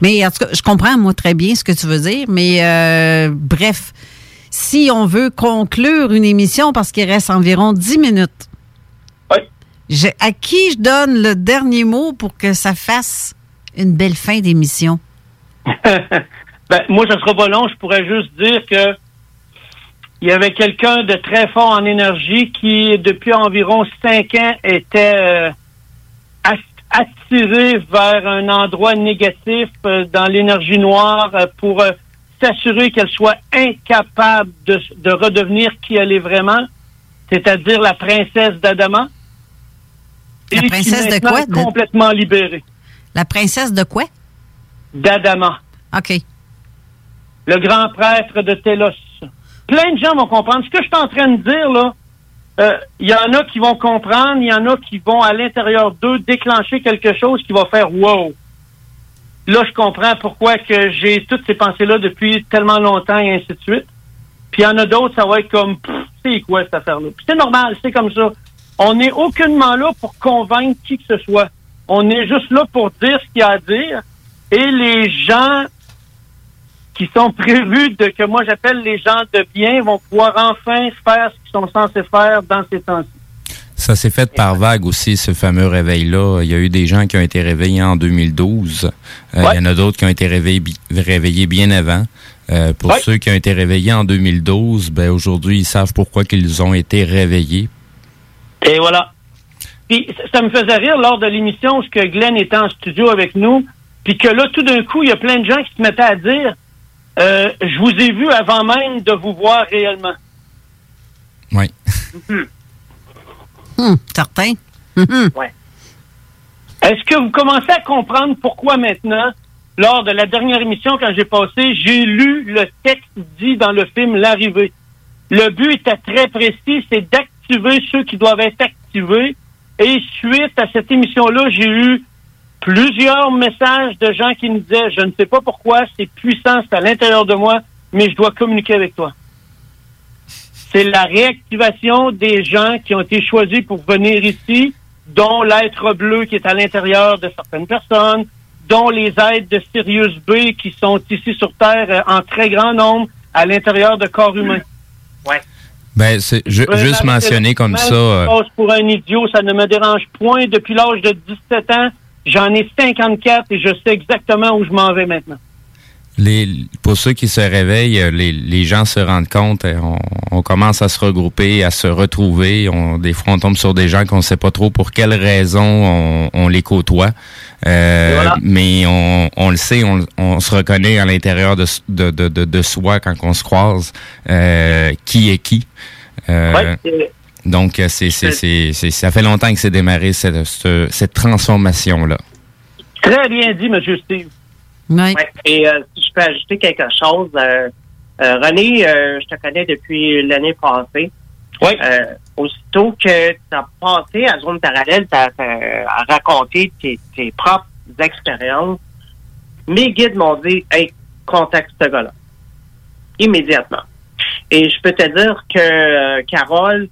Mais en tout cas, je comprends, moi, très bien ce que tu veux dire. Mais euh, bref, si on veut conclure une émission, parce qu'il reste environ 10 minutes, je- à qui je donne le dernier mot pour que ça fasse une belle fin d'émission? ben, moi, ça sera pas long. Je pourrais juste dire que il y avait quelqu'un de très fort en énergie qui, depuis environ cinq ans, était euh, attiré vers un endroit négatif euh, dans l'énergie noire euh, pour s'assurer qu'elle soit incapable de, de redevenir qui elle est vraiment, c'est-à-dire la princesse d'Adama. La Et qui princesse de quoi? est complètement libérée. La princesse de quoi? D'Adama. OK. le grand prêtre de Télos. Plein de gens vont comprendre. Ce que je suis en train de dire, là, euh, il y en a qui vont comprendre, il y en a qui vont, à l'intérieur d'eux, déclencher quelque chose qui va faire « wow ». Là, je comprends pourquoi que j'ai toutes ces pensées-là depuis tellement longtemps et ainsi de suite. Puis il y en a d'autres, ça va être comme c'est quoi cette affaire-là? Puis c'est normal, c'est comme ça. On n'est aucunement là pour convaincre qui que ce soit. On est juste là pour dire ce qu'il y a à dire. Et les gens qui sont prévus de que moi j'appelle les gens de bien vont pouvoir enfin faire ce qu'ils sont censés faire dans ces temps-ci. Ça s'est fait par vague aussi, ce fameux réveil-là. Il y a eu des gens qui ont été réveillés en 2012. Euh, Il y en a d'autres qui ont été réveillés, bi- réveillés bien avant. Euh, pour Ouais. ceux qui ont été réveillés en 2012, ben aujourd'hui, ils savent pourquoi qu'ils ont été réveillés. Et voilà. Puis ça- me faisait rire lors de l'émission où ce que Glenn était en studio avec nous, puis que là, tout d'un coup, il y a plein de gens qui se mettaient à dire euh, Je vous ai vu avant même de vous voir réellement. Oui. Hum, certain. Mhm. Ouais. Est-ce que vous commencez à comprendre pourquoi maintenant, lors de la dernière émission, quand j'ai passé, j'ai lu le texte dit dans le film L'arrivée? Le but était très précis, c'est d'activer ceux qui doivent être activés. Et suite à cette émission-là, j'ai eu plusieurs messages de gens qui me disaient, je ne sais pas pourquoi, c'est puissant, c'est à l'intérieur de moi, mais je dois communiquer avec toi. C'est la réactivation des gens qui ont été choisis pour venir ici, dont l'être bleu qui est à l'intérieur de certaines personnes, dont les aides de Sirius B qui sont ici sur Terre euh, en très grand nombre à l'intérieur de corps humains. Ouais. Ben, c'est ju- juste mentionné comme ça. euh, Je passe pour un idiot, ça ne me dérange point. Depuis l'âge de 17 ans, j'en ai 54 et je sais exactement où je m'en vais maintenant. Les, pour ceux qui se réveillent, euh, les, les gens se rendent compte, euh, on, on commence à se regrouper, à se retrouver. On, des fois, on tombe sur des gens qu'on ne sait pas trop pour quelles raisons on, on les côtoie. Euh, voilà. Mais on, on le sait, on, on se reconnaît à l'intérieur de, de, de, de, soi quand on se croise euh, qui est qui. Euh, Ouais, donc, euh, c'est, c'est, c'est, c'est- ça fait longtemps que c'est démarré cette, cette, cette transformation-là. Très bien dit, M. Steve. Ouais. Et euh, si je peux ajouter quelque chose, euh, euh, René, euh, je te connais depuis l'année passée. Oui. Euh, aussitôt que tu as passé à zone parallèle, tu as, raconté tes, tes propres expériences, mes guides m'ont dit Hey, contacte ce gars-là. Immédiatement. Et je peux te dire que euh, Carole,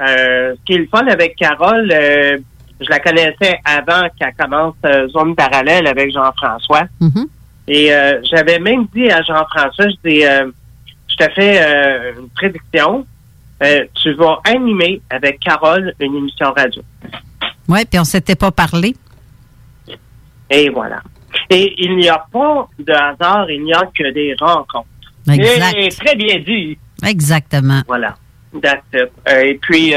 euh, ce qui est le fun avec Carole, euh, je la connaissais avant qu'elle commence euh, Zone parallèle avec Jean-François. Mhm. Et euh, j'avais même dit à Jean-François, je dis, euh, je te fais euh, une prédiction. Euh, tu vas animer avec Carole une émission radio. Oui, puis on s'était pas parlé. Et voilà. Et il n'y a pas de hasard, il n'y a que des rencontres. Exact. Et très bien dit. Exactement. Voilà. That's it. Euh, et puis,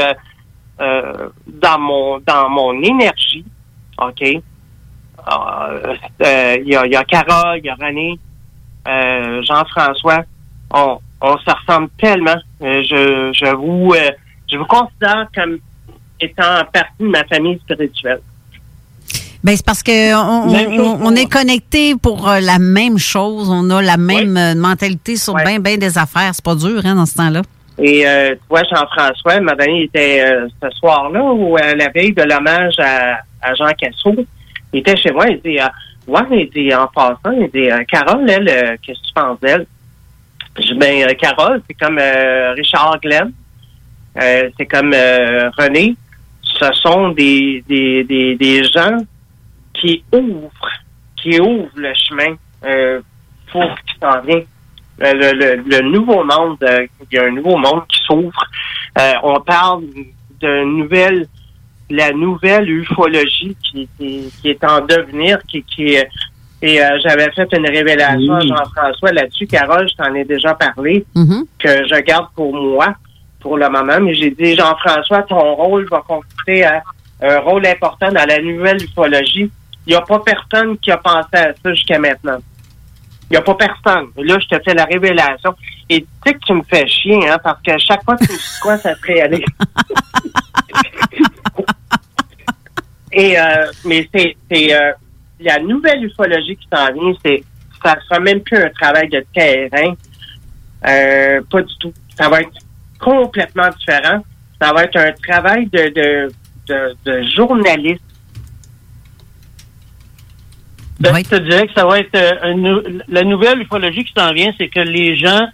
dans mon dans mon énergie, OK, il y, a, il y a Carole, il y a René, euh, Jean-François. On, on se ressemble tellement. Euh, je, je vous euh, je vous considère comme étant partie de ma famille spirituelle. Ben, c'est parce que on, on- est connecté pour euh, la même chose. On a la même euh, mentalité sur bien, bien des affaires. C'est pas dur, hein, dans ce temps-là. Et euh, tu vois, Jean-François, ma il était euh, ce soir-là, ou euh, la veille de l'hommage à, à Jean Cassou. Il était chez moi, il dit euh, Ouais, il dit en passant, il dit euh, Carole, elle, euh, qu'est-ce que tu penses d'elle? Je ben euh, Carole, c'est comme Richard Glenn. C'est comme René. Ce sont des, des, des, des gens qui ouvrent, qui ouvrent le chemin pour ce qui s'en vient. Euh, Le, le, le nouveau monde, il y a un nouveau monde qui s'ouvre. On parle de nouvelle, la nouvelle ufologie qui, qui, qui est en devenir, qui, qui est- Et euh, j'avais fait une révélation à Jean-François là-dessus. Carole, je t'en ai déjà parlé, que je garde pour moi pour le moment. Mais j'ai dit, Jean-François, ton rôle va consister à un rôle important dans la nouvelle ufologie. Il n'y a pas personne qui a pensé à ça jusqu'à maintenant. Il n'y a pas personne. Là, je te fais la révélation. Et tu sais que tu me fais chier, hein, parce que chaque fois que tu me dis quoi, ça serait aller. Et euh, mais c'est c'est euh, la nouvelle ufologie qui s'en vient, c'est ça sera même plus un travail de terrain, euh, pas du tout. Ça va être complètement différent. Ça va être un travail de de de, de journaliste. Ben, Je te dirais que ça va être euh, la nouvelle ufologie qui s'en vient, c'est que les gens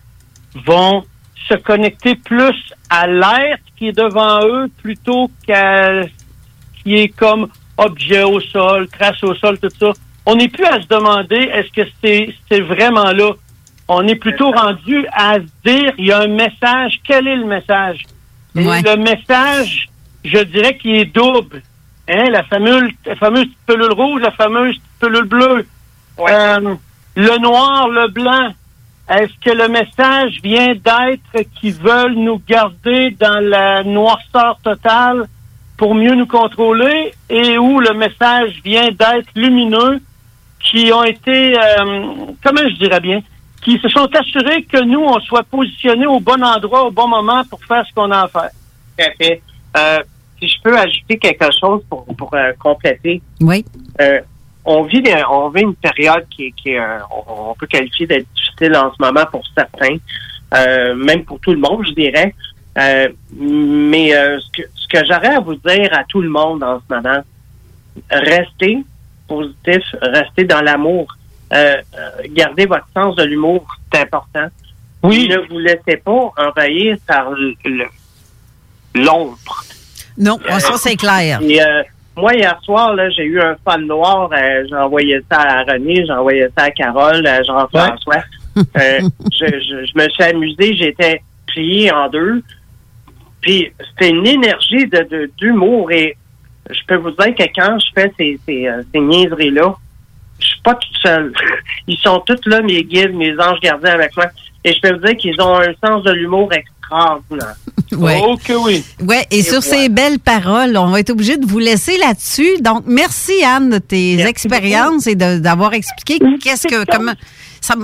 vont se connecter plus à l'être qui est devant eux plutôt qu'à qui est comme objet au sol, trace au sol, tout ça. On n'est plus à se demander est-ce que c'est c'est vraiment là? On est plutôt rendu à se dire il y a un message. Quel est le message? Le message, je dirais qu'il est double. Hein, la fameuse, la fameuse petite pelule rouge, la fameuse pelule bleue. Euh, le noir, le blanc. Est-ce que le message vient d'être qu'ils veulent nous garder dans la noirceur totale? Pour mieux nous contrôler et où le message vient d'être lumineux qui ont été, euh, comment je dirais bien, qui se sont assurés que nous, on soit positionnés au bon endroit, au bon moment pour faire ce qu'on a à faire. Tout à fait. Euh, si je peux ajouter quelque chose pour, pour euh, compléter. Oui. Euh, on vit des- on vit une période qui, est- qui est, euh, on, on peut qualifier d'être difficile en ce moment pour certains, euh, même pour tout le monde, je dirais. Euh, mais euh, ce que, ce que j'aurais à vous dire à tout le monde en ce moment, restez positif, restez dans l'amour, euh, euh, gardez votre sens de l'humour, c'est important. Oui. Ne vous laissez pas envahir par l'ombre. Non, ça, c'est clair. Et, euh, moi, hier soir, j'ai eu un fan noir. euh, j'ai envoyé ça à René, j'ai envoyé ça à Carole, à Jean-François. Euh, je, je, je me suis amusé, j'étais plié en deux. Puis c'était une énergie de de- d'humour. et je peux vous dire que quand je fais ces, ces, euh, ces niaiseries-là, je suis pas toute seule. Ils sont tous là, mes guides, mes anges gardiens avec moi. Et je peux vous dire qu'ils ont un sens de l'humour extraordinaire. Ouais. Oh que oui. Ouais, et, sur ces belles paroles, on va être obligé de vous laisser là-dessus. Donc, merci Anne de tes expériences et d'avoir expliqué qu'est-ce que comment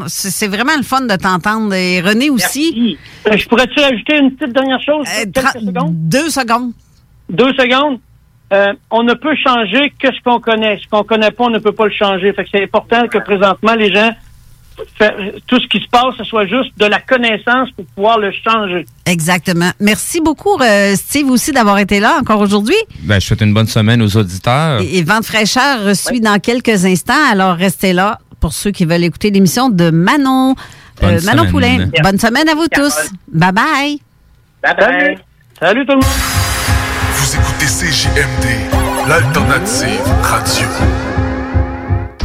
c'est vraiment le fun de t'entendre et René aussi. Euh, Je pourrais-tu ajouter une petite dernière chose? quelques secondes? Deux secondes. Deux secondes? Euh, on ne peut changer que ce qu'on connaît. Ce qu'on connaît pas, on ne peut pas le changer. Fait que c'est important que présentement, les gens, tout ce qui se passe, ce soit juste de la connaissance pour pouvoir le changer. Exactement. Merci beaucoup euh, Steve aussi d'avoir été là encore aujourd'hui. Ben, je souhaite une bonne semaine aux auditeurs. Et, et Vente fraîcheur suit dans quelques instants. Alors, restez là pour ceux qui veulent écouter l'émission de Manon. Bonne Euh, Manon semaine. Poulain. Bonne semaine à vous tous. Bye bye. Salut. Salut tout le monde. Vous écoutez CJMD, l'alternative radio.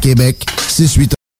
Québec,